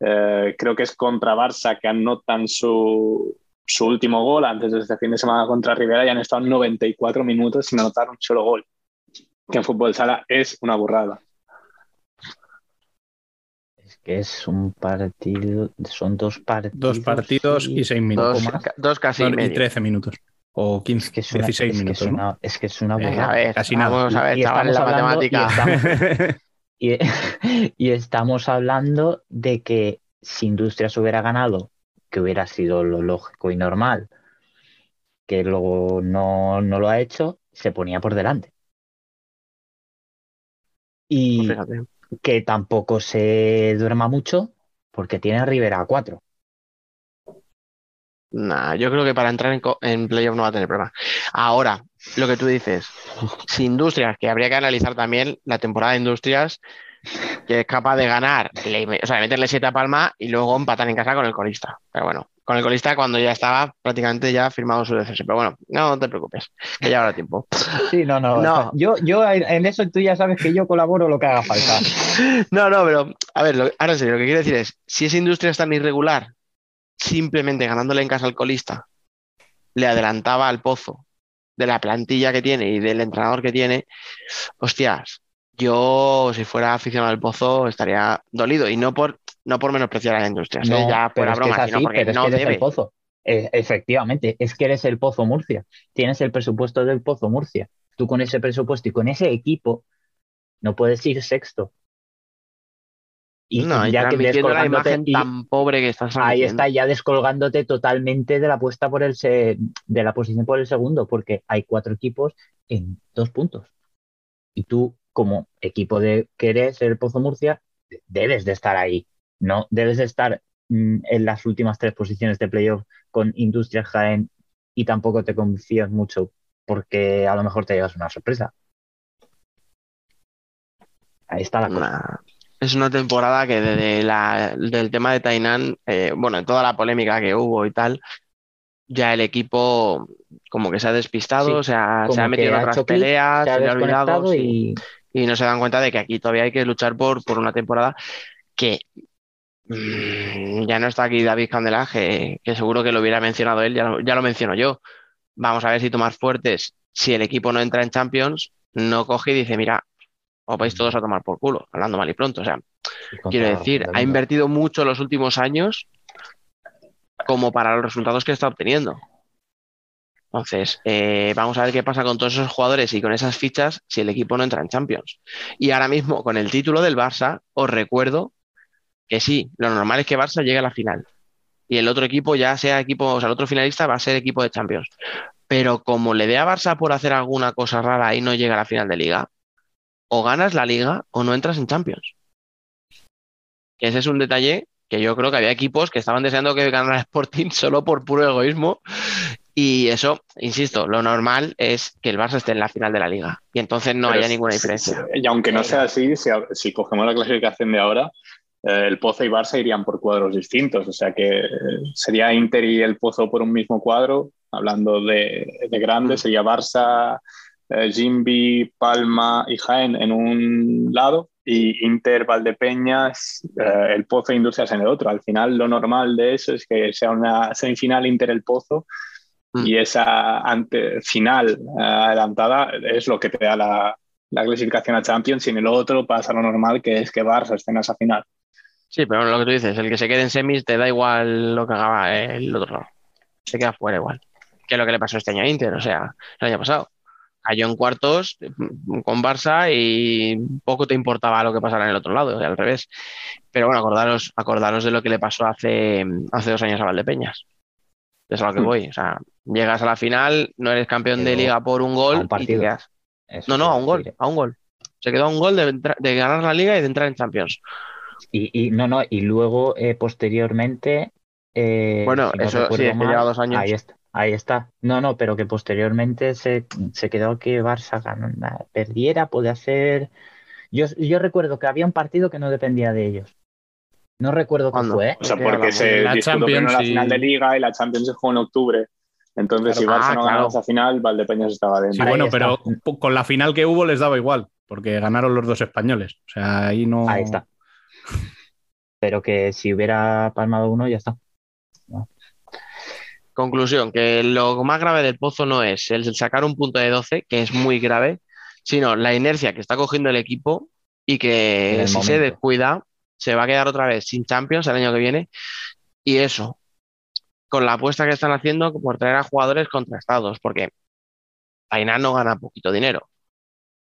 [SPEAKER 5] eh, creo que es contra Barça que anotan su, su último gol antes de este fin de semana contra Rivera y han estado 94 minutos sin anotar un solo gol. Que en fútbol sala es una burrada.
[SPEAKER 7] Es que es un partido, son dos partidos.
[SPEAKER 1] Dos partidos y seis minutos.
[SPEAKER 3] Dos,
[SPEAKER 7] más?
[SPEAKER 3] ca- dos casi
[SPEAKER 1] No,
[SPEAKER 3] y medio.
[SPEAKER 1] 13 minutos. O 15,
[SPEAKER 7] Es que es una,
[SPEAKER 1] 16
[SPEAKER 7] es que
[SPEAKER 1] minutos.
[SPEAKER 7] es
[SPEAKER 1] ¿no?
[SPEAKER 7] una, es que es una burrada.
[SPEAKER 3] a ver,
[SPEAKER 1] Casi nada.
[SPEAKER 3] vamos a ver,
[SPEAKER 7] Y
[SPEAKER 3] chaval, la
[SPEAKER 7] estamos y
[SPEAKER 3] matemática.
[SPEAKER 7] Y, y estamos hablando de que si Industrias hubiera ganado, que hubiera sido lo lógico y normal, que luego no, no lo ha hecho, se ponía por delante. Y
[SPEAKER 3] Fíjate.
[SPEAKER 7] que tampoco se duerma mucho porque tiene a Rivera a 4.
[SPEAKER 3] Nah, yo creo que para entrar en, playoff no va a tener problema. Ahora, lo que tú dices, si Industrias, que habría que analizar también la temporada de Industrias, que es capaz de ganar, le- o sea, meterle siete a Palma y luego empatar en casa con el colista. Pero bueno, con el colista cuando ya estaba prácticamente ya firmado su descenso. Pero bueno, no te preocupes, que ya habrá tiempo.
[SPEAKER 7] Sí, no, no.
[SPEAKER 3] No.
[SPEAKER 7] Yo, yo en eso tú ya sabes que yo colaboro lo que haga falta.
[SPEAKER 3] No, no, pero a ver, lo- ahora en serio, lo que quiero decir es, si esa industria es tan irregular, simplemente ganándole en casa al colista, le adelantaba al pozo de la plantilla que tiene y del entrenador que tiene, hostias, yo si fuera aficionado al pozo estaría dolido y no por, no por menospreciar a la industria, ¿eh?
[SPEAKER 7] No,
[SPEAKER 3] ya fuera
[SPEAKER 7] es que es
[SPEAKER 3] broma,
[SPEAKER 7] así,
[SPEAKER 3] sino porque
[SPEAKER 7] pero es
[SPEAKER 3] no
[SPEAKER 7] que eres
[SPEAKER 3] debe.
[SPEAKER 7] el Pozo. Eh, efectivamente, es que eres el Pozo Murcia. Tienes el presupuesto del Pozo Murcia. Tú con ese presupuesto y con ese equipo no puedes ir sexto. Y
[SPEAKER 3] No,
[SPEAKER 7] ya que
[SPEAKER 3] la imagen
[SPEAKER 7] y
[SPEAKER 3] tan pobre que estás
[SPEAKER 7] ahí está ya descolgándote totalmente de la apuesta por el se- de la posición por el segundo, porque hay cuatro equipos en dos puntos. Y tú, como equipo de que eres el Pozo Murcia, debes de estar ahí. No debes de estar mm, en las últimas tres posiciones de playoff con Industrias Jaén y tampoco te confías mucho porque a lo mejor te llevas una sorpresa. Ahí está la cosa.
[SPEAKER 3] Es una temporada que desde la, del tema de Tainan, eh, bueno, en toda la polémica que hubo y tal, ya el equipo como que se ha despistado,
[SPEAKER 7] Sí,
[SPEAKER 3] se ha, se ha metido en otras peleas,
[SPEAKER 7] Se ha
[SPEAKER 3] olvidado. sí.
[SPEAKER 7] y,
[SPEAKER 3] y no se dan cuenta de que aquí todavía hay que luchar por, por una temporada que ya no está aquí David Candela, que, seguro que lo hubiera mencionado él, ya lo, ya lo menciono yo. Vamos a ver si Tomás Fuertes, si el equipo no entra en Champions, no coge y dice, mira, os vais todos a tomar por culo, hablando mal y pronto. O sea, quiero decir, ha invertido mucho los últimos años como para los resultados que está obteniendo. Entonces, eh, vamos a ver qué pasa con todos esos jugadores y con esas fichas si el equipo no entra en Champions. Y ahora mismo, con el título del Barça, os recuerdo que sí, lo normal es que Barça llegue a la final. Y el otro equipo ya sea equipo, o sea, el otro finalista va a ser equipo de Champions. Pero como le dé a Barça por hacer alguna cosa rara y no llega a la final de liga, o ganas la liga o no entras en Champions. Que ese es un detalle que yo creo que había equipos que estaban deseando que ganara Sporting solo por puro egoísmo. Y eso, insisto, lo normal es que el Barça esté en la final de la liga. Y entonces no
[SPEAKER 5] Pero
[SPEAKER 3] haya ninguna diferencia.
[SPEAKER 5] Y aunque no sea así, si, si cogemos la clasificación de ahora, el Pozo y Barça irían por cuadros distintos. O sea que eh, sería Inter y el Pozo por un mismo cuadro. Hablando de, de grande, sería Barça, eh, Jimby, Palma y Jaén en un lado y Inter, Valdepeñas, eh, el Pozo e Industrias en el otro. Al final, lo normal de eso es que sea una semifinal Inter el Pozo
[SPEAKER 3] Mm.
[SPEAKER 5] y esa ante, final eh, adelantada es lo que te da la, la clasificación a Champions y en el otro pasa lo normal que es que Barça esté en esa final.
[SPEAKER 3] Sí, pero lo que tú dices, el que se quede en semis te da igual lo que haga el otro lado. Se queda fuera igual. Que es lo que le pasó este año a Inter, o sea, el año pasado. Cayó en cuartos mm, con Barça y poco te importaba lo que pasara en el otro lado, o sea, al revés. Pero bueno, acordaros, acordaros de lo que le pasó hace, hace dos años a Valdepeñas. Es a lo que
[SPEAKER 5] Hmm.
[SPEAKER 3] voy. O sea, llegas a la final, no eres campeón de liga por un
[SPEAKER 7] a
[SPEAKER 3] gol
[SPEAKER 7] un
[SPEAKER 3] y te
[SPEAKER 7] partido.
[SPEAKER 3] quedas.
[SPEAKER 7] Eso
[SPEAKER 3] No, no, a un gol, a un gol. Se quedó a un gol de ganar la liga y de entrar en Champions.
[SPEAKER 7] Y, y no, no, y luego eh, posteriormente. eh,
[SPEAKER 3] Bueno,
[SPEAKER 7] si no
[SPEAKER 3] eso sí, es que lleva dos años.
[SPEAKER 7] Ahí está, ahí está. No, no, pero que posteriormente se, se quedó que Barça ganó- perdiera, puede hacer. Yo, yo recuerdo que había un partido que no dependía de ellos. No recuerdo qué
[SPEAKER 3] ¿Cuándo?
[SPEAKER 7] fue.
[SPEAKER 5] O sea,
[SPEAKER 3] ¿De qué
[SPEAKER 5] porque se
[SPEAKER 1] La
[SPEAKER 5] disputó primero
[SPEAKER 1] Champions
[SPEAKER 5] la final de Liga y la Champions se jugó en octubre. Entonces,
[SPEAKER 1] Claro.
[SPEAKER 5] si Barça
[SPEAKER 3] Ah,
[SPEAKER 5] no ganaba
[SPEAKER 3] claro.
[SPEAKER 5] esa final, Valdepeñas estaba
[SPEAKER 1] Sí,
[SPEAKER 5] dentro.
[SPEAKER 7] Ahí
[SPEAKER 1] bueno,
[SPEAKER 7] está.
[SPEAKER 1] pero con la final que hubo les daba igual, porque ganaron los dos españoles. O sea, ahí no.
[SPEAKER 7] Ahí está. Pero que si hubiera palmado uno, ya está.
[SPEAKER 3] Conclusión, que lo más grave del pozo no es el sacar un punto de 12, que es muy grave, sino la inercia que está cogiendo el equipo y que si se descuida, se va a quedar otra vez sin Champions el año que viene. Y eso, con la apuesta que están haciendo por traer a jugadores contrastados, porque Aina no gana poquito dinero.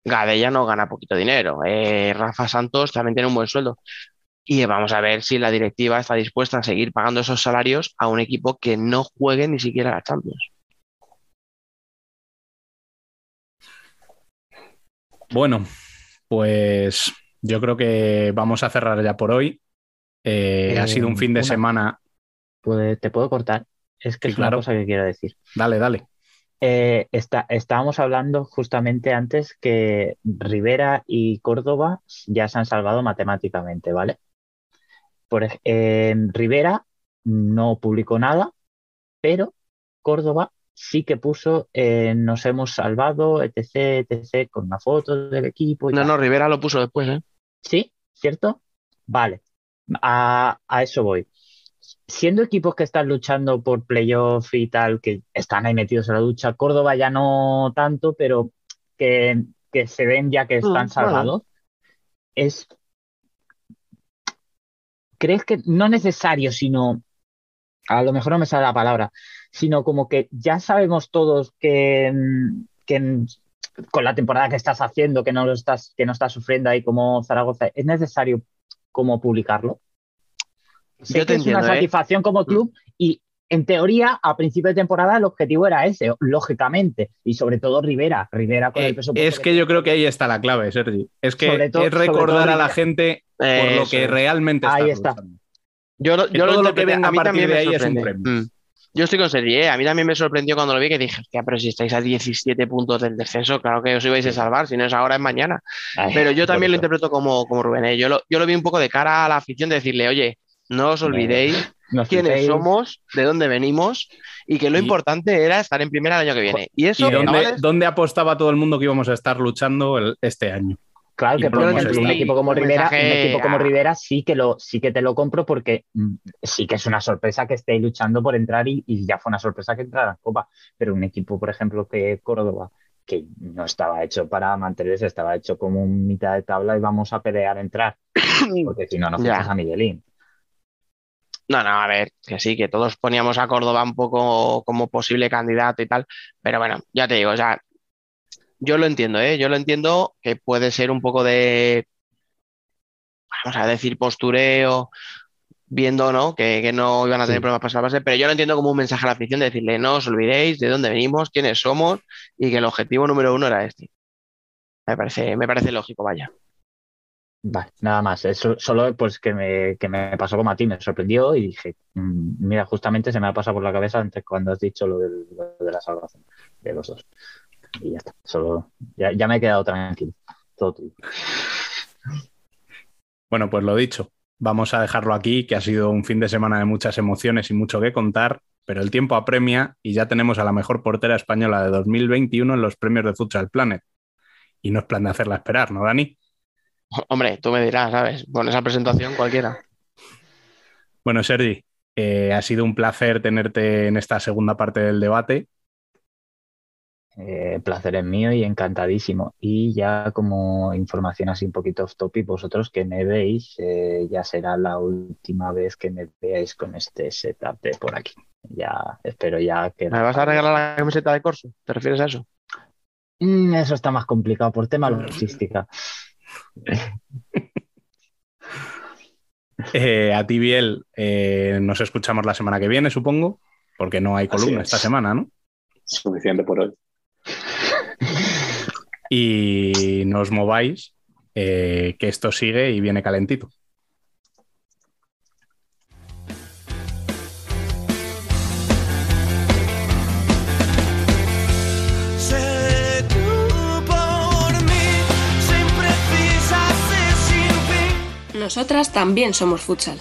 [SPEAKER 3] Gadella no gana poquito dinero. eh, Rafa Santos también tiene un buen sueldo. Y vamos a ver si la directiva está dispuesta a seguir pagando esos salarios a un equipo que no juegue ni siquiera la Champions.
[SPEAKER 1] Bueno, pues yo creo que vamos a cerrar ya por hoy. Eh,
[SPEAKER 7] Eh,
[SPEAKER 1] ha sido un fin de
[SPEAKER 7] una-
[SPEAKER 1] semana.
[SPEAKER 7] Puede- ¿Te puedo cortar? Es que
[SPEAKER 1] Sí,
[SPEAKER 7] es una
[SPEAKER 1] claro.
[SPEAKER 7] cosa que quiero decir.
[SPEAKER 1] Dale, dale.
[SPEAKER 7] Eh, está- estábamos hablando justamente antes que Rivera y Córdoba ya se han salvado matemáticamente, ¿vale? Por, eh, Rivera no publicó nada, pero Córdoba sí que puso eh, nos hemos salvado, etc, etc, con una foto del equipo y
[SPEAKER 3] No,
[SPEAKER 7] tal.
[SPEAKER 3] no, Rivera lo puso después, ¿eh?
[SPEAKER 7] ¿Sí? ¿Cierto? Vale. A, a eso voy. Siendo equipos que están luchando por playoff y tal, que están ahí metidos en la lucha, Córdoba ya no tanto, pero que, que se ven ya que están
[SPEAKER 3] Mm,
[SPEAKER 7] salvados, es. ¿Crees que no necesario, sino a lo mejor no me sale la palabra, sino como que ya sabemos todos que, que con la temporada que estás haciendo, que no lo estás, que no estás sufriendo ahí como Zaragoza, es necesario como publicarlo. Sé
[SPEAKER 3] Yo
[SPEAKER 7] que es una
[SPEAKER 3] ¿eh?
[SPEAKER 7] satisfacción como club y en teoría a principio de temporada el objetivo era ese, lógicamente, y sobre todo Rivera, Rivera con el
[SPEAKER 1] Eh,
[SPEAKER 7] presupuesto
[SPEAKER 1] es que yo creo que ahí está la clave, Sergi. Es que es recordar a la gente por lo que realmente está.
[SPEAKER 7] Ahí está.
[SPEAKER 3] Yo lo,
[SPEAKER 1] Que
[SPEAKER 3] yo lo
[SPEAKER 1] todo lo que
[SPEAKER 3] interpreté-
[SPEAKER 1] venga
[SPEAKER 3] a mí
[SPEAKER 1] a partir
[SPEAKER 3] también
[SPEAKER 1] de
[SPEAKER 3] me
[SPEAKER 1] ahí es un
[SPEAKER 3] sorprende.
[SPEAKER 1] premio.
[SPEAKER 3] Mm. Yo estoy con Sergi, ¿eh? A mí también me sorprendió cuando lo vi que dije, pero si estáis a 17 puntos del descenso, claro que os ibais a salvar, si no es ahora es mañana.
[SPEAKER 7] Ay,
[SPEAKER 3] Pero yo también lo interpreto como, como Rubén, ¿eh? Yo lo, yo lo vi un poco de cara a la afición de decirle, oye, no os olvidéis
[SPEAKER 7] Nos
[SPEAKER 3] quiénes somos, de dónde venimos y que lo
[SPEAKER 1] Y-
[SPEAKER 3] importante era estar en primera el año que viene. Y eso,
[SPEAKER 1] ¿Y dónde, dónde apostaba todo el mundo que íbamos a estar luchando el- este año?
[SPEAKER 7] Claro que por ejemplo, un equipo como Rivera, un equipo como Rivera sí que lo sí que te lo compro porque mm, sí que es una sorpresa que esté luchando por entrar y, y ya fue una sorpresa que entrara en Copa. Pero un equipo, por ejemplo, que Córdoba, que no estaba hecho para mantenerse, estaba hecho como un mitad de tabla y vamos a pelear a entrar. Porque si no, no fichas a Miguelín.
[SPEAKER 3] No, no, a ver, que sí, que todos poníamos a Córdoba un poco como posible candidato y tal, pero bueno, ya te digo, o sea, yo lo entiendo, ¿eh? Yo lo entiendo que puede ser un poco de, vamos a decir, postureo, viendo, ¿no? Que, que no iban a tener
[SPEAKER 7] Sí.
[SPEAKER 3] problemas para base, pero yo lo entiendo como un mensaje a la afición de decirle, no os olvidéis de dónde venimos, quiénes somos y que el objetivo número uno era este. Me parece, me parece lógico, vaya.
[SPEAKER 7] Vale, nada más. Eso solo pues que me, que me pasó como a ti, me sorprendió y dije, mm, mira, justamente se me ha pasado por la cabeza antes cuando has dicho lo, de la salvación de los dos. Y ya está. Solo, ya, ya me he quedado tranquilo. Todo tuyo.
[SPEAKER 1] Bueno, pues lo dicho, vamos a dejarlo aquí, que ha sido un fin de semana de muchas emociones y mucho que contar, pero el tiempo apremia y ya tenemos a la mejor portera española de 2021 en los premios de Futsal Planet. Y no es plan de hacerla esperar, ¿no, Dani?
[SPEAKER 3] Hombre, tú me dirás, ¿sabes? Con esa presentación cualquiera.
[SPEAKER 1] Bueno, Sergi, eh, ha sido un placer tenerte en esta segunda parte del debate.
[SPEAKER 7] Eh, placer es mío y encantadísimo. Y ya como información así un poquito off topic, vosotros que me veis, eh, ya será la última vez que me veáis con este setup de por aquí. Ya espero ya que...
[SPEAKER 3] ¿Me vas a regalar la camiseta de Corso? ¿Te refieres a eso?
[SPEAKER 7] Mm, eso está más complicado por tema logística.
[SPEAKER 1] Eh, a ti, Biel, eh, nos escuchamos la semana que viene, supongo, porque no hay columna
[SPEAKER 5] es.
[SPEAKER 1] esta semana, ¿no?
[SPEAKER 5] Suficiente por hoy.
[SPEAKER 1] Y no os mováis, eh, que esto sigue y viene calentito.
[SPEAKER 8] Nosotras también somos futsal.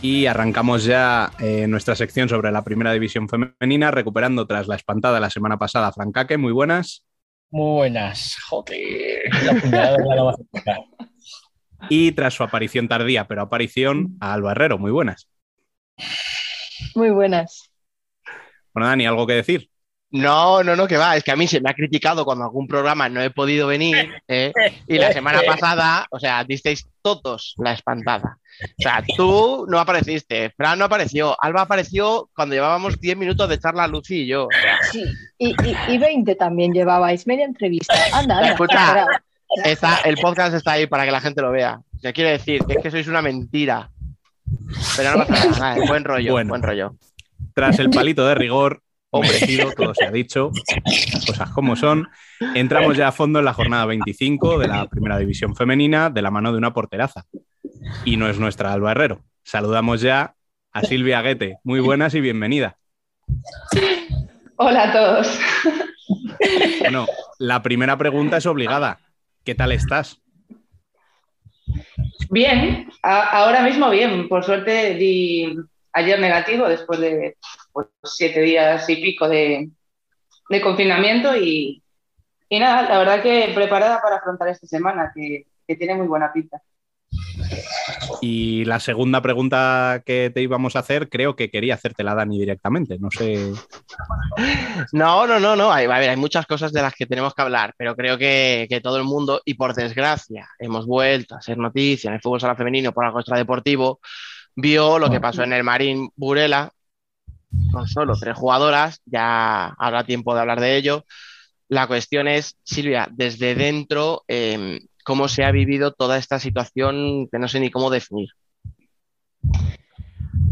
[SPEAKER 1] Y arrancamos ya eh, nuestra sección sobre la primera división femenina, recuperando tras la espantada la semana pasada a Francaque. Muy buenas.
[SPEAKER 9] Muy buenas. Joder, la.
[SPEAKER 1] Y tras su aparición tardía, pero aparición a Alba Herrero. Muy buenas.
[SPEAKER 10] Muy buenas.
[SPEAKER 1] Bueno, Dani, ¿algo que decir?
[SPEAKER 3] No, no, no, que va. Es que a mí se me ha criticado cuando algún programa no he podido venir. ¿eh? Y la semana pasada, o sea, disteis todos la espantada. O sea, tú no apareciste, Fran no apareció, Alba apareció cuando llevábamos 10 minutos de charla Lucy y yo.
[SPEAKER 10] Sí. Y, y, y 20 también llevabais, media entrevista. Anda, anda.
[SPEAKER 3] Escucha. está, el podcast está ahí para que la gente lo vea. O sea, quiero decir que es que sois una mentira. Pero no pasa nada, nada, buen rollo,
[SPEAKER 1] Bueno.
[SPEAKER 3] buen rollo.
[SPEAKER 1] Tras el palito de rigor, merecido, todo se ha dicho, cosas como son. Entramos ya a fondo en la jornada 25 de la primera división femenina de la mano de una porteraza. Y no es nuestra Alba Herrero. Saludamos ya a Silvia Guete. Muy buenas y bienvenida.
[SPEAKER 11] Hola a todos.
[SPEAKER 1] Bueno, la primera pregunta es obligada. ¿Qué tal estás?
[SPEAKER 11] Bien, a- ahora mismo bien. Por suerte di ayer negativo después de pues, siete días y pico de, de confinamiento y, y nada, la verdad que preparada para afrontar esta semana, que, que tiene muy buena pinta.
[SPEAKER 1] Y la segunda pregunta que te íbamos a hacer, creo que quería hacértela Dani directamente. No sé.
[SPEAKER 3] No, no, no, no. Hay, a ver, hay muchas cosas de las que tenemos que hablar, pero creo que, que todo el mundo, y por desgracia, hemos vuelto a ser noticia en el fútbol sala femenino por algo extradeportivo, vio lo que pasó en el Marín Burela con solo tres jugadoras. Ya habrá tiempo de hablar de ello. La cuestión es, Silvia, desde dentro, eh, ¿cómo se ha vivido toda esta situación que no sé ni cómo definir?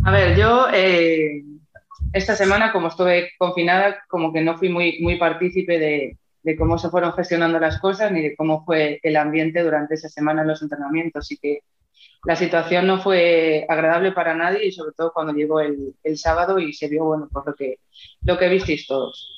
[SPEAKER 11] A ver, yo eh, esta semana, como estuve confinada, como que no fui muy, muy partícipe de, de cómo se fueron gestionando las cosas ni de cómo fue el ambiente durante esa semana en los entrenamientos. Así que la situación no fue agradable para nadie y sobre todo cuando llegó el, el sábado y se vio, bueno, por lo que, lo que visteis todos.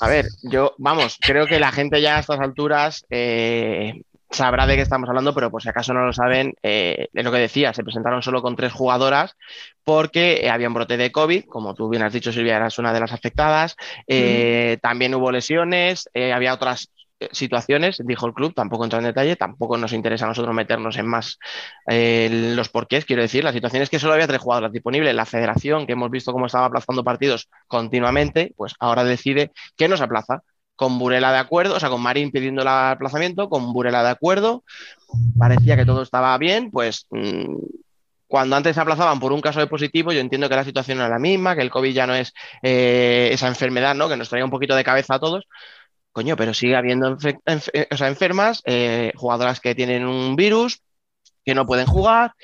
[SPEAKER 3] A ver, yo, vamos, creo que la gente ya a estas alturas, eh, sabrá de qué estamos hablando, pero por si acaso no lo saben, eh, es lo que decía, se presentaron solo con tres jugadoras porque eh, había un brote de COVID, como tú bien has dicho, Silvia, eras una de las afectadas. Eh, También hubo lesiones, había otras situaciones, dijo el club, tampoco entró en detalle, tampoco nos interesa a nosotros meternos en más eh, los porqués, quiero decir, la situación es que solo había tres jugadoras disponibles, la federación, que hemos visto cómo estaba aplazando partidos continuamente, pues ahora decide que nos aplaza, con Burela de acuerdo, o sea, con Marín pidiendo el aplazamiento, con Burela de acuerdo, parecía que todo estaba bien, pues mm, cuando antes se aplazaban por un caso de positivo, yo entiendo que la situación era la misma, que el COVID ya no es eh, esa enfermedad, ¿no? Que nos traía un poquito de cabeza a todos. Coño, pero sigue habiendo eh, o sea, enfermas, eh, jugadoras que tienen un virus, que no pueden jugar,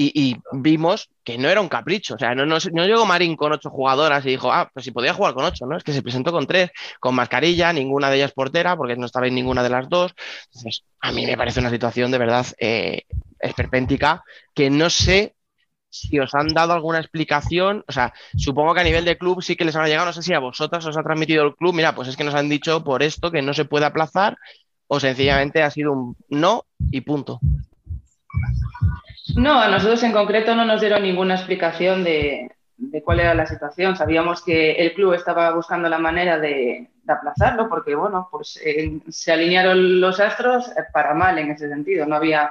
[SPEAKER 3] y, vimos que no era un capricho. O sea, no llegó Marín con ocho jugadoras y dijo, ah, pues si podía jugar con ocho, ¿no? Es que se presentó con tres, con mascarilla, ninguna de ellas portera, porque no estaba en ninguna de las dos. Entonces, a mí me parece una situación de verdad eh, esperpéntica que no sé si os han dado alguna explicación, o sea, supongo que a nivel de club sí que les habrá llegado, no sé si a vosotras os ha transmitido el club, mira, pues es que nos han dicho por esto que no se puede aplazar o sencillamente ha sido un no y punto.
[SPEAKER 11] No, a nosotros en concreto no nos dieron ninguna explicación de, de cuál era la situación. Sabíamos que el club estaba buscando la manera de, de aplazarlo porque, bueno, pues eh, se alinearon los astros para mal en ese sentido. No había,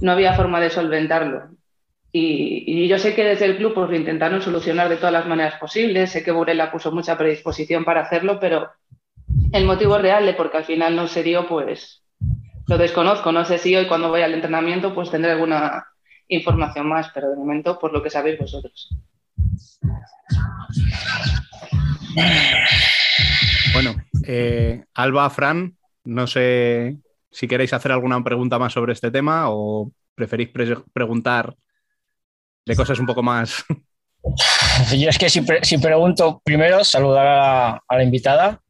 [SPEAKER 11] no había forma de solventarlo. Y, yo sé que desde el club pues, lo intentaron solucionar de todas las maneras posibles. Sé que Burela puso mucha predisposición para hacerlo, pero el motivo real de por qué al final no se dio, pues lo desconozco. No sé si hoy cuando voy al entrenamiento pues tendré alguna información más, pero de momento por lo que sabéis vosotros.
[SPEAKER 1] Bueno, eh, Alba, Fran, no sé si queréis hacer alguna pregunta más sobre este tema o preferís pre- preguntar de cosas un poco más.
[SPEAKER 9] Yo es que si, si pregunto, primero saludar a la, a la invitada.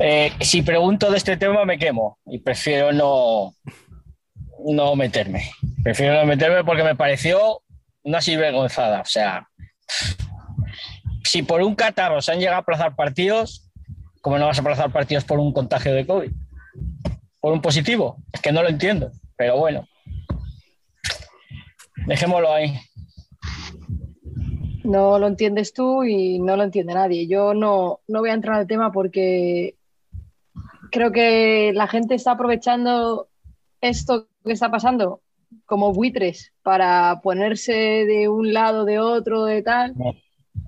[SPEAKER 9] Eh, si pregunto de este tema me quemo y prefiero no, no meterme. Prefiero no meterme porque me pareció una sinvergonzada. O sea, si por un catarro se han llegado a aplazar partidos, ¿cómo no vas a aplazar partidos por un contagio de COVID? ¿Por un positivo? Es que no lo entiendo, pero bueno. Dejémoslo ahí.
[SPEAKER 10] No lo entiendes tú y no lo entiende nadie. Yo no, no voy a entrar al tema porque creo que la gente está aprovechando esto que está pasando como buitres para ponerse de un lado, de otro, de tal.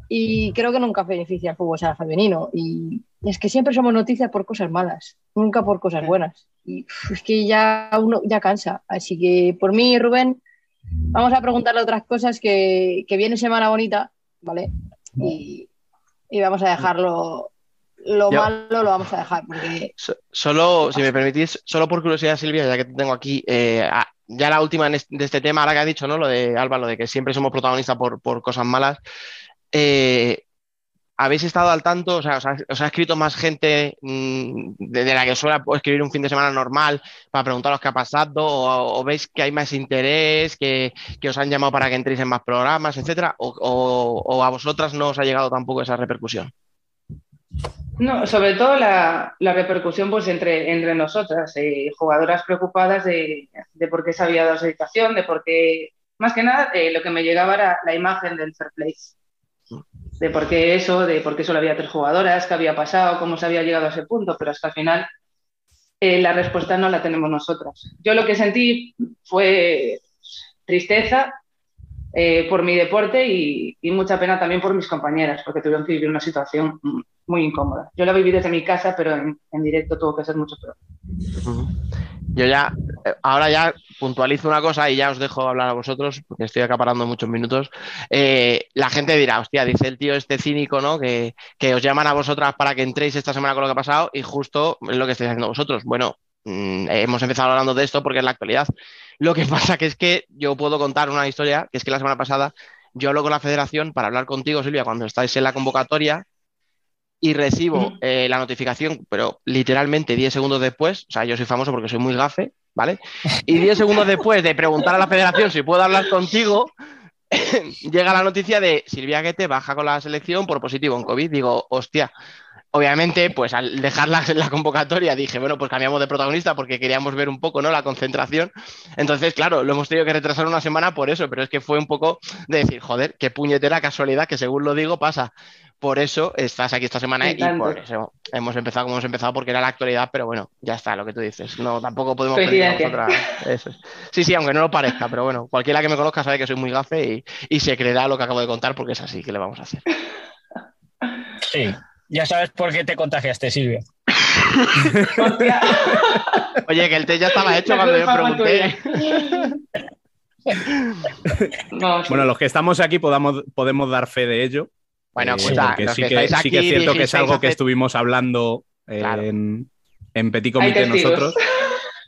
[SPEAKER 10] Y creo que nunca beneficia al fútbol sala femenino. Y es que siempre somos noticias por cosas malas, nunca por cosas buenas. Y es que ya uno ya cansa. Así que por mí, Rubén, vamos a preguntarle otras cosas que, que viene semana bonita, ¿vale? Y, y vamos a dejarlo. Lo
[SPEAKER 3] Yo-
[SPEAKER 10] malo lo vamos a dejar, porque
[SPEAKER 3] So- Solo, si me permitís, solo por curiosidad, Silvia, ya que te tengo aquí, eh, ya la última de este tema, ahora que ha dicho, ¿no? Lo de Alba, lo de que siempre somos protagonistas por, por cosas malas. eh, ¿Habéis estado al tanto? O sea, ¿os ha, escrito más gente mm, de, la que suele escribir un fin de semana normal para preguntaros qué ha pasado? ¿O, veis que hay más interés, que, que os han llamado para que entréis en más programas, etcétera? ¿O, a vosotras no os ha llegado tampoco esa repercusión?
[SPEAKER 11] No, sobre todo la, la repercusión pues entre, entre nosotras, eh, jugadoras preocupadas de, de por qué se había dado esa situación, de por qué, más que nada, eh, lo que me llegaba era la imagen del fair de por qué eso, de por qué solo había tres jugadoras, qué había pasado, cómo se había llegado a ese punto, pero hasta el final eh, la respuesta no la tenemos nosotras. Yo lo que sentí fue tristeza eh, por mi deporte y, mucha pena también por mis compañeras, porque tuvieron que vivir una situación muy incómoda. Yo la viví desde mi casa, pero en, directo tuvo que ser mucho peor.
[SPEAKER 3] Yo ya, eh, ahora ya puntualizo una cosa y ya os dejo hablar a vosotros, porque estoy acaparando muchos minutos. Eh, la gente dirá, hostia, dice el tío este cínico, ¿no? Que, que os llaman a vosotras para que entréis esta semana con lo que ha pasado y justo es lo que estáis haciendo vosotros. Bueno, mm, hemos empezado hablando de esto porque es la actualidad. Lo que pasa que es que yo puedo contar una historia, que es que la semana pasada yo hablo con la federación para hablar contigo, Silvia, cuando estáis en la convocatoria y recibo eh, la notificación, pero literalmente 10 segundos después, o sea, yo soy famoso porque soy muy gafe, ¿vale? Y 10 segundos después de preguntar a la federación si puedo hablar contigo, llega la noticia de Silvia Guete baja con la selección por positivo en COVID. Digo, hostia, obviamente, pues al dejar la, la convocatoria dije, bueno, pues cambiamos de protagonista porque queríamos ver un poco, ¿no? La concentración. Entonces, claro, lo hemos tenido que retrasar una semana por eso, pero es que fue un poco de decir, joder, qué puñetera casualidad que según lo digo pasa. Por eso estás aquí esta semana
[SPEAKER 11] Y
[SPEAKER 3] por eso hemos empezado como hemos empezado porque era la actualidad, pero bueno, ya está lo que tú dices. No, tampoco podemos pedir a
[SPEAKER 11] Coincidencia.
[SPEAKER 3] nosotras- eso es. Sí, sí, aunque no lo parezca, pero bueno, cualquiera que me conozca sabe que soy muy gafe y, y se creerá lo que acabo de contar porque es así que le vamos a hacer.
[SPEAKER 9] Sí. Ya sabes por qué te contagiaste, Silvia.
[SPEAKER 3] Oye, que el té ya estaba hecho cuando yo pregunté.
[SPEAKER 11] No, sí.
[SPEAKER 1] Bueno, los que estamos aquí podamos, podemos dar fe de ello.
[SPEAKER 3] Bueno,
[SPEAKER 1] eh, porque
[SPEAKER 3] los
[SPEAKER 1] sí
[SPEAKER 3] que
[SPEAKER 1] sí es cierto que es algo que estuvimos hablando eh,
[SPEAKER 3] Claro.
[SPEAKER 1] en, en Petit Comité nosotros.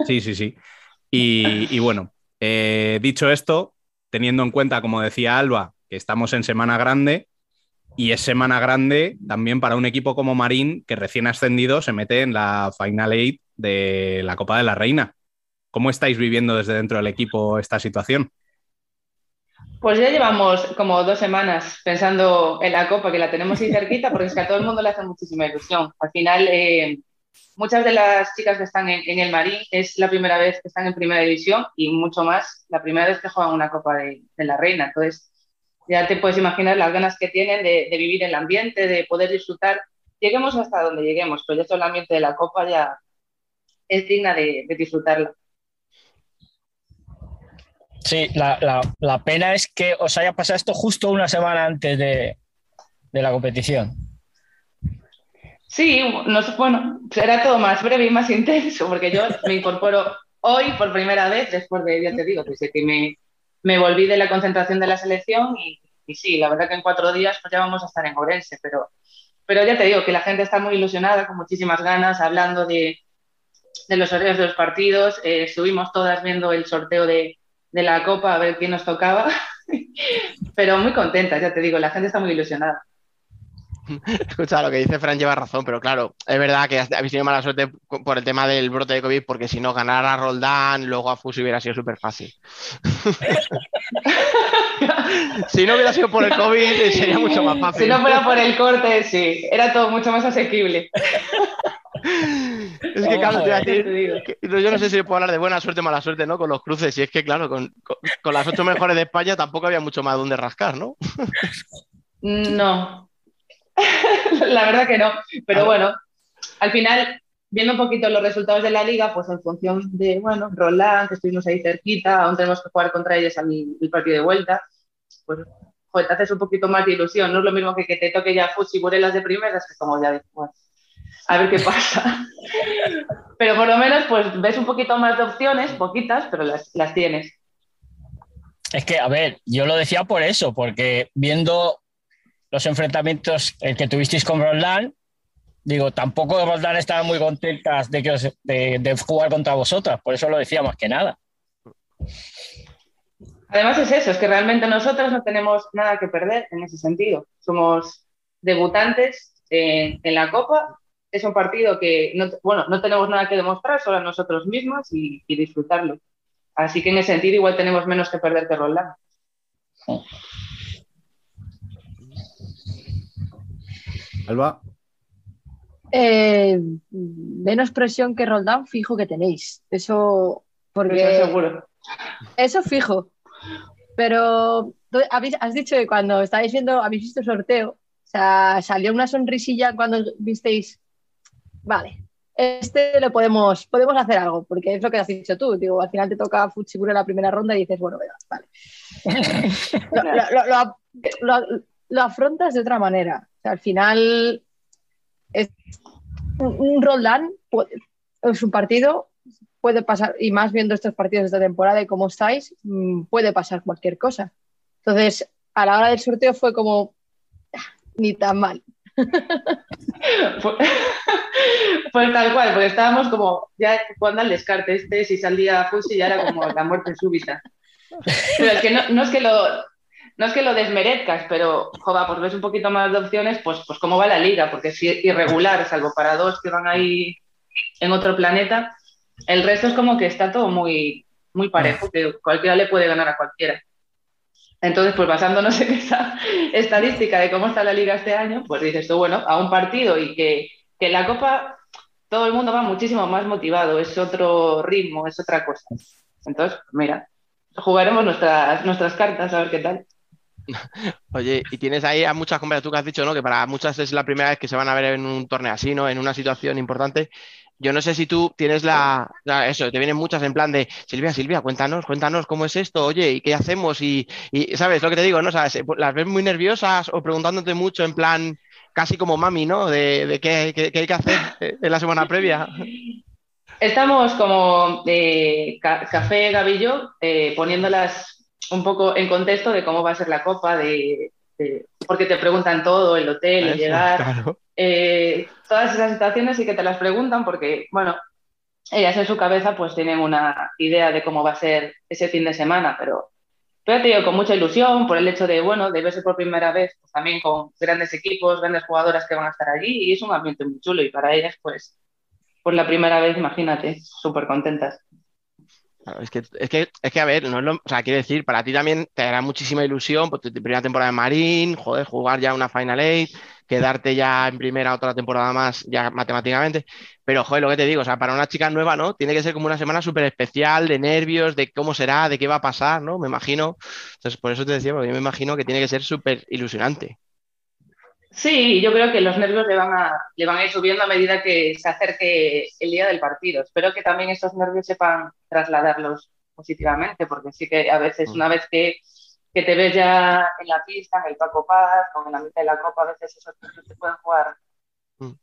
[SPEAKER 1] Sí, sí, sí. Y, y bueno, eh, dicho esto, teniendo en cuenta, como decía Alba, que estamos en Semana Grande, y es Semana Grande también para un equipo como Marín, que recién ascendido se mete en la Final Eight de la Copa de la Reina. ¿Cómo estáis viviendo desde dentro del equipo esta situación?
[SPEAKER 11] Pues ya llevamos como dos semanas pensando en la Copa, que la tenemos ahí cerquita, porque es que a todo el mundo le hace muchísima ilusión. Al final, eh, muchas de las chicas que están en, el Marín es la primera vez que están en primera división y mucho más la primera vez que juegan una Copa de, de la Reina. Entonces, ya te puedes imaginar las ganas que tienen de, de vivir el ambiente, de poder disfrutar. Lleguemos hasta donde lleguemos, pero ya todo el ambiente de la Copa ya es digna de, de disfrutarla.
[SPEAKER 9] Sí, la, la- la pena es que os haya pasado esto justo una semana antes de, de la competición.
[SPEAKER 11] Sí, nos, bueno, será todo más breve y más intenso, porque yo me incorporo hoy por primera vez, después de, ya te digo, desde que me, me volví de la concentración de la selección y, sí, la verdad que en cuatro días pues ya vamos a estar en Orense, pero, pero ya te digo que la gente está muy ilusionada, con muchísimas ganas, hablando de, de los horarios de los partidos, eh, estuvimos todas viendo el sorteo de, de la Copa a ver quién nos tocaba, pero muy contentas, ya te digo, la gente está muy ilusionada.
[SPEAKER 3] Escucha, lo que dice Fran lleva razón, pero claro, es verdad que habéis tenido mala suerte por el tema del brote de COVID, porque si no, ganar a Roldán, luego a Fusi hubiera sido súper fácil. si no hubiera sido por el COVID, sería mucho más fácil.
[SPEAKER 11] Si no fuera por el corte, sí, era todo mucho más asequible.
[SPEAKER 3] Es que, claro, te decir, que- yo no sé si puedo hablar de buena suerte o mala suerte, ¿no? Con los cruces. Y es que, claro, con, con- con las ocho mejores de España tampoco había mucho más donde rascar, ¿no?
[SPEAKER 11] No, la verdad que no. Pero bueno, al final, viendo un poquito los resultados de la liga, pues en función de, bueno, Roland, que estuvimos ahí cerquita, aún tenemos que jugar contra ellos al el partido de vuelta, pues joder, te haces un poquito más de ilusión. No es lo mismo que que te toque ya Fusi y Burelas de primeras, que como ya después. A ver qué pasa. Pero por lo menos, pues ves un poquito más de opciones, poquitas, pero las, las tienes.
[SPEAKER 9] Es que, a ver, yo lo decía por eso, porque viendo los enfrentamientos el que tuvisteis con Roland, digo, tampoco Roland estaban muy contentas de, que os- de, de jugar contra vosotras, por eso lo decía más que nada.
[SPEAKER 11] Además es eso, es que realmente nosotros no tenemos nada que perder en ese sentido. Somos debutantes en, en la Copa. Es un partido que, no, bueno, no tenemos nada que demostrar, solo a nosotros mismos y, y disfrutarlo. Así que en ese sentido igual tenemos menos que perder que Roland.
[SPEAKER 1] Alba,
[SPEAKER 10] Eh, menos presión que Roldán, fijo que tenéis. Eso, porque.
[SPEAKER 11] Eso seguro.
[SPEAKER 10] Eso fijo. Pero tú habéis- has dicho que cuando estáis viendo, habéis visto el sorteo, o sea, salió una sonrisilla cuando visteis, vale, este lo podemos, podemos hacer algo, porque es lo que has dicho tú, digo, al final te toca Fuchiburo en la primera ronda y dices, bueno, venga, vale. Lo, lo- lo- lo- lo afrontas de otra manera. Al final un, un Roldán, pu- es un partido puede pasar, y más viendo estos partidos de esta temporada y cómo estáis, mm, puede pasar cualquier cosa. Entonces, a la hora del sorteo fue como, "Ah, ni tan mal.
[SPEAKER 11] Fue tal cual, porque estábamos como ya jugando al descarte. Este, si salía Fusi, ya era como la muerte súbita. Pero es que no, no es que lo. No es que lo desmerezcas, pero joder, pues ves un poquito más de opciones, pues, pues cómo va la liga, porque es irregular, salvo para dos que van ahí en otro planeta. El resto es como que está todo muy, muy parejo, que cualquiera le puede ganar a cualquiera. Entonces, pues basándonos en esa estadística de cómo está la liga este año, pues dices tú, bueno, a un partido y que, que la Copa todo el mundo va muchísimo más motivado, es otro ritmo, es otra cosa. Entonces, mira, jugaremos nuestras, nuestras cartas a ver qué tal.
[SPEAKER 3] Oye, y tienes ahí a muchas compañeras, tú que has dicho, ¿no? Que para muchas es la primera vez que se van a ver en un torneo así, ¿no? En una situación importante. Yo no sé si tú tienes la, la- eso, te vienen muchas en plan de Silvia, Silvia, cuéntanos, cuéntanos cómo es esto, oye, ¿y qué hacemos? Y, ¿sabes lo que te digo, no? O se- las ves muy nerviosas o preguntándote mucho en plan, casi como mami, ¿no? De, qué, qué- hay que hacer en la semana previa.
[SPEAKER 11] Estamos como eh, Ca- Café Gavillo eh, poniéndolas un poco en contexto de cómo va a ser la copa, de, de- porque te preguntan todo, el hotel, el
[SPEAKER 3] Eso,
[SPEAKER 11] llegar,
[SPEAKER 3] claro.
[SPEAKER 11] eh, todas esas situaciones sí que te las preguntan porque, bueno, ellas en su cabeza pues tienen una idea de cómo va a ser ese fin de semana, pero, pero te digo, con mucha ilusión por el hecho de, bueno, de verse por primera vez, pues también con grandes equipos, grandes jugadoras que van a estar allí y es un ambiente muy chulo y para ellas pues por la primera vez, imagínate, súper contentas.
[SPEAKER 3] Es que, es que, es que, a ver, o sea, quiero decir, para ti también te hará muchísima ilusión, pues tu primera temporada en Marín, joder, jugar ya una Final Eight, quedarte ya en primera otra temporada más, ya matemáticamente. Pero, joder, lo que te digo, o sea, para una chica nueva, ¿no? Tiene que ser como una semana súper especial, de nervios, de cómo será, de qué va a pasar, ¿no? Me imagino. Entonces, por eso te decía, porque yo me imagino que tiene que ser súper ilusionante.
[SPEAKER 11] Sí, yo creo que los nervios le van a, le van a ir subiendo a medida que se acerque el día del partido. Espero que también esos nervios sepan trasladarlos positivamente, porque sí que a veces, una vez que, que te ves ya en la pista, en el Paco Paz, con la mitad de la copa, a veces esos nervios te pueden jugar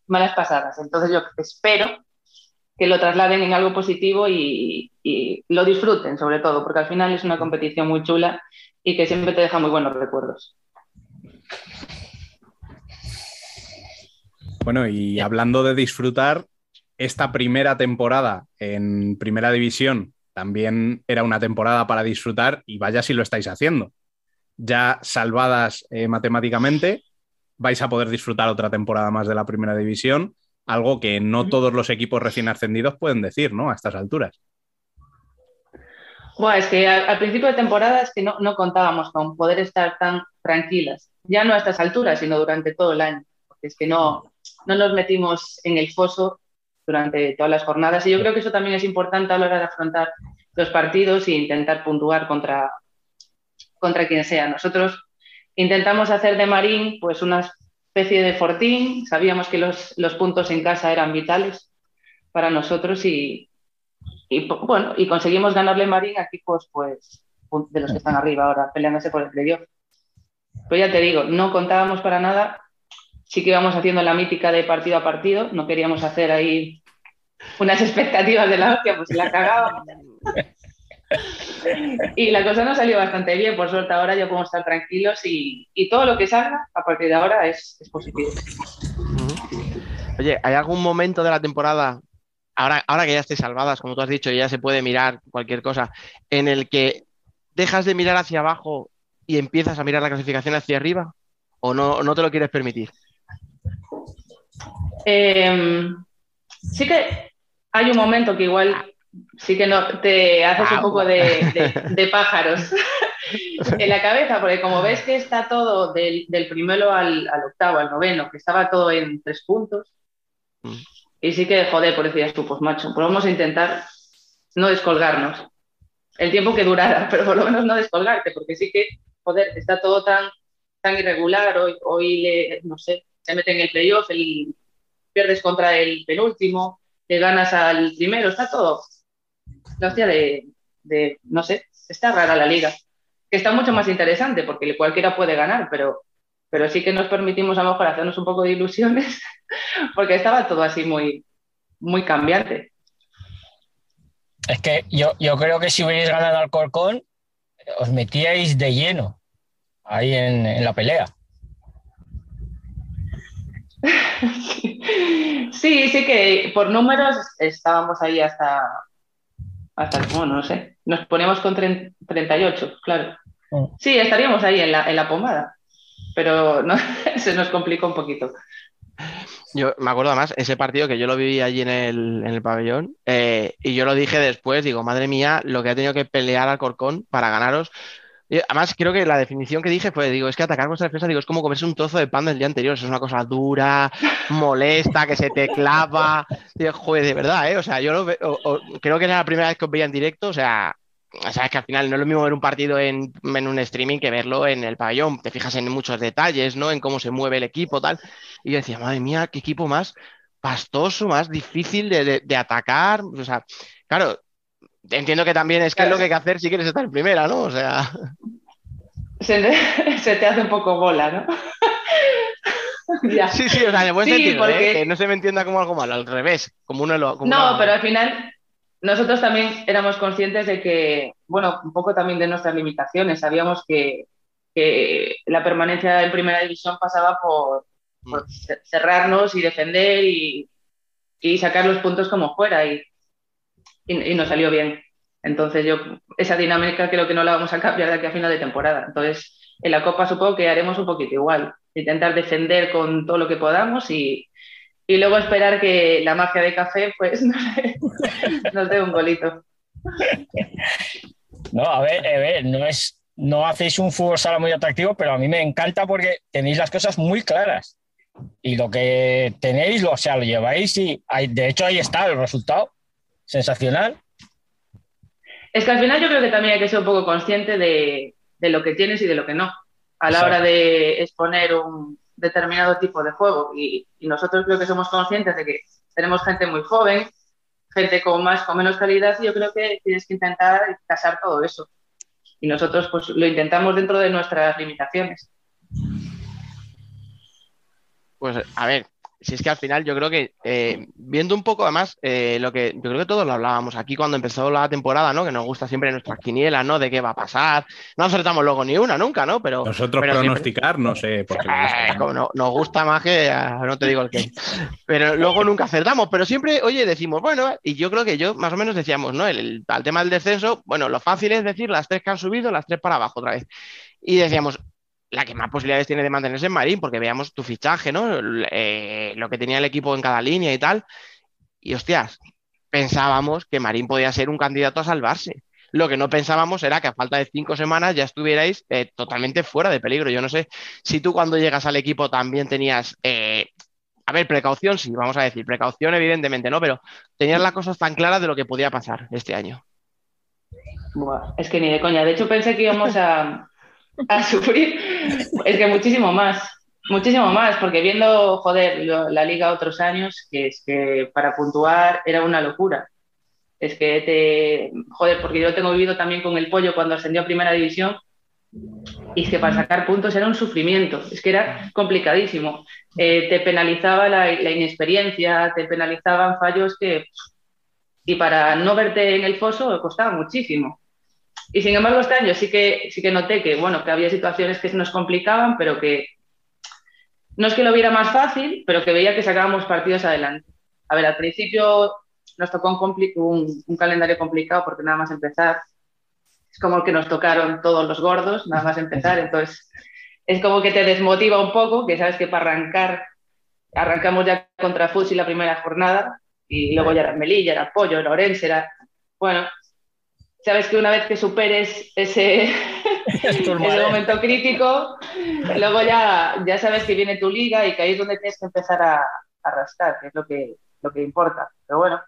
[SPEAKER 11] malas pasadas. Entonces yo espero que lo trasladen en algo positivo y, y lo disfruten, sobre todo, porque al final es una competición muy chula y que siempre te deja muy buenos recuerdos.
[SPEAKER 1] Bueno, y hablando de disfrutar, esta primera temporada en Primera División también era una temporada para disfrutar y vaya si lo estáis haciendo. Ya salvadas eh, matemáticamente, vais a poder disfrutar otra temporada más de la Primera División, algo que no todos los equipos recién ascendidos pueden decir, ¿no? A estas alturas.
[SPEAKER 11] Bueno, es que al, al principio de temporada es que no, no contábamos con poder estar tan tranquilas, ya no a estas alturas, sino durante todo el año, porque es que no, no nos metimos en el foso durante todas las jornadas y yo creo que eso también es importante a la hora de afrontar los partidos e intentar puntuar contra, contra quien sea. Nosotros intentamos hacer de Marín pues una especie de fortín, sabíamos que los, los puntos en casa eran vitales para nosotros y, y, bueno, y conseguimos ganarle Marín a equipos pues de los que están arriba ahora, peleándose por el playoff. Pero ya te digo, no contábamos para nada, sí que íbamos haciendo la mítica de partido a partido, no queríamos hacer ahí unas expectativas de la hostia, pues la cagábamos. Y la cosa nos salió bastante bien, por suerte ahora ya podemos estar tranquilos y, y todo lo que salga a partir de ahora es, es positivo.
[SPEAKER 3] Oye, ¿hay algún momento de la temporada, ahora, ahora que ya estéis salvadas, como tú has dicho, ya se puede mirar cualquier cosa, en el que dejas de mirar hacia abajo y empiezas a mirar la clasificación hacia arriba? ¿O no, no te lo quieres permitir?
[SPEAKER 11] Eh, sí que hay un momento que igual sí que no te haces un poco de, de, de pájaros en la cabeza, porque como ves que está todo del, del primero al, al, octavo, al noveno, que estaba todo en tres puntos, mm. y sí que, joder, por decías tú, pues macho, pues vamos a intentar no descolgarnos el tiempo que durara, pero por lo menos no descolgarte, porque sí que, joder, está todo tan, tan irregular, hoy, hoy le, no sé, se mete en el playoff, el, pierdes contra el penúltimo, le ganas al primero, está todo la hostia de, de, no sé, está rara la liga, que está mucho más interesante porque cualquiera puede ganar, pero, pero sí que nos permitimos a lo mejor hacernos un poco de ilusiones porque estaba todo así muy, muy cambiante.
[SPEAKER 9] Es que yo, yo creo que si hubierais ganado al Corcón, os metíais de lleno ahí en, en la pelea.
[SPEAKER 11] Sí, sí que por números estábamos ahí hasta, hasta bueno, no sé, nos poníamos con 30, 38, claro. Sí, estaríamos ahí en la, en la pomada, pero no, se nos complicó un poquito.
[SPEAKER 3] Yo me acuerdo además, ese partido que yo lo viví allí en el, en el pabellón, eh, y yo lo dije después, digo, madre mía, lo que ha tenido que pelear Alcorcón para ganaros. Además, creo que la definición que dije fue, digo, es que atacar vuestra defensa, digo, es como comerse un trozo de pan del día anterior. Eso es una cosa dura, molesta, que se te clava. Digo, joder, de verdad, ¿eh? O sea, yo lo ve- o- o- creo que era la primera vez que os veía en directo, o sea, o sea, es que al final no es lo mismo ver un partido en, en un streaming que verlo en el pabellón. Te fijas en muchos detalles, ¿no? En cómo se mueve el equipo, tal. Y yo decía, madre mía, qué equipo más pastoso, más difícil de, de- de atacar. O sea, claro, entiendo que también es que es lo que hay que hacer si quieres estar en primera, ¿no? O sea,
[SPEAKER 11] Se, se te hace un poco bola, ¿no? Ya.
[SPEAKER 3] sí, sí, o sea, en el buen
[SPEAKER 11] Sí,
[SPEAKER 3] sentido, ¿eh?
[SPEAKER 11] porque-
[SPEAKER 3] Que no se me entienda como algo malo, al revés, como uno lo. como
[SPEAKER 11] No,
[SPEAKER 3] una-
[SPEAKER 11] pero al final nosotros también éramos conscientes de que, bueno, un poco también de nuestras limitaciones. Sabíamos que, que la permanencia en primera división pasaba por, por ce- cerrarnos y defender y, y sacar los puntos como fuera y, y, y nos salió bien. Entonces yo, esa dinámica creo que no la vamos a cambiar de aquí a final de temporada. Entonces, en la Copa supongo que haremos un poquito igual. Intentar defender con todo lo que podamos y, y luego esperar que la magia de café pues nos dé, un golito.
[SPEAKER 9] No, a ver, a ver, no es, no hacéis un fútbol sala muy atractivo, pero a mí me encanta porque tenéis las cosas muy claras. Y lo que tenéis, lo, o sea, lo lleváis y hay- de hecho ahí está el resultado. Sensacional.
[SPEAKER 11] Es que al final yo creo que también hay que ser un poco consciente de, de lo que tienes y de lo que no, a la
[SPEAKER 9] Exacto.
[SPEAKER 11] hora de exponer un determinado tipo de juego. Y, y nosotros creo que somos conscientes de que tenemos gente muy joven, gente con más, con menos calidad, y yo creo que tienes que intentar casar todo eso. Y nosotros pues lo intentamos dentro de nuestras limitaciones.
[SPEAKER 3] Pues a ver, si es que al final yo creo que eh, viendo un poco además eh, lo que yo creo que todos lo hablábamos aquí cuando empezó la temporada, ¿no? Que nos gusta siempre nuestras quinielas, ¿no? De qué va a pasar. No acertamos luego ni una nunca, ¿no? Pero
[SPEAKER 1] Nosotros
[SPEAKER 3] pero siempre-
[SPEAKER 1] pronosticar, no sé, porque
[SPEAKER 3] Eh,
[SPEAKER 1] tanto.
[SPEAKER 3] como no- nos gusta más que ah, no te digo el qué. Pero luego nunca acertamos, pero siempre, oye, decimos, bueno, y yo creo que yo más o menos decíamos, ¿no? El, el- al tema del descenso, bueno, lo fácil es decir las tres que han subido, las tres para abajo otra vez. Y decíamos, la que más posibilidades tiene de mantenerse es Marín, porque veamos tu fichaje, ¿no? Eh, lo que tenía el equipo en cada línea y tal. Y hostias, pensábamos que Marín podía ser un candidato a salvarse. Lo que no pensábamos era que a falta de cinco semanas ya estuvierais eh, totalmente fuera de peligro. Yo no sé si tú cuando llegas al equipo también tenías, eh, a ver, precaución, sí, vamos a decir, precaución evidentemente, ¿no? Pero tenías las cosas tan claras de lo que podía pasar este año.
[SPEAKER 11] Es que ni de coña. De hecho, pensé que íbamos a, a sufrir. Es que muchísimo más. Muchísimo más, porque viendo, joder, la liga otros años, que es que para puntuar era una locura. Es que te. Joder, porque yo tengo vivido también con el pollo cuando ascendió a primera división. Y es que para sacar puntos era un sufrimiento, es que era complicadísimo. Eh, te penalizaba la, la inexperiencia, te penalizaban fallos que. Y para no verte en el foso costaba muchísimo. Y sin embargo, este año sí que, sí que noté que, bueno, que había situaciones que nos complicaban, pero que no es que lo viera más fácil, pero que veía que sacábamos partidos adelante. A ver, al principio nos tocó un calendario complicado porque nada más empezar es como que nos tocaron todos los gordos, nada más empezar, entonces es como que te desmotiva un poco, que sabes que para arrancar, arrancamos ya contra Fusi la primera jornada y luego ya era Melilla, era Pollo, era Orense, era... Bueno, sabes que una vez que superes ese, ese momento crítico, luego ya, ya sabes que viene tu liga y que ahí es donde tienes que empezar a, a rascar, que es lo que, lo que importa. Pero bueno,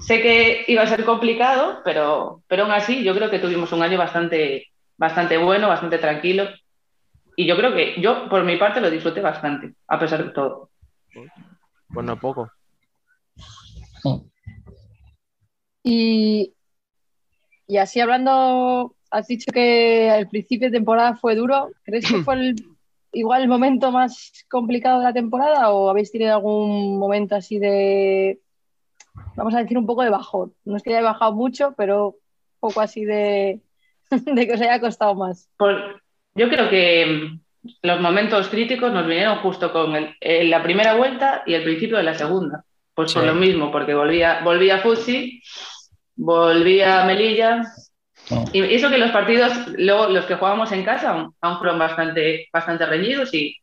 [SPEAKER 11] sé que iba a ser complicado, pero, pero aún así yo creo que tuvimos un año bastante, bastante bueno, bastante tranquilo. Y yo creo que yo, por mi parte, lo disfruté bastante, a pesar de todo.
[SPEAKER 3] Pues no poco.
[SPEAKER 10] Y, y así hablando, has dicho que al principio de temporada fue duro. ¿Crees que fue el- igual el momento más complicado de la temporada o habéis tenido algún momento así de, vamos a decir, un poco de bajón? No es que haya bajado mucho, pero un poco así de, de que os haya costado más.
[SPEAKER 11] Por- yo creo que mm, los momentos críticos nos vinieron justo con el- eh, la primera vuelta y el principio de la segunda. Pues por
[SPEAKER 9] Sí.
[SPEAKER 11] lo mismo, porque volvía, volvía Fusi, volvía Melilla.
[SPEAKER 9] No.
[SPEAKER 11] Y eso que los partidos, luego los que jugábamos en casa, aún, aún fueron bastante, bastante reñidos y,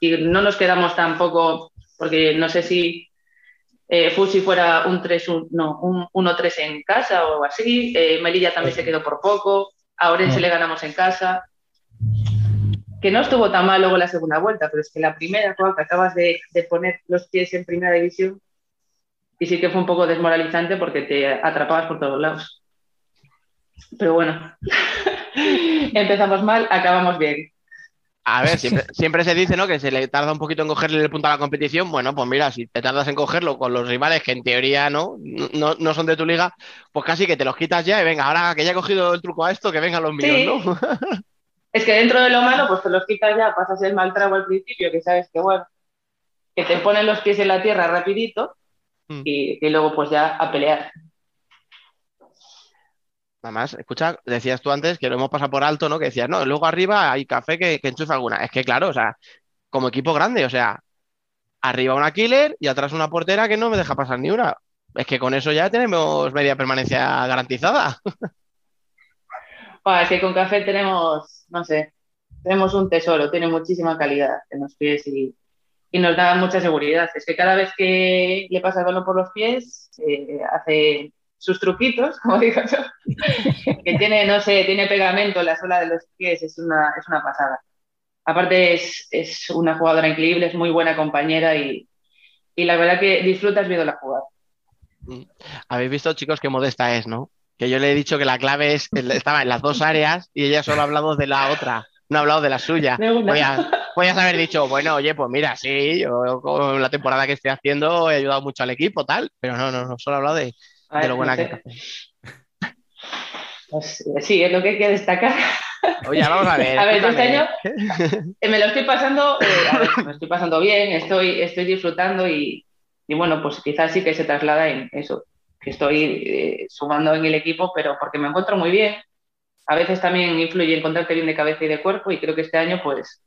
[SPEAKER 11] y no nos quedamos tampoco, porque no sé si eh, Fusi fuera un 3 no, un 1-3 en casa o así. eh, Melilla también se quedó por poco. A Orense le ganamos en casa. Que no estuvo tan mal luego la segunda vuelta, pero es que la primera, que acabas de, de poner los pies en primera división, y sí que fue un poco desmoralizante porque te atrapabas por todos lados. Pero bueno, empezamos mal, acabamos bien.
[SPEAKER 3] A ver, siempre, siempre se dice, ¿no? Que se le tarda un poquito en cogerle el punto a la competición. Bueno, pues mira, si te tardas en cogerlo con los rivales que en teoría no, no, no son de tu liga, pues casi que te los quitas ya y venga, ahora que ya he cogido el truco a esto, que vengan los míos, ¿no?
[SPEAKER 11] Es que dentro de lo malo, pues te los quitas ya, pasas el mal trago al principio, que sabes que bueno, que te ponen los pies en la tierra rapidito
[SPEAKER 3] Mm.
[SPEAKER 11] y, y luego pues ya a pelear.
[SPEAKER 3] Nada más, escucha, decías tú antes que lo hemos pasado por alto, ¿no? Que decías, no, luego arriba hay café que, que enchufa alguna. Es que claro, o sea, como equipo grande, o sea, arriba una killer y atrás una portera que no me deja pasar ni una. Es que con eso ya tenemos media permanencia garantizada.
[SPEAKER 11] Bueno, es que con café tenemos, no sé, tenemos un tesoro, tiene muchísima calidad en los pies y, y nos da mucha seguridad. Es que cada vez que le pasa el balón por los pies, eh, hace sus truquitos, como digo yo, que tiene, no sé, tiene pegamento en la suela de los pies, es una, es una pasada. Aparte es, es una jugadora increíble, es muy buena compañera y, y la verdad que disfrutas viéndola jugar.
[SPEAKER 3] Habéis visto, chicos, qué modesta es, ¿no? Que yo le he dicho que la clave es, estaba en las dos áreas y ella solo ha hablado de la otra, no ha hablado de la suya.
[SPEAKER 11] De una.
[SPEAKER 3] Podías haber dicho, bueno, oye, pues mira, sí, yo con la temporada que estoy haciendo he ayudado mucho al equipo, tal, pero no, no, no, solo he hablado de, de lo buena
[SPEAKER 11] no
[SPEAKER 3] que está.
[SPEAKER 11] Pues, sí, es lo que hay que destacar.
[SPEAKER 3] Oye, vamos a ver.
[SPEAKER 11] A ver, este año eh, me lo estoy pasando, eh, a ver, me estoy pasando bien, estoy, estoy disfrutando y, y bueno, pues quizás sí que se traslada en eso, que estoy eh, sumando en el equipo, pero porque me encuentro muy bien. A veces también influye encontrarte bien de cabeza y de cuerpo y creo que este año pues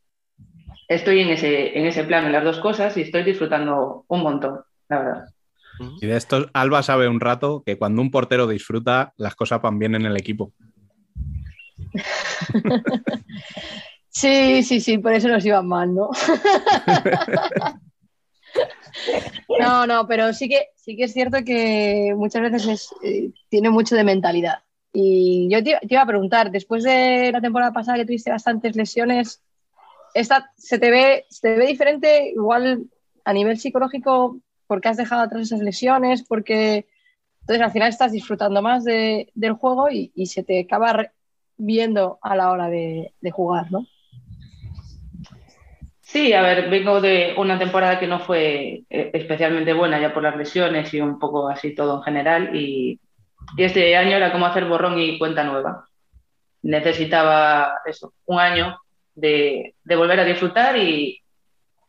[SPEAKER 11] estoy en ese, en ese plan, en las dos cosas y estoy disfrutando un montón, la verdad.
[SPEAKER 1] Y de esto, Alba sabe un rato que cuando un portero disfruta, las cosas van bien en el equipo.
[SPEAKER 10] Sí, sí, sí, por eso nos iban mal, ¿no? No, no, pero sí que, sí que es cierto que muchas veces es, eh, tiene mucho de mentalidad. Y yo te, te iba a preguntar, después de la temporada pasada que tuviste bastantes lesiones, esta, ¿se, te ve, ¿se te ve diferente igual a nivel psicológico porque has dejado atrás esas lesiones? Porque entonces al final estás disfrutando más de- del juego y, y se te acaba viendo a la hora de, de jugar, ¿no?
[SPEAKER 11] Sí, a ver, vengo de una temporada que no fue eh, especialmente buena ya por las lesiones y un poco así todo en general y, y este año era como hacer borrón y cuenta nueva. Necesitaba eso, un año de, volver a disfrutar y,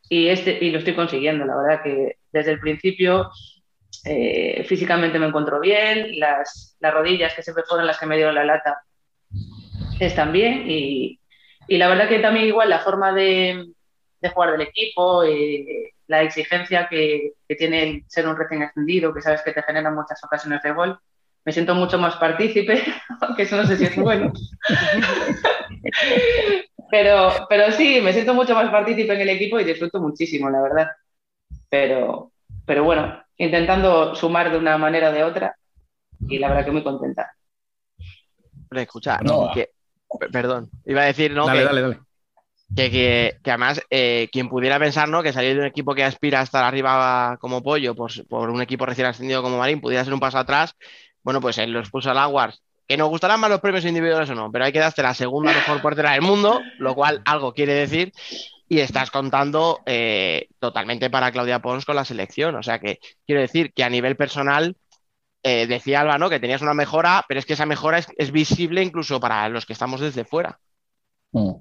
[SPEAKER 11] y, este, y lo estoy consiguiendo. La verdad que desde el principio eh, físicamente me encuentro bien, las, las rodillas que siempre fueron las que me dieron la lata están bien y, y la verdad que también igual la forma de, de jugar del equipo, eh, la exigencia que, que tiene el ser un recién ascendido, que sabes que te genera muchas ocasiones de gol. Me siento mucho más partícipe, aunque eso no sé si es bueno. pero, pero sí, me siento mucho más partícipe en el equipo y disfruto muchísimo, la verdad. Pero, pero bueno, intentando sumar de una manera o de otra y la verdad que muy contenta.
[SPEAKER 3] Escucha,
[SPEAKER 9] No.
[SPEAKER 3] que- perdón, iba a decir, ¿no?
[SPEAKER 1] dale,
[SPEAKER 3] que,
[SPEAKER 1] dale, dale.
[SPEAKER 3] que, que- que además, eh, quien pudiera pensar, ¿no? Que salir de un equipo que aspira a estar arriba como pollo por, por un equipo recién ascendido como Marín pudiera ser un paso atrás, bueno, pues él lo expuso al Aguas. Que nos gustarán más los premios individuales o no, pero hay que darte la segunda mejor portera del mundo, lo cual algo quiere decir, y estás contando eh, totalmente para Claudia Pons con la selección. O sea que quiero decir que a nivel personal, eh, decía Alba, ¿no? Que tenías una mejora, pero es que esa mejora es, es visible incluso para los que estamos desde fuera.
[SPEAKER 9] Mm.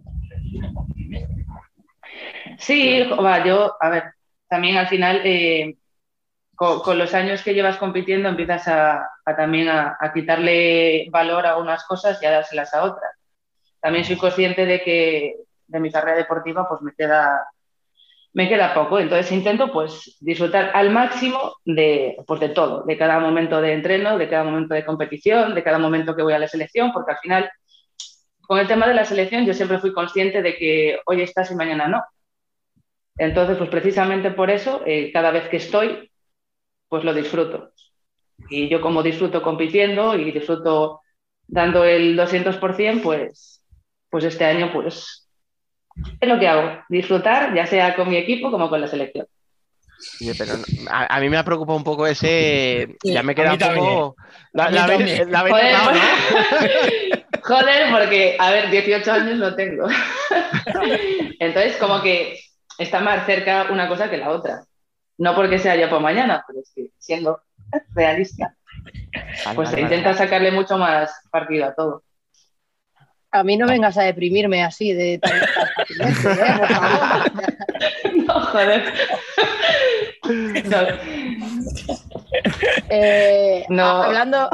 [SPEAKER 11] Sí, va, yo, a ver, también al final, eh, con, los años que llevas compitiendo, empiezas a, también a, a quitarle valor a unas cosas y a dárselas a otras. También soy consciente de que de mi carrera deportiva pues me queda, me queda poco, entonces intento pues disfrutar al máximo de, pues, de todo, de cada momento de entreno, de cada momento de competición, de cada momento que voy a la selección, porque al final con el tema de la selección yo siempre fui consciente de que hoy estás y mañana no. Entonces, pues precisamente por eso, eh, cada vez que estoy, pues lo disfruto. Y yo como disfruto compitiendo y disfruto dando el 200%, pues, pues este año pues es lo que hago, disfrutar, ya sea con mi equipo como con la selección.
[SPEAKER 3] Pero a, a mí me ha preocupado un poco ese.
[SPEAKER 9] Sí,
[SPEAKER 3] ya me queda un poco. La,
[SPEAKER 11] Joder,
[SPEAKER 3] tocado, ¿no?
[SPEAKER 11] Joder, porque, a ver, 18 años no tengo. Entonces, como que está más cerca una cosa que la otra. No porque sea ya por mañana, pero es que siendo realista, pues se intenta sacarle mucho más partido a todo.
[SPEAKER 10] A mí no vengas a deprimirme así de tan, ¿eh?
[SPEAKER 11] No, joder. No.
[SPEAKER 10] Eh,
[SPEAKER 11] No.
[SPEAKER 10] Hablando,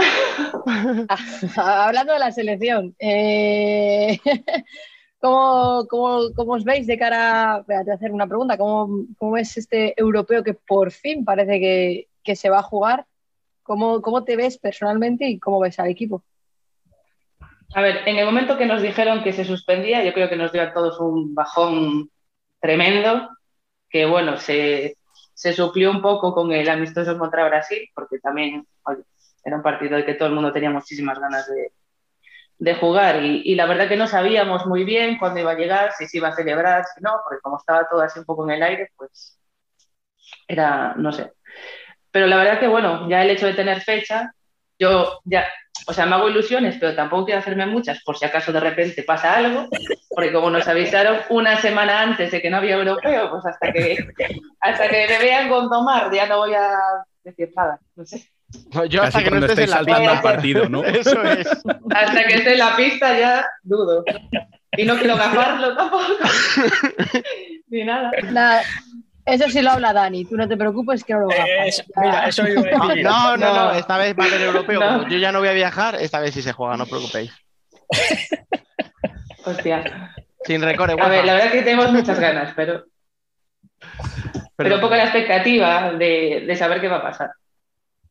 [SPEAKER 10] hablando de la selección, eh, ¿cómo, cómo, cómo os veis de cara? Espera, te voy a hacer una pregunta. ¿Cómo, cómo es este europeo que por fin parece que, que se va a jugar? ¿Cómo, ¿Cómo te ves personalmente y cómo ves al equipo?
[SPEAKER 11] A ver, en el momento que nos dijeron que se suspendía, yo creo que nos dio a todos un bajón tremendo, que bueno, se, se suplió un poco con el amistoso contra Brasil, porque también oye, era un partido que todo el mundo tenía muchísimas ganas de, de jugar y, la verdad que no sabíamos muy bien cuándo iba a llegar, si se iba a celebrar, si no, porque como estaba todo así un poco en el aire, pues era, no sé. Pero la verdad que bueno, ya el hecho de tener fecha, yo ya, o sea, me hago ilusiones, pero tampoco quiero hacerme muchas por si acaso de repente pasa algo, porque como nos avisaron una semana antes de que no había europeo, pues hasta que, hasta que me vean con tomar ya no voy a decir nada, no sé.
[SPEAKER 3] Yo hasta que no estés
[SPEAKER 1] estáis
[SPEAKER 3] en la
[SPEAKER 1] saltando al partido, ¿no?
[SPEAKER 3] Eso es.
[SPEAKER 11] Hasta que esté en la pista ya dudo. Y no quiero gafarlo tampoco. Ni nada.
[SPEAKER 10] Nada, eso sí lo habla Dani, tú no te preocupes que no lo gafas.
[SPEAKER 9] Es- mira, eso iba a
[SPEAKER 3] No,
[SPEAKER 9] decir.
[SPEAKER 3] no, no,
[SPEAKER 11] No.
[SPEAKER 3] no, esta vez va a haber europeo.
[SPEAKER 11] No.
[SPEAKER 3] Como yo ya no voy a viajar, esta vez sí se juega, no os preocupéis.
[SPEAKER 11] Hostia.
[SPEAKER 3] Sin recorre,
[SPEAKER 11] A ver, la verdad que tenemos muchas ganas, pero, pero un poco la expectativa de, de saber qué va a pasar.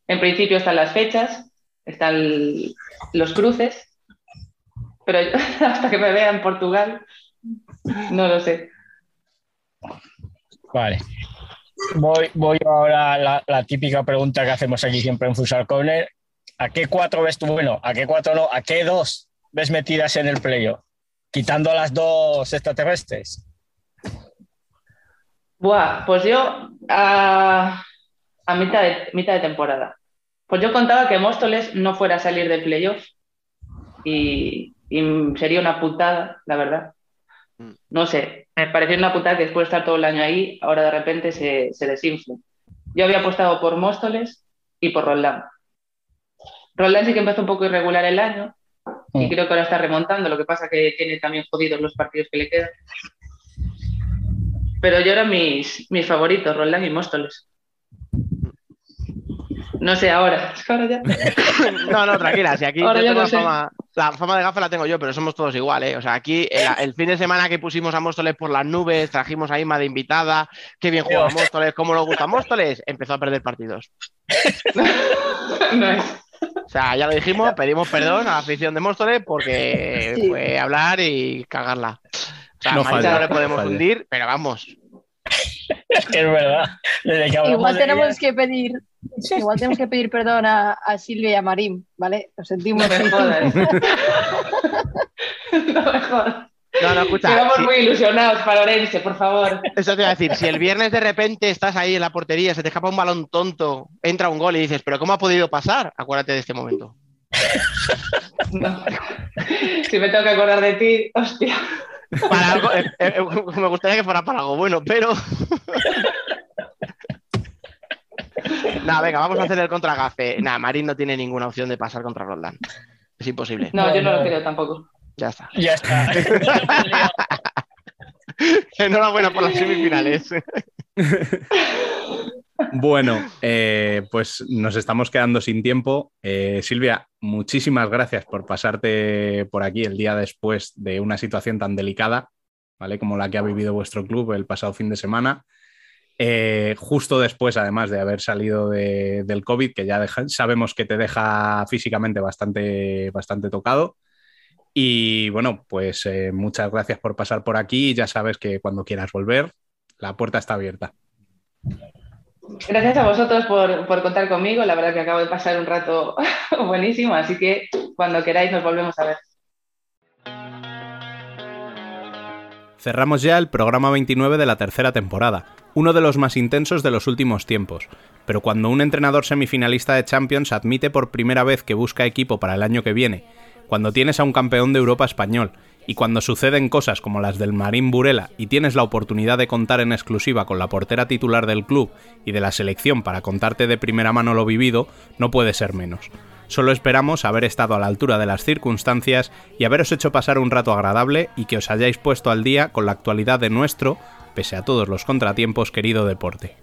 [SPEAKER 11] En principio están las fechas, están los cruces, pero yo- hasta que me vea en Portugal, no lo sé.
[SPEAKER 9] Vale. Voy, voy ahora a la, la típica pregunta que hacemos aquí siempre en Fusal Corner. ¿A qué cuatro ves tú? Bueno, ¿a qué cuatro no? ¿A qué dos ves metidas en el playoff? Quitando a las dos extraterrestres.
[SPEAKER 11] Buah, pues yo a, a mitad, de, mitad de temporada. Pues yo contaba que Móstoles no fuera a salir del playoff y, y sería una putada, la verdad.
[SPEAKER 3] Mm.
[SPEAKER 11] No sé, me pareció una putada que después de estar todo el año ahí, ahora de repente se, se desinfle. Yo había apostado por Móstoles y por Roldán. Roldán sí que empezó un poco irregular el año y creo que ahora está remontando, lo que pasa que tiene también jodidos los partidos que le quedan. Pero yo eran mis, mis favoritos, Roldán y Móstoles. No sé ahora, es que ahora ya.
[SPEAKER 3] No, no, tranquila, si aquí
[SPEAKER 11] Ahora
[SPEAKER 3] yo tengo
[SPEAKER 11] no
[SPEAKER 3] la fama, la fama de gafa la tengo yo, pero somos todos igual, ¿eh? O sea, aquí el, el fin de semana que pusimos a Móstoles por las nubes, trajimos a Ima de invitada, qué bien juega Móstoles, cómo nos gusta Móstoles, empezó a perder partidos.
[SPEAKER 11] No es.
[SPEAKER 3] O sea, ya lo dijimos, pedimos perdón a la afición de Móstoles porque
[SPEAKER 10] Sí.
[SPEAKER 3] fue hablar y cagarla. O sea,
[SPEAKER 1] No falla,
[SPEAKER 3] no le podemos
[SPEAKER 1] falla.
[SPEAKER 3] hundir, pero vamos.
[SPEAKER 9] Es verdad. Desde que hablamos
[SPEAKER 10] Igual tenemos que pedir, igual tenemos que pedir perdón a, a Silvia y a Marín, ¿vale? Lo sentimos.
[SPEAKER 11] No me jodas. No me jodas.
[SPEAKER 3] No, no, escucha. Si-
[SPEAKER 11] muy ilusionados para Orense, por favor.
[SPEAKER 3] Eso te iba a decir, si el viernes de repente estás ahí en la portería, se te escapa un balón tonto, entra un gol y dices, pero ¿cómo ha podido pasar? Acuérdate de este momento.
[SPEAKER 11] No. Si me tengo que acordar de ti, hostia.
[SPEAKER 3] Para algo, eh, eh, me gustaría que fuera para algo bueno, pero. Nada, venga, vamos a hacer el contragafe. Nada, Marín no tiene ninguna opción de pasar contra Roldán. Es imposible.
[SPEAKER 11] No, yo no
[SPEAKER 9] No,
[SPEAKER 11] lo creo tampoco.
[SPEAKER 3] Ya está.
[SPEAKER 9] Ya está.
[SPEAKER 3] Enhorabuena por las semifinales.
[SPEAKER 1] Bueno, eh, pues nos estamos quedando sin tiempo. Eh, Silvia, muchísimas gracias por pasarte por aquí el día después de una situación tan delicada, ¿vale? Como la que ha vivido vuestro club el pasado fin de semana. Eh, justo después, además de haber salido de- del COVID, que ya sabemos que te deja físicamente bastante, bastante tocado. Y bueno, pues eh, muchas gracias por pasar por aquí. Ya sabes que cuando quieras volver, la puerta está abierta.
[SPEAKER 11] Gracias a vosotros por, por, contar conmigo. La verdad que acabo de pasar un rato buenísimo, así que cuando queráis nos volvemos a ver.
[SPEAKER 1] Cerramos ya el programa 29 de la tercera temporada, uno de los más intensos de los últimos tiempos. Pero cuando un entrenador semifinalista de Champions admite por primera vez que busca equipo para el año que viene, cuando tienes a un campeón de Europa español, y cuando suceden cosas como las del Marín Burela y tienes la oportunidad de contar en exclusiva con la portera titular del club y de la selección para contarte de primera mano lo vivido, no puede ser menos. Solo esperamos haber estado a la altura de las circunstancias y haberos hecho pasar un rato agradable y que os hayáis puesto al día con la actualidad de nuestro, pese a todos los contratiempos, querido deporte.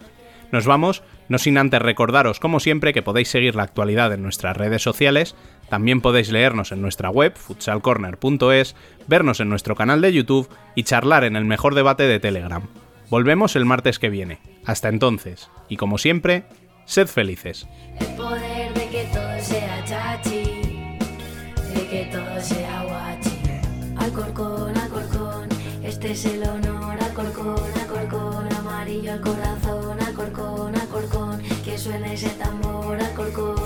[SPEAKER 1] Nos vamos, no sin antes recordaros, como siempre, que podéis seguir la actualidad en nuestras redes sociales, también podéis leernos en nuestra web, futsalcorner.es, vernos en nuestro canal de YouTube y charlar en el mejor debate de Telegram. Volvemos el martes que viene. Hasta entonces, y como siempre, sed felices.
[SPEAKER 12] Chachi, de que todo sea guachi. Alcorcón, Alcorcón, este es el honor. Alcorcón, Alcorcón, amarillo al corazón. Alcorcón, Alcorcón, que suene ese tambor. Alcorcón,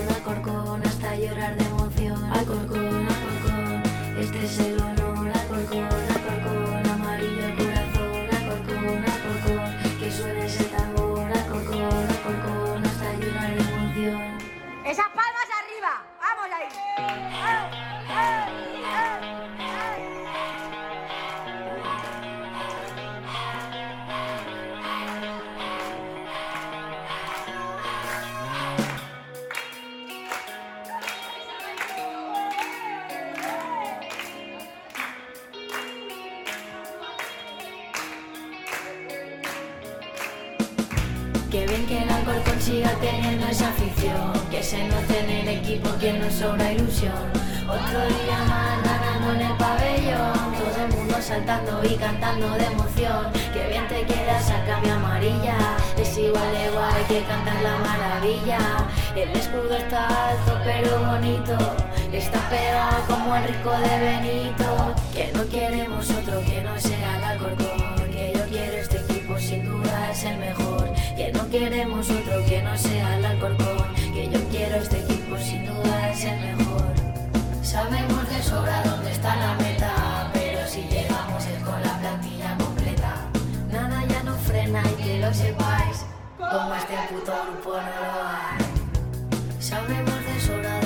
[SPEAKER 12] teniendo esa afición Que se note en el equipo que nos sobra ilusión. Otro día más ganando en el pabellón Todo el mundo saltando y cantando de emoción. Que bien te queda esa cambia amarilla Es igual de guay que cantar la maravilla. El escudo está alto pero bonito Está pegado como el rico de Benito. Que no queremos otro que no sea el Alcorcón Que yo quiero este equipo sin duda es el mejor que no queremos otro que no sea el Alcorcón, que yo quiero este equipo sin duda es el mejor. Sabemos de sobra dónde está la meta, pero si llegamos es con la plantilla completa. Nada ya no frena y que lo sepáis, como este puto grupo no lo hay. Sabemos de sobra